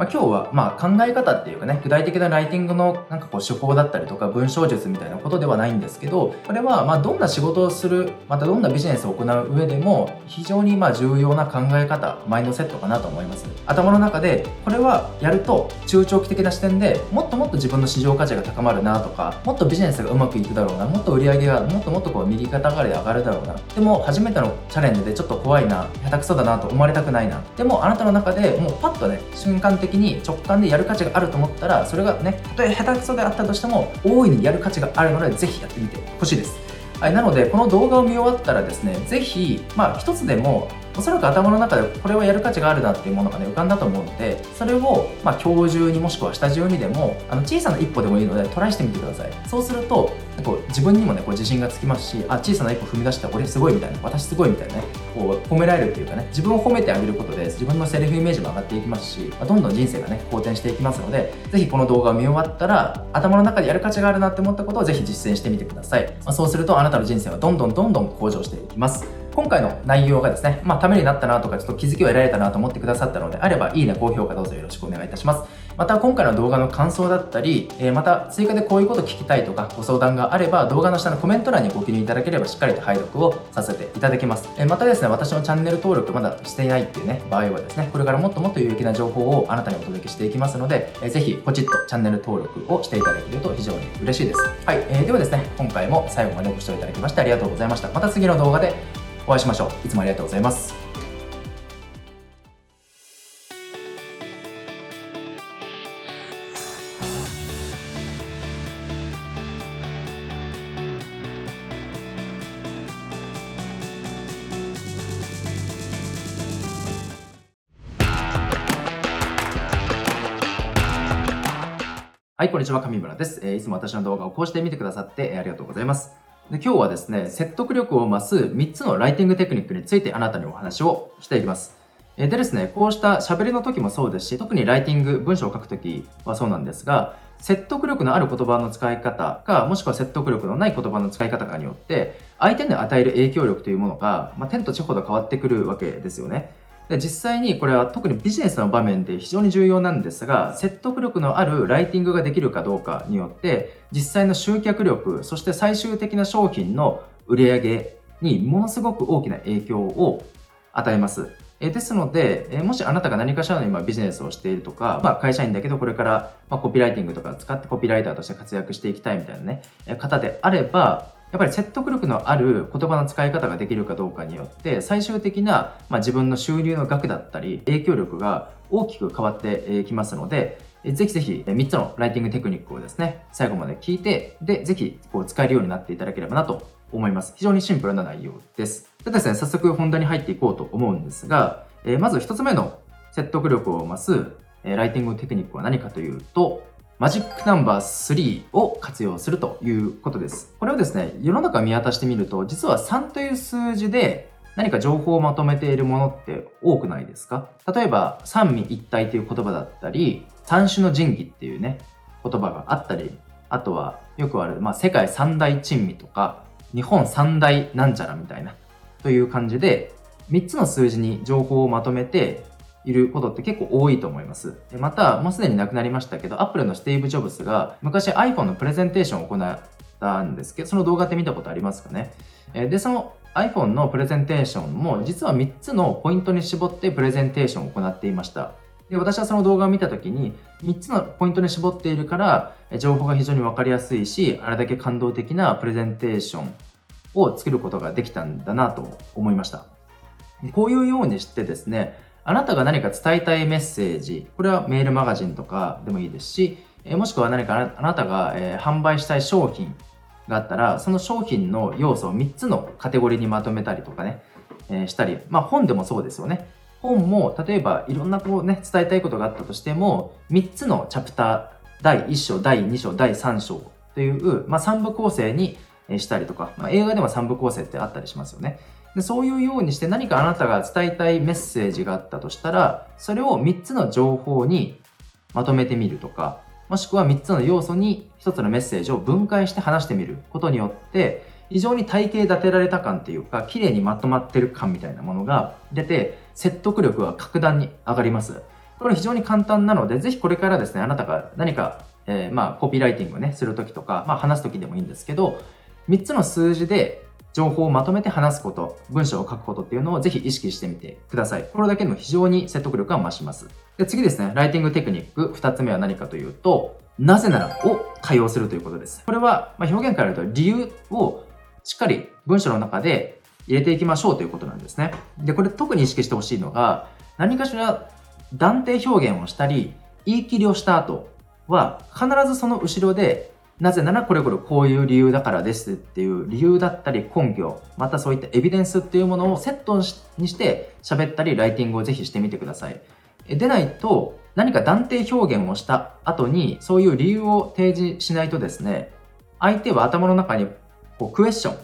まあ、今日はまあ考え方っていうかね、具体的なライティングのなんかこう手法だったりとか文章術みたいなことではないんですけど、これはまどんな仕事をする、またどんなビジネスを行う上でも非常にま重要な考え方、マインドセットかなと思います。頭の中でこれはやると中長期的な視点でもっともっと自分の市場価値が高まるなとか、もっとビジネスがうまくいくだろうな、もっと売り上げがもっともっとこう右肩上がりで上がるだろうな。でも初めてのチャレンジでちょっと怖いな、下手くそだなと思われたくないな。でもあなたの中でもうパッとね、瞬間的的に直感でやる価値があると思ったらそれがねたとえ下手くそであったとしても大いにやる価値があるのでぜひやってみてほしいです。はい、なのでこの動画を見終わったらですねぜひまあ一つでもおそらく頭の中でこれはやる価値があるなっていうものがね浮かんだと思うのでそれをまあ今日中にもしくは下中にでもあの小さな一歩でもいいのでトライしてみてください。そうするとこう自分にもねこう自信がつきますしあ小さな一歩踏み出した俺すごいみたいな私すごいみたいなねこう褒められるっていうかね自分を褒めてあげることで自分のセルフイメージも上がっていきますし、まあ、どんどん人生がね好転していきますのでぜひこの動画を見終わったら頭の中でやる価値があるなって思ったことをぜひ実践してみてください、まあ、そうするとあなたの人生はどんどんどんどん向上していきます。今回の内容がですね、まあ、ためになったなとか、ちょっと気づきを得られたなと思ってくださったのであれば、いいね、高評価どうぞよろしくお願いいたします。また、今回の動画の感想だったり、えー、また、追加でこういうこと聞きたいとか、ご相談があれば、動画の下のコメント欄にご記入いただければ、しっかりと配読をさせていただきます。えー、またですね、私のチャンネル登録まだしていないっていうね、場合はですね、これからもっともっと有益な情報をあなたにお届けしていきますので、えー、ぜひ、ポチッとチャンネル登録をしていただけると非常に嬉しいです。はい、えー、ではですね、今回も最後までご視聴いただきましてありがとうございました。また次の動画でお会いしましょういつもありがとうございますはい、こんにちは、上村です。えー、いつも私の動画をこうして見てくださって、えー、ありがとうございます。で今日はですね、説得力を増す3つのライティングテクニックについてあなたにお話をしていきます。でですね、こうした喋りの時もそうですし、特にライティング、文章を書く時はそうなんですが、説得力のある言葉の使い方か、もしくは説得力のない言葉の使い方かによって、相手に与える影響力というものが、まあ、天と地ほど変わってくるわけですよね。で実際にこれは特にビジネスの場面で非常に重要なんですが説得力のあるライティングができるかどうかによって実際の集客力そして最終的な商品の売り上げにものすごく大きな影響を与えます。えですので、えもしあなたが何かしらの今ビジネスをしているとか、まあ、会社員だけどこれから、まコピーライティングとか使ってコピーライターとして活躍していきたいみたいなね、方であれば、やっぱり説得力のある言葉の使い方ができるかどうかによって最終的な、まあ、自分の収入の額だったり影響力が大きく変わってきますのでぜひぜひ3つのライティングテクニックをですね最後まで聞いてでぜひこう使えるようになっていただければなと思います。非常にシンプルな内容です。でですね早速本題に入っていこうと思うんですがえまず1つ目の説得力を増すライティングテクニックは何かというとマジックナンバー3を活用するということです。これをですね、世の中見渡してみると、実は3という数字で何か情報をまとめているものって多くないですか？例えば、三位一体という言葉だったり、三種の神器っていうね、言葉があったり、あとはよくある、まあ、世界三大珍味とか、日本三大なんちゃらみたいな、という感じで、3つの数字に情報をまとめていることって結構多いと思います。また、もうすでに亡くなりましたけど、Apple のスティーブ・ジョブスが昔 iPhone のプレゼンテーションを行ったんですけど、その動画って見たことありますかね？で、その iPhone のプレゼンテーションも実は3つのポイントに絞ってプレゼンテーションを行っていました。で私はその動画を見た時に3つのポイントに絞っているから情報が非常に分かりやすいしあれだけ感動的なプレゼンテーションを作ることができたんだなと思いましたこういうようにしてですねあなたが何か伝えたいメッセージ、これはメールマガジンとかでもいいですし、えもしくは何かあなたが、え販売したい商品があったら、その商品の要素を3つのカテゴリーにまとめたりとかね、えしたり、まあ本でもそうですよね。本も例えばいろんなこうね、伝えたいことがあったとしても、3つのチャプター、第1章、第2章、第3章という、まあ、3部構成にしたりとか、まあ、映画でも3部構成ってあったりしますよね。でそういうようにして何かあなたが伝えたいメッセージがあったとしたら、それを3つの情報にまとめてみるとか、もしくは3つの要素に1つのメッセージを分解して話してみることによって、非常に体系立てられた感っていうか、綺麗にまとまってる感みたいなものが出て、説得力が格段に上がります。これ非常に簡単なので、ぜひこれからですね、あなたが何か、えー、まあ、コピーライティングをね、するときとか、まあ、話すときでもいいんですけど、3つの数字で情報をまとめて話すこと、文章を書くことっていうのをぜひ意識してみてください。これだけでも非常に説得力が増します。で次ですね、ライティングテクニック2つ目は何かというと、なぜならを多用するということです。これは、ま表現から言うと理由をしっかり文章の中で入れていきましょうということなんですね。で、これ特に意識してほしいのが、何かしら断定表現をしたり、言い切りをした後は、必ずその後ろで、なぜならこれこれこういう理由だからですっていう理由だったり根拠、またそういったエビデンスっていうものをセットにして喋ったりライティングをぜひしてみてください。でないと、何か断定表現をした後にそういう理由を提示しないとですね、相手は頭の中にこうクエスチョン、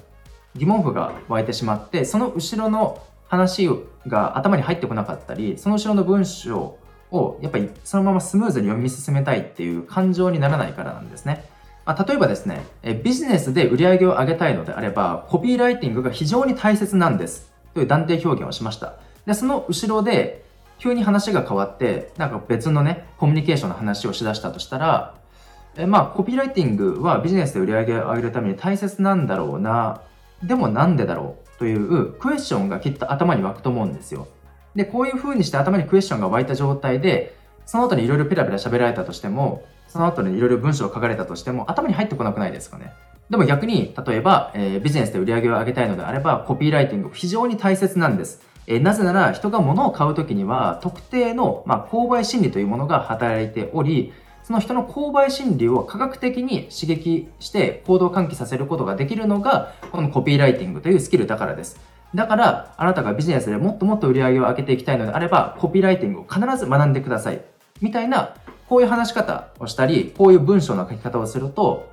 疑問符が湧いてしまって、その後ろの話が頭に入ってこなかったり、その後ろの文章をやっぱりそのままスムーズに読み進めたいっていう感情にならないからなんですね。まあ、例えばですね、ビジネスで売り上げを上げたいのであれば、コピーライティングが非常に大切なんですという断定表現をしました。で、その後ろで急に話が変わって、なんか別のね、コミュニケーションの話をしだしたとしたら、えまあ、コピーライティングはビジネスで売り上げを上げるために大切なんだろうな、でもなんでだろうというクエスチョンがきっと頭に湧くと思うんですよ。で、こういう風にして頭にクエスチョンが湧いた状態で、その後にいろいろペラペラ喋られたとしても、その後にいろいろ文章を書かれたとしても、頭に入ってこなくないですかね。でも逆に、例えば、えー、ビジネスで売り上げを上げたいのであれば、コピーライティング非常に大切なんです。えー、なぜなら、人が物を買うときには、特定の、まあ、購買心理というものが働いており、その人の購買心理を科学的に刺激して行動喚起させることができるのが、このコピーライティングというスキルだからです。だから、あなたがビジネスでもっともっと売り上げを上げていきたいのであれば、コピーライティングを必ず学んでください。みたいな、こういう話し方をしたり、こういう文章の書き方をすると、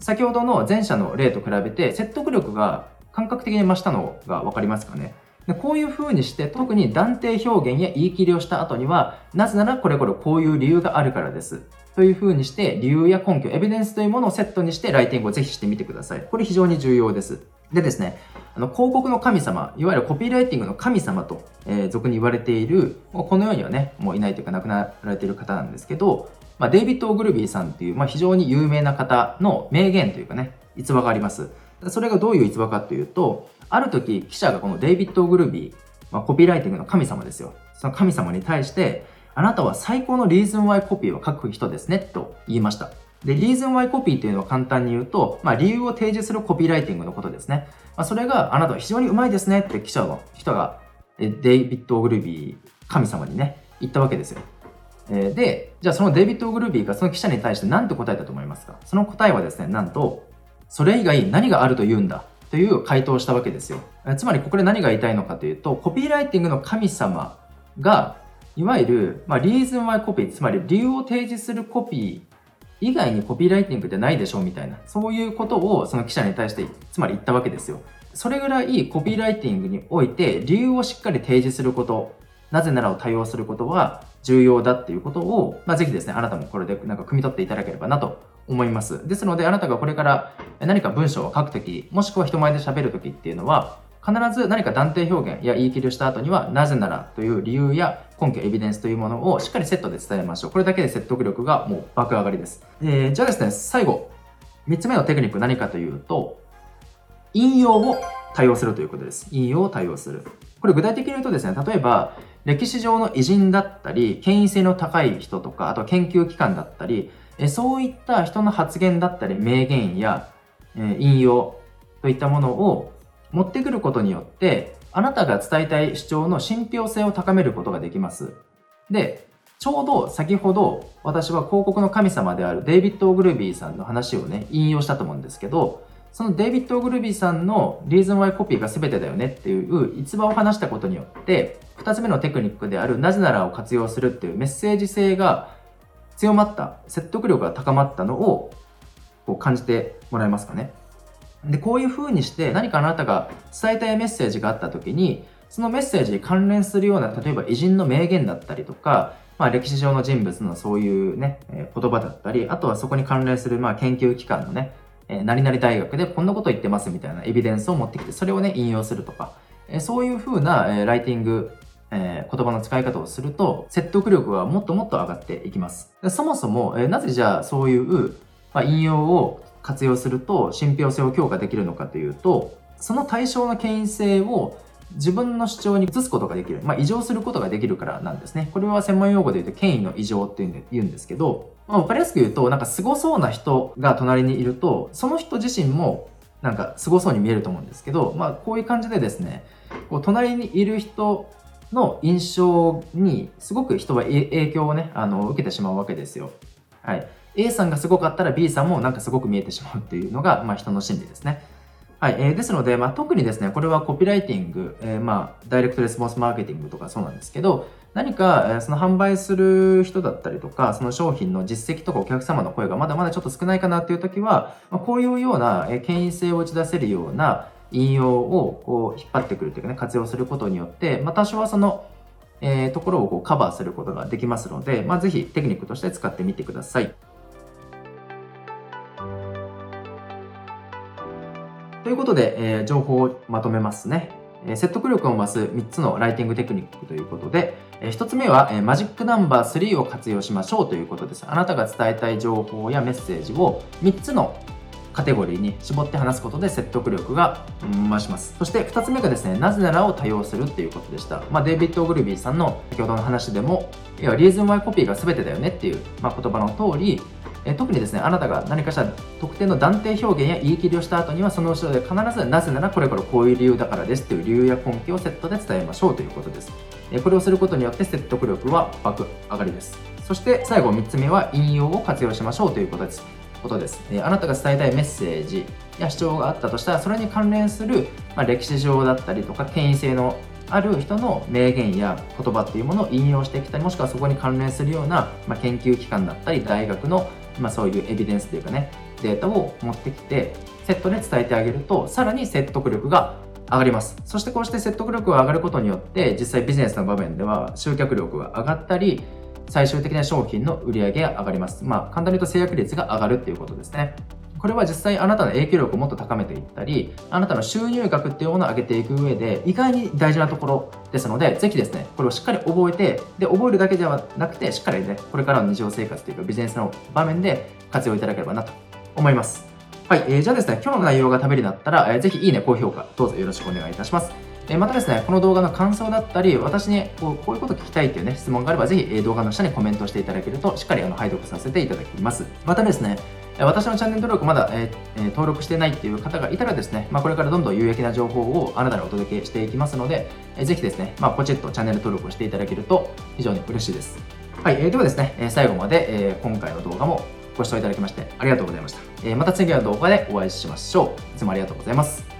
先ほどの前者の例と比べて説得力が感覚的に増したのがわかりますかね。でこういう風にして特に断定表現や言い切りをした後には、なぜならこれこれこういう理由があるからです。という風にして、理由や根拠、エビデンスというものをセットにしてライティングをぜひしてみてください。これ非常に重要です。でですね、あの広告の神様、いわゆるコピーライティングの神様と、えー、俗に言われている、この世にはね、もういないというか亡くなられている方なんですけど、まあ、デイビッド・オグルビーさんっていう、まあ、非常に有名な方の名言というかね、逸話があります。それがどういう逸話かというと、ある時記者がこのデイビッド・オグルビー、まあ、コピーライティングの神様ですよ。その神様に対して、あなたは最高のリーズンワイコピーを書く人ですね、と言いました。で、リーズンワイコピーというのは簡単に言うと、まあ、理由を提示するコピーライティングのことですね。まあ、それがあなたは非常にうまいですねって記者の人が、デイビッド・オグルビー神様にね、言ったわけですよ。で、じゃあそのデイビッド・オグルビーがその記者に対して何て答えたと思いますか？その答えはですね、なんと、それ以外何があると言うんだ？という回答をしたわけですよ。つまりここで何が言いたいのかというと、コピーライティングの神様が、いわゆる、まあ、リーズンワイコピー、つまり理由を提示するコピー以外にコピーライティングってないでしょみたいな、そういうことをその記者に対して、つまり言ったわけですよ。それぐらいコピーライティングにおいて理由をしっかり提示すること、なぜならを対応することは重要だっていうことを、まあ、ぜひですね、あなたもこれでなんか汲み取っていただければなと思います。ですので、あなたがこれから何か文章を書くとき、もしくは人前で喋るときっていうのは、必ず何か断定表現や言い切りをした後には、なぜならという理由や根拠、エビデンスというものをしっかりセットで伝えましょう。これだけで説得力がもう爆上がりです。えー、じゃあですね、最後、3つ目のテクニック何かというと、引用を対応するということです。引用を対応する。これ具体的に言うとですね、例えば、歴史上の偉人だったり、権威性の高い人とか、あとは研究機関だったり、えそういった人の発言だったり名言や、え引用といったものを持ってくることによってあなたが伝えたい主張の信憑性を高めることができます。で、ちょうど先ほど私は広告の神様であるデイビッド・オグルビーさんの話をね、引用したと思うんですけど、そのデイビッド・オグルビーさんのリーズン・ワイコピーが全てだよねっていう逸話を話したことによって、二つ目のテクニックであるなぜならを活用するっていうメッセージ性が強まった、説得力が高まったのをこう感じてもらえますかね。で、こういう風にして何かあなたが伝えたいメッセージがあった時に、そのメッセージに関連するような、例えば偉人の名言だったりとか、まあ歴史上の人物のそういうね、え、言葉だったり、あとはそこに関連するまあ研究機関のね、えー、何々大学でこんなこと言ってますみたいなエビデンスを持ってきて、それをね、引用するとか、え、そういう風な、え、ライティングえ、言葉の使い方をすると、説得力はもっともっと上がっていきます。そもそも、え、なぜじゃあそういう、ま、引用を活用すると信憑性を強化できるのかというと、その対象の権威性を自分の主張に移すことができる。まあ、異常することができるからなんですね。これは専門用語で言うと権威の異常って言うんですけど、まあ、わかりやすく言うと、なんか凄そうな人が隣にいると、その人自身もなんか凄そうに見えると思うんですけど、まあ、こういう感じでですね、こう隣にいる人の印象にすごく人は影響をね、あの、受けてしまうわけですよ。はい。A さんがすごかったら B さんもなんかすごく見えてしまうっていうのが、まあ、人の心理ですね。はい。えー、ですので、まあ、特にですね、これはコピーライティング、えー、まあ、ダイレクトレスポンスマーケティングとかそうなんですけど、何か、えー、その販売する人だったりとか、その商品の実績とかお客様の声がまだまだちょっと少ないかなっていう時は、まあ、こういうような、えー、権威性を打ち出せるような引用をこう引っ張ってくるというかね、活用することによって、まあ、多少はその、えー、ところをこうカバーすることができますので、まあ、ぜひテクニックとして使ってみてください。ということで、えー、情報をまとめますね。えー、説得力を増す3つのライティングテクニックということで、えー、1つ目は、えー、マジックナンバー3を活用しましょうということです。あなたが伝えたい情報やメッセージを3つのカテゴリーに絞って話すことで説得力が増します。そして2つ目がですね、なぜならを多用するっていうことでした。まあ、デイビッド・オグルビーさんの先ほどの話でも、いや、リーズン・ワイ・コピーが全てだよねっていう、まあ、言葉の通り、え特にですね、あなたが何かしら特定の断定表現や言い切りをした後には、その後ろで必ずなぜならこれからこういう理由だからですという理由や根拠をセットで伝えましょうということです。えこれをすることによって説得力は爆上がりです。そして最後3つ目は引用を活用しましょうということです。ことです。えあなたが伝えたいメッセージや主張があったとしたら、それに関連する、ま、歴史上だったりとか、権威性のある人の名言や言葉っていうものを引用してきたり、もしくはそこに関連するような、ま、研究機関だったり、大学のまあ、そういうエビデンスというかね、データを持ってきて、セットで伝えてあげると、さらに説得力が上がります。そしてこうして説得力が上がることによって、実際ビジネスの場面では集客力が上がったり、最終的な商品の売り上げが上がります。まあ、簡単に言うと制約率が上がるっていうことですね。これは実際あなたの影響力をもっと高めていったり、あなたの収入額っていうものを上げていく上で、意外に大事なところですので、ぜひですね、これをしっかり覚えて、で、覚えるだけではなくて、しっかりね、これからの日常生活というかビジネスの場面で活用いただければなと思います。はい、えー、じゃあですね、今日の内容がためになったら、えー、ぜひいいね、高評価、どうぞよろしくお願いいたします。えまたですね、この動画の感想だったり、私にこうこういうこと聞きたいっていうね、質問があれば、ぜひ動画の下にコメントしていただけると、しっかりあの拝読させていただきます。またですね、私のチャンネル登録まだ、えー、登録してないっていう方がいたらですね、まあ、これからどんどん有益な情報をあなたにお届けしていきますので、えー、ぜひですね、まあ、ポチッとチャンネル登録をしていただけると非常に嬉しいです。はい、えー、ではですね、最後まで、えー、今回の動画もご視聴いただきましてありがとうございました。えー、また次の動画でお会いしましょう。いつもありがとうございます。